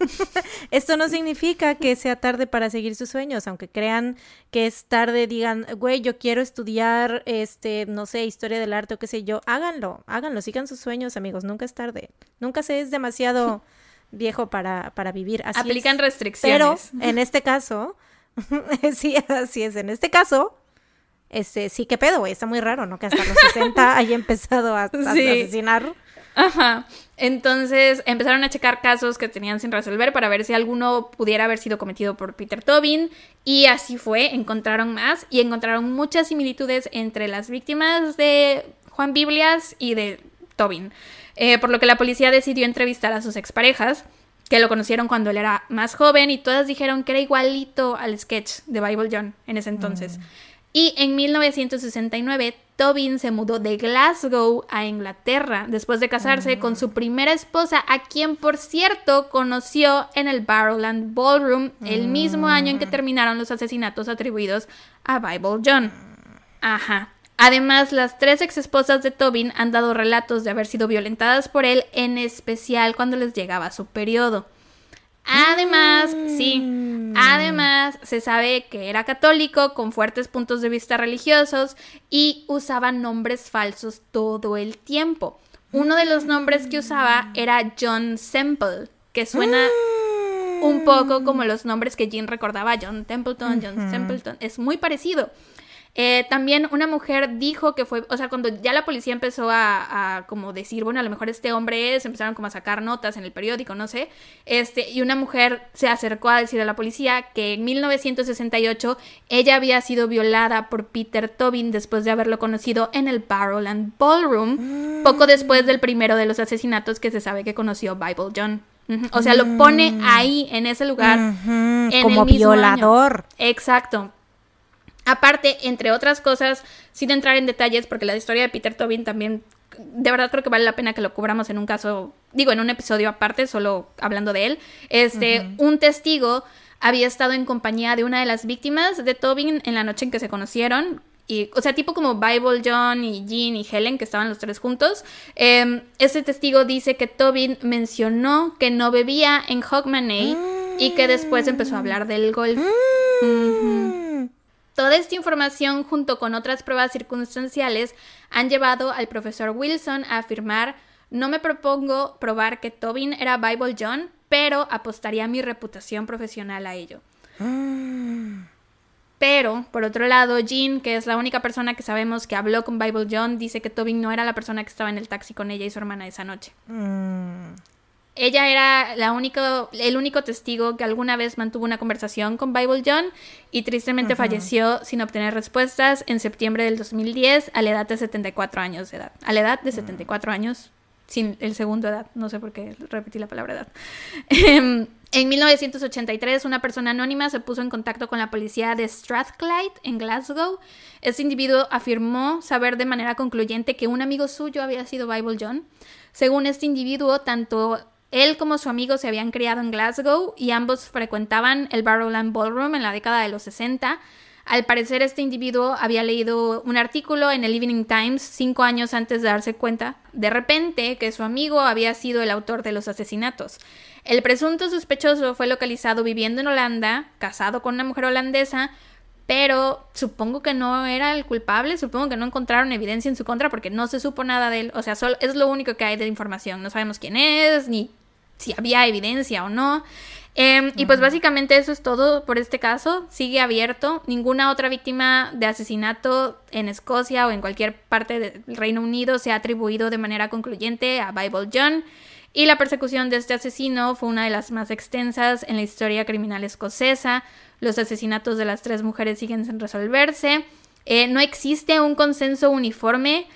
A: esto no significa que sea tarde para seguir sus sueños, aunque crean que es tarde, digan, güey, yo quiero estudiar, este, no sé, historia del arte o qué sé yo, háganlo, háganlo, sigan sus sueños, amigos, nunca es tarde, nunca se es demasiado viejo para, para vivir. Así
B: Aplican restricciones.
A: Pero en este caso, sí, así es, en este caso, Este, sí, qué pedo, güey, está muy raro, ¿no? Que hasta los 60 haya empezado a, a
B: Sí.
A: asesinar.
B: Ajá. Entonces empezaron a checar casos que tenían sin resolver para ver si alguno pudiera haber sido cometido por Peter Tobin. Y así fue, encontraron más y encontraron muchas similitudes entre las víctimas de Juan Biblias y de Tobin. Eh, por lo que la policía decidió entrevistar a sus exparejas, que lo conocieron cuando él era más joven, y todas dijeron que era igualito al sketch de Bible John en ese entonces. Y en 1969, Tobin se mudó de Glasgow a Inglaterra después de casarse con su primera esposa, a quien, por cierto, conoció en el Barrowland Ballroom el mismo año en que terminaron los asesinatos atribuidos a Bible John. Ajá. Además, las tres exesposas de Tobin han dado relatos de haber sido violentadas por él, en especial cuando les llegaba su periodo. Además, sí, además se sabe que era católico con fuertes puntos de vista religiosos y usaba nombres falsos todo el tiempo. Uno de los nombres que usaba era John Semple, que suena un poco como los nombres que Jean recordaba, John Templeton, John Templeton, es muy parecido. Eh, también una mujer dijo que fue, o sea, cuando ya la policía empezó a, a, como decir, bueno, a lo mejor este hombre es, empezaron como a sacar notas en el periódico, no sé, este, y una mujer se acercó a decir a la policía que en 1968 ella había sido violada por Peter Tobin después de haberlo conocido en el Barrowland Ballroom, poco después del primero de los asesinatos que se sabe que conoció Bible John. O sea, lo pone ahí, en ese lugar, en
A: como
B: el mismo año.
A: violador.
B: Exacto. Aparte, entre otras cosas, sin entrar en detalles, porque la historia de Peter Tobin también, de verdad creo que vale la pena que lo cubramos en un caso, digo, en un episodio aparte, solo hablando de él. Este, un testigo había estado en compañía de una de las víctimas de Tobin en la noche en que se conocieron. Y, o sea, tipo como Bible John y Jean y Helen, que estaban los tres juntos. Eh, ese testigo dice que Tobin mencionó que no bebía en Hogmanay y que después empezó a hablar del golf. Ujú. Toda esta información, junto con otras pruebas circunstanciales, han llevado al profesor Wilson a afirmar: No me propongo probar que Tobin era Bible John, pero apostaría mi reputación profesional a ello. Pero, por otro lado, Jean, que es la única persona que sabemos que habló con Bible John, dice que Tobin no era la persona que estaba en el taxi con ella y su hermana esa noche.
A: Mm.
B: Ella era la único, el único testigo que alguna vez mantuvo una conversación con Bible John y tristemente falleció sin obtener respuestas en septiembre del 2010 a la edad de 74 años de edad. A la edad de 74 años, sin el segundo edad, no sé por qué repetí la palabra edad. Em, En 1983, una persona anónima se puso en contacto con la policía de Strathclyde en Glasgow. Este individuo afirmó saber de manera concluyente que un amigo suyo había sido Bible John. Según este individuo, tanto él como su amigo se habían criado en Glasgow y ambos frecuentaban el Barrowland Ballroom en la década de los 60. Al parecer, este individuo había leído un artículo en el Evening Times cinco años antes de darse cuenta, de repente, que su amigo había sido el autor de los asesinatos. El presunto sospechoso fue localizado viviendo en Holanda, casado con una mujer holandesa, pero supongo que no era el culpable, supongo que no encontraron evidencia en su contra porque no se supo nada de él, o sea, solo, es lo único que hay de información, no sabemos quién es, ni si había evidencia o no. Eh, y pues básicamente eso es todo por este caso, sigue abierto, ninguna otra víctima de asesinato en Escocia o en cualquier parte del Reino Unido se ha atribuido de manera concluyente a Bible John. Y la persecución de este asesino fue una de las más extensas en la historia criminal escocesa. Los asesinatos de las tres mujeres siguen sin resolverse. Eh, no existe un consenso uniforme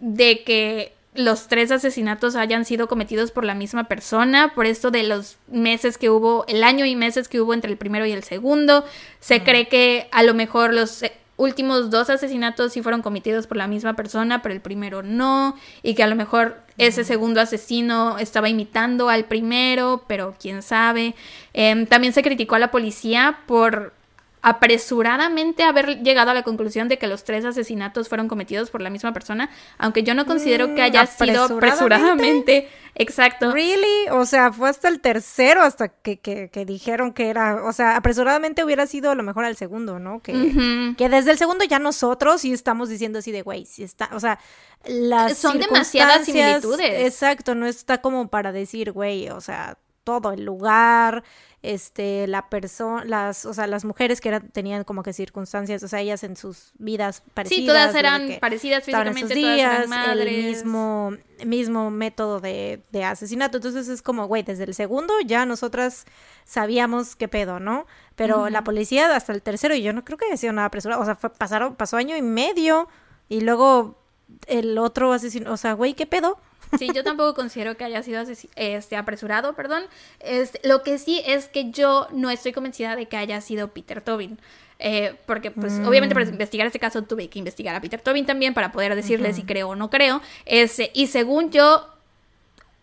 B: de que los tres asesinatos hayan sido cometidos por la misma persona, por esto de los meses que hubo, el año y meses que hubo entre el primero y el segundo. Se cree que a lo mejor los últimos dos asesinatos sí fueron cometidos por la misma persona, pero el primero no, y que a lo mejor ese segundo asesino estaba imitando al primero, pero quién sabe. Eh, también se criticó a la policía por apresuradamente haber llegado a la conclusión de que los tres asesinatos fueron cometidos por la misma persona, aunque yo no considero que haya sido apresuradamente. Exacto.
A: ¿Really? O sea, fue hasta el tercero hasta que, que, que, dijeron que era, o sea, apresuradamente hubiera sido a lo mejor al segundo, ¿no? Que, uh -huh. que desde el segundo ya nosotros sí estamos diciendo así de, güey, si está, o sea, las
B: Son demasiadas similitudes.
A: Exacto, no está como para decir, güey, o sea, todo, el lugar, este, la persona, las, o sea, las mujeres que eran, tenían como que circunstancias, o sea, ellas en sus vidas parecidas.
B: Sí, todas eran parecidas físicamente,
A: días,
B: todas eran
A: el mismo, mismo método de, de asesinato. Entonces es como, güey, desde el segundo ya nosotras sabíamos qué pedo, ¿no? Pero la policía hasta el tercero, y yo no creo que haya sido nada apresurado, o sea, fue, pasaron, pasó año y medio, y luego el otro asesino, o sea, güey, ¿qué pedo?
B: Sí, yo tampoco considero que haya sido este, apresurado, perdón. Este, lo que sí es que yo no estoy convencida de que haya sido Peter Tobin. Eh, porque, pues, mm. obviamente para investigar este caso tuve que investigar a Peter Tobin también para poder decirle si creo o no creo. Este, y según yo,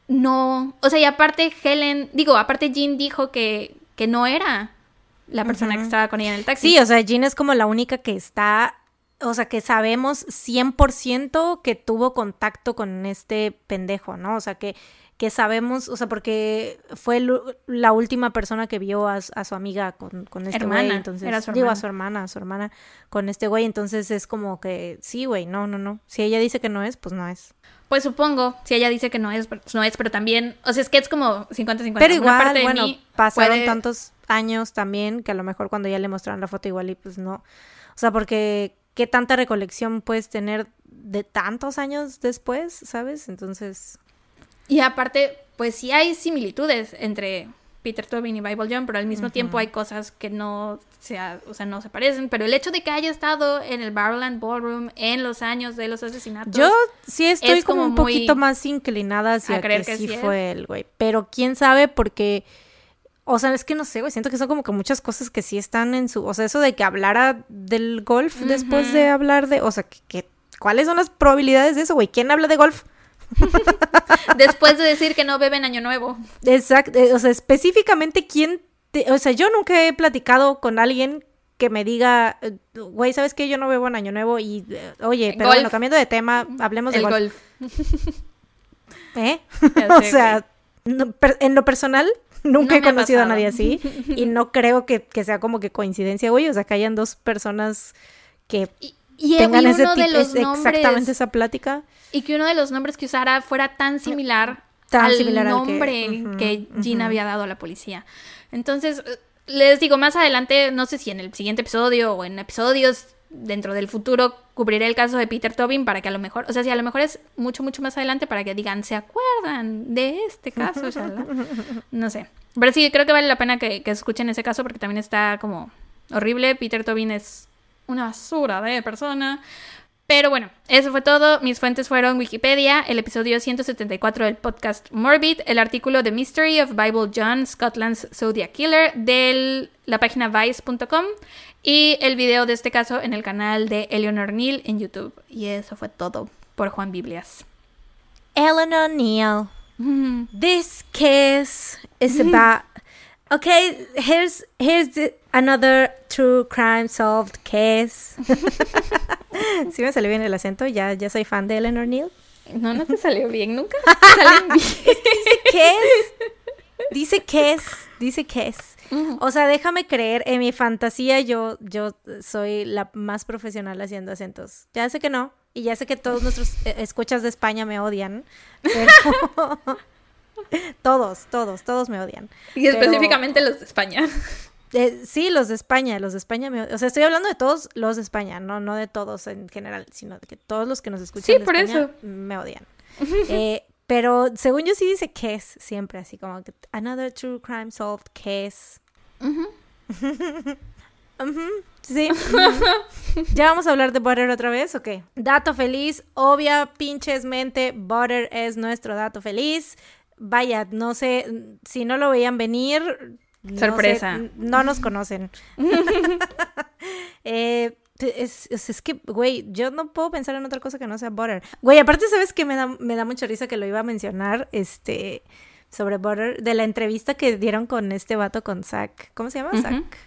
B: no. O sea, y aparte Helen, digo, aparte Jean dijo que, que no era la persona que estaba con ella en el taxi.
A: Sí, o sea, Jean es como la única que está o sea, que sabemos 100% que tuvo contacto con este pendejo, ¿no? O sea, que, que sabemos, o sea, porque fue la última persona que vio a, su amiga con, con este güey, entonces, digo, a su hermana, a su hermana con este güey, entonces es como que, sí, güey, no, no, no, si ella dice que no es, pues no es.
B: Pues supongo, si ella dice que no es, pues no es, pero también, o sea, es que es como 50-50.
A: Pero igual, bueno, pasaron tantos años también que a lo mejor cuando ya le mostraron la foto igual y pues no, o sea, porque qué tanta recolección puedes tener de tantos años después, ¿sabes? Entonces...
B: Y aparte, pues sí hay similitudes entre Peter Tobin y Bible John, pero al mismo tiempo hay cosas que no se, o sea, no se parecen. Pero el hecho de que haya estado en el Barrowland Ballroom en los años de los asesinatos.
A: Yo sí estoy como, un poquito más inclinada hacia que, sí, fue el güey. Pero quién sabe, porque o sea, es que no sé, güey, siento que son como que muchas cosas que sí están en su, o sea, eso de que hablara del golf después de hablar de, o sea, que, ¿cuáles son las probabilidades de eso, güey? ¿Quién habla de golf?
B: después de decir que no beben año nuevo.
A: Exacto, eh, o sea, específicamente quién, o sea, yo nunca he platicado con alguien que me diga, eh, güey, ¿sabes qué? Yo no bebo en año nuevo y, eh, oye, pero bueno, cambiando de tema, hablemos de golf. ¿Eh? o sea, en lo personal, Nunca he conocido a nadie así y no creo que, sea como que coincidencia, güey, o sea, que hayan dos personas que tengan ese exactamente esa plática.
B: Y que uno de los nombres que usara fuera tan similar al nombre que, Gina había dado a la policía. Entonces, eh, les digo, más adelante, no sé si en el siguiente episodio o en episodios dentro del futuro cubriré el caso de Peter Tobin para que a lo mejor, o sea, si a lo mejor es mucho, mucho más adelante para que digan, ¿se acuerdan de este caso? no sé. Pero sí, creo que vale la pena que, que, escuchen ese caso porque también está como horrible. Peter Tobin es una basura de persona. Pero bueno, eso fue todo. Mis fuentes fueron Wikipedia, el episodio 174 del podcast Morbid, el artículo The Mystery of Bible John, Scotland's Zodiac Killer, de la página vice.com y el video de este caso en el canal de Eleanor Neal en YouTube. Y eso fue todo por Juan Biblias.
A: Eleanor Neal. This case is about. Okay, here's here's another true crime solved case. sí me salió bien el acento, ya, ya soy fan de Eleanor Neal.
B: No, no te salió bien, nunca te bien.
A: Que es, dice que es, dice que es. O sea, déjame creer, en mi fantasía yo, yo soy la más profesional haciendo acentos. Ya sé que no, y ya sé que todos nuestros eh, escuchas de España me odian, pero todos, todos, todos me odian.
B: Y específicamente los de España.
A: Eh, sí, los de España, los de España me O sea, estoy hablando de todos los de España, no, no de todos en general, sino de que todos los que nos escuchan de por eso. me odian. Eh, pero según yo sí dice case siempre, así como que another true crime solved case. Sí. ¿Ya vamos a hablar de Butter otra vez o qué? Dato feliz, obvia, pinches mente, Butter es nuestro dato feliz. Vaya, no sé, si no lo veían venir...
B: Sorpresa.
A: No, nos conocen. eh, es, es, que, güey, yo no puedo pensar en otra cosa que no sea Butter. Güey, aparte, ¿sabes que me da, me da mucha risa que lo iba a mencionar? Este, sobre Butter, de la entrevista que dieron con este vato, con Zack. ¿Cómo se llama? Zack.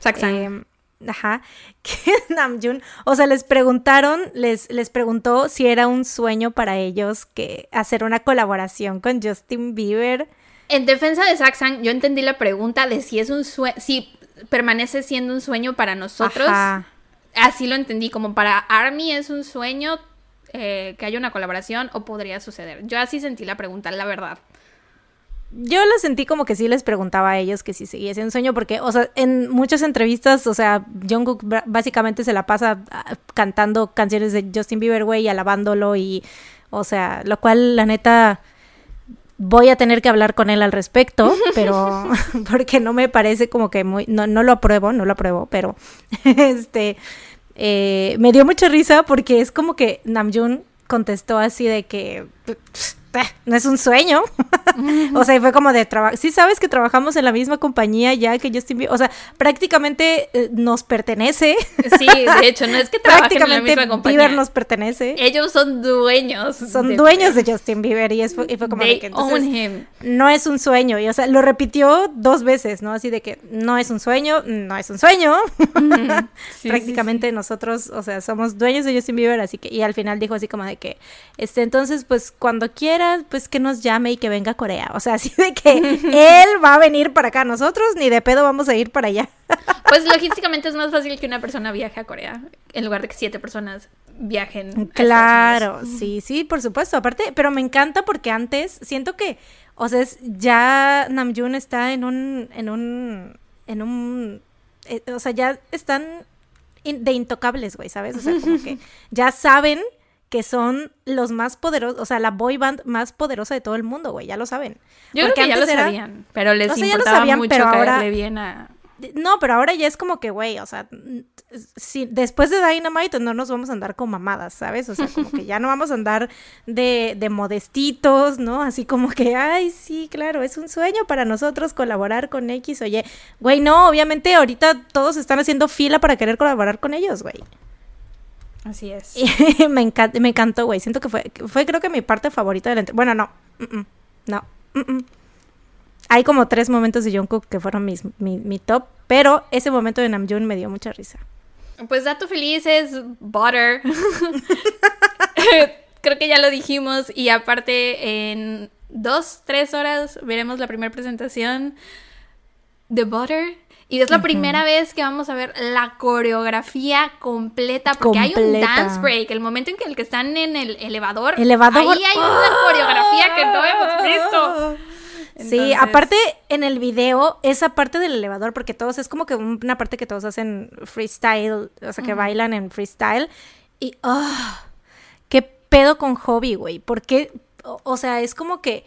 B: Zack eh,
A: Ajá. Que Namjoon, o sea, les preguntaron, les, les preguntó si era un sueño para ellos que hacer una colaboración con Justin Bieber.
B: En defensa de Zack Sang, yo entendí la pregunta de si es un sueño, si permanece siendo un sueño para nosotros. Ajá así lo entendí, como para Army es un sueño eh, que haya una colaboración o podría suceder. Yo así sentí la pregunta, la verdad.
A: yo lo sentí como que sí les preguntaba a ellos que si seguía un sueño, porque, o sea, en muchas entrevistas, o sea, Jungkook básicamente se la pasa ah, cantando canciones de Justin Bieber, y alabándolo y, o sea, lo cual, la neta, voy a tener que hablar con él al respecto, pero porque no me parece como que muy, no, no lo apruebo, no lo apruebo, pero este, eh, me dio mucha risa porque es como que Namjoon contestó así de que no es un sueño. o sea, fue como de trabajo. Sí, sabes que trabajamos en la misma compañía ya que Justin Bieber. O sea, prácticamente eh, nos pertenece.
B: Sí, de hecho, no es que trabajen en la misma compañía.
A: Bieber nos pertenece.
B: Ellos son dueños.
A: Son dueños de Justin Bieber y, fue, como de que. No es un sueño. Y, o sea, lo repitió dos veces, ¿no? Así de que no es un sueño, no es un sueño. prácticamente nosotros, o sea, somos dueños de Justin Bieber, así que. Y al final dijo así como de que, este, entonces, pues cuando quiera pues que nos llame y que venga a Corea. O sea, así de que él va a venir para acá, nosotros ni de pedo vamos a ir para allá.
B: Pues logísticamente es más fácil que una persona viaje a Corea en lugar de que siete personas viajen.
A: Claro, sí, sí, por supuesto. Aparte, pero me encanta porque antes siento que, o sea, ya Namjoon está en un, en un, en un, eh, o sea, ya están de intocables, güey, ¿sabes? O sea, como que ya saben que son los más poderosos, o sea, la boy band más poderosa de todo el mundo, güey, ya lo saben.
B: Yo creo que ya lo sabían, pero les importaba mucho pero ahora... bien a...
A: No, pero ahora ya es como que, güey, o sea, si, después de Dynamite no nos vamos a andar con mamadas, ¿sabes? O sea, como que ya no vamos a andar de, de modestitos, ¿no? Así como que, ay, sí, claro, es un sueño para nosotros colaborar con X, oye, güey, no, obviamente ahorita todos están haciendo fila para querer colaborar con ellos, güey.
B: Así es.
A: Y me, encantó, me encantó, güey. Siento que fue, fue creo que mi parte favorita de la Bueno, no. no. Hay como tres momentos de Jungkook que fueron mis, mi, top, pero ese momento de Namjoon me dio mucha risa.
B: Pues dato feliz es Butter. creo que ya lo dijimos y aparte en dos, tres horas veremos la primera presentación de Butter y es la primera vez que vamos a ver la coreografía completa, porque hay un dance break, el momento en que el que están en el elevador,
A: elevador.
B: ahí hay una coreografía que no hemos visto.
A: Sí, aparte en el video, esa parte del elevador, porque todos es como que una parte que todos hacen freestyle, o sea, que bailan en freestyle. Y, oh, qué pedo con hobby, güey. Porque, o sea, es como que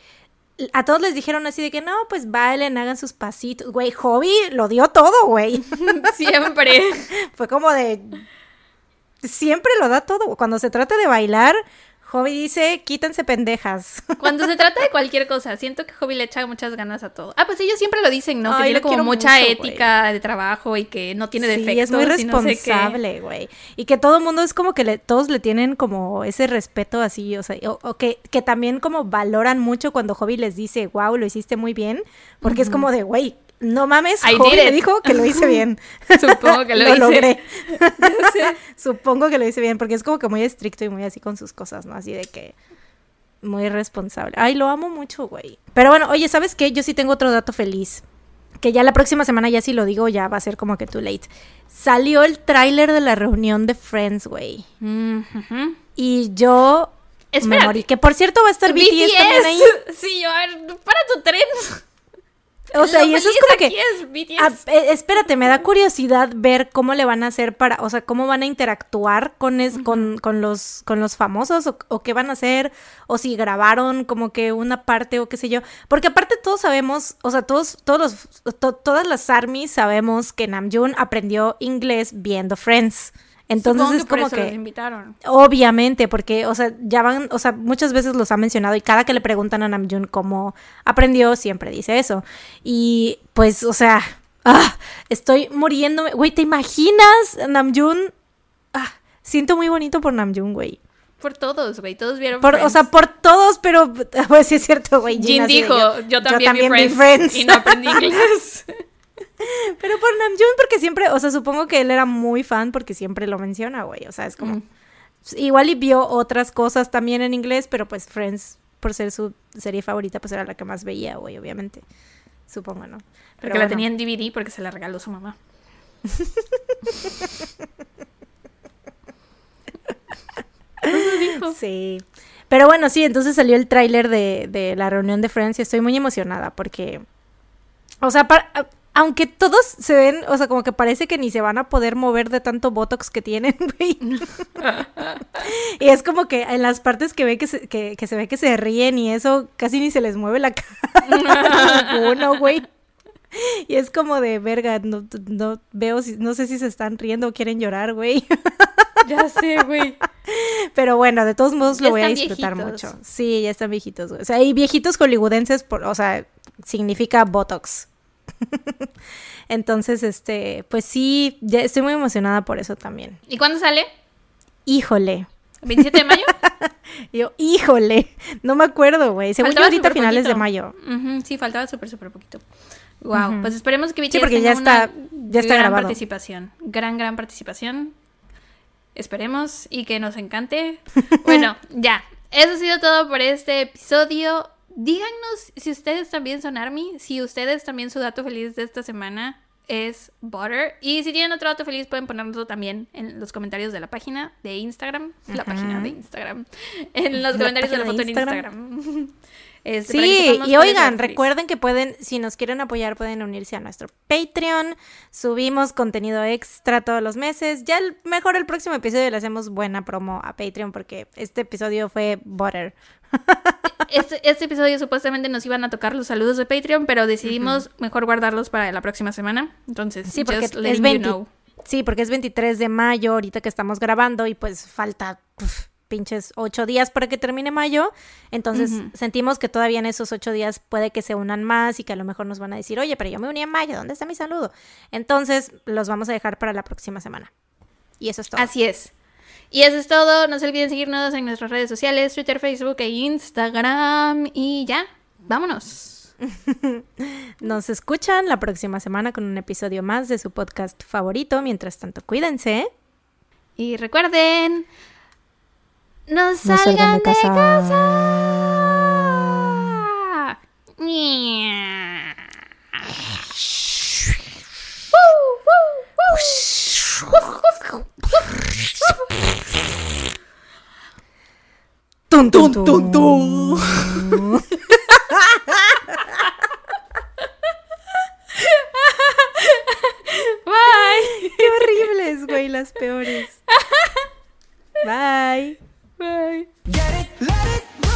A: a todos les dijeron así de que no, pues bailen, hagan sus pasitos. Güey, Hobby lo dio todo, güey.
B: Siempre.
A: Fue como de. Siempre lo da todo. Cuando se trata de bailar, Hobby dice, quítense pendejas.
B: Cuando se trata de cualquier cosa, siento que Hobby le echa muchas ganas a todo. Ah, pues ellos siempre lo dicen, ¿no? que tiene como mucha ética de trabajo y que no tiene defectos. Sí,
A: es muy responsable, güey. Y que todo el mundo es como que le, todos le tienen como ese respeto así, o sea, o, que, que también como valoran mucho cuando Hobby les dice, wow, lo hiciste muy bien, porque es como de, güey, no mames, Hobby me dijo que lo hice bien.
B: Supongo que lo, lo logré.
A: Supongo que lo hice bien, porque es como que muy estricto y muy así con sus cosas, ¿no? Así de que muy responsable. Ay, lo amo mucho, güey. Pero bueno, oye, ¿sabes qué? Yo sí tengo otro dato feliz. Que ya la próxima semana, ya si lo digo, ya va a ser como que too late. Salió el tráiler de la reunión de Friends, güey. Y yo me morí. Que por cierto va a estar BTS, BTS también ahí.
B: Sí, yo, a ver, para tu tren.
A: O sea, y eso es como que. Eh, espérate, me da curiosidad ver cómo le van a hacer para. O sea, cómo van a interactuar con, con, los, con los famosos o, qué van a hacer. O si grabaron como que una parte o qué sé yo. Porque aparte todos sabemos, o sea, todos, todos todas las armies sabemos que Namjoon aprendió inglés viendo Friends. Entonces es como que
B: invitaron.
A: obviamente porque o sea, ya van, o sea, muchas veces los ha mencionado y cada que le preguntan a Namjoon cómo aprendió siempre dice eso. Y pues, o sea, ah, estoy muriéndome, güey, ¿te imaginas Namjoon? Ah, siento muy bonito por Namjoon, güey.
B: Por todos, güey, todos vieron
A: por, O sea, por todos, pero pues sí es cierto, güey.
B: Jin dijo, yo, también, vi, friends, y no aprendí inglés.
A: Pero por Namjoon, porque siempre, o sea, supongo que él era muy fan porque siempre lo menciona, güey. O sea, es como. Igual y vio otras cosas también en inglés, pero pues Friends, por ser su serie favorita, pues era la que más veía, güey, obviamente. Supongo, ¿no?
B: Pero porque la tenía en DVD porque se la regaló su mamá.
A: Sí. Pero bueno, sí, entonces salió el tráiler de, de la reunión de Friends y estoy muy emocionada porque, o sea, para, aunque todos se ven, o sea, como que parece que ni se van a poder mover de tanto botox que tienen, güey. y es como que en las partes que ve que se, que, se ve que se ríen y eso casi ni se les mueve la cara. Uno, güey. Y es como de verga, no, no veo, no sé si se están riendo o quieren llorar, güey.
B: ya sé, güey.
A: Pero bueno, de todos modos lo voy a disfrutar mucho. Sí, ya están viejitos, güey. O sea, y viejitos hollywoodenses, por, o sea, significa Botox. Entonces, este, pues sí, ya estoy muy emocionada por eso también.
B: ¿Y cuándo sale?
A: Híjole.
B: ¿27 de mayo?
A: yo, híjole, no me acuerdo, güey. Según yo ahorita finales de mayo.
B: sí, faltaba súper, súper poquito. Wow, pues esperemos que
A: BTS sí, porque ya está, ya está
B: gran participación. Gran, gran participación. Esperemos y que nos encante. bueno, ya. Eso ha sido todo por este episodio díganos si ustedes también son ARMY, si ustedes también su dato feliz de esta semana es Butter. Y si tienen otro dato feliz, pueden ponerlo también en los comentarios de la página de Instagram. La página de Instagram. En los comentarios de la foto en Instagram.
A: Este, sí, y oigan, recuerden que pueden, si nos quieren apoyar, pueden unirse a nuestro Patreon. Subimos contenido extra todos los meses. Ya el, mejor el próximo episodio le hacemos buena promo a Patreon porque este episodio fue Butter.
B: Este, este, episodio supuestamente nos iban a tocar los saludos de Patreon, pero decidimos mejor guardarlos para la próxima semana. Entonces,
A: sí, porque es 20, Sí, porque es 23 de mayo ahorita que estamos grabando y pues falta pinches ocho días para que termine mayo. Entonces sentimos que todavía en esos ocho días puede que se unan más y que a lo mejor nos van a decir, oye, pero yo me uní en mayo, ¿dónde está mi saludo? Entonces los vamos a dejar para la próxima semana. Y eso es todo.
B: Así es. Y eso es todo. No se olviden seguirnos en nuestras redes sociales, Twitter, Facebook e Instagram. Y ya, vámonos.
A: Nos escuchan la próxima semana con un episodio más de su podcast favorito. Mientras tanto, cuídense.
B: Y recuerden, no salgan, de, casa.
A: de, casa. ¡Bye! ¡Qué horribles, güey! Las peores. ¡Bye! Bye. Get it, let it,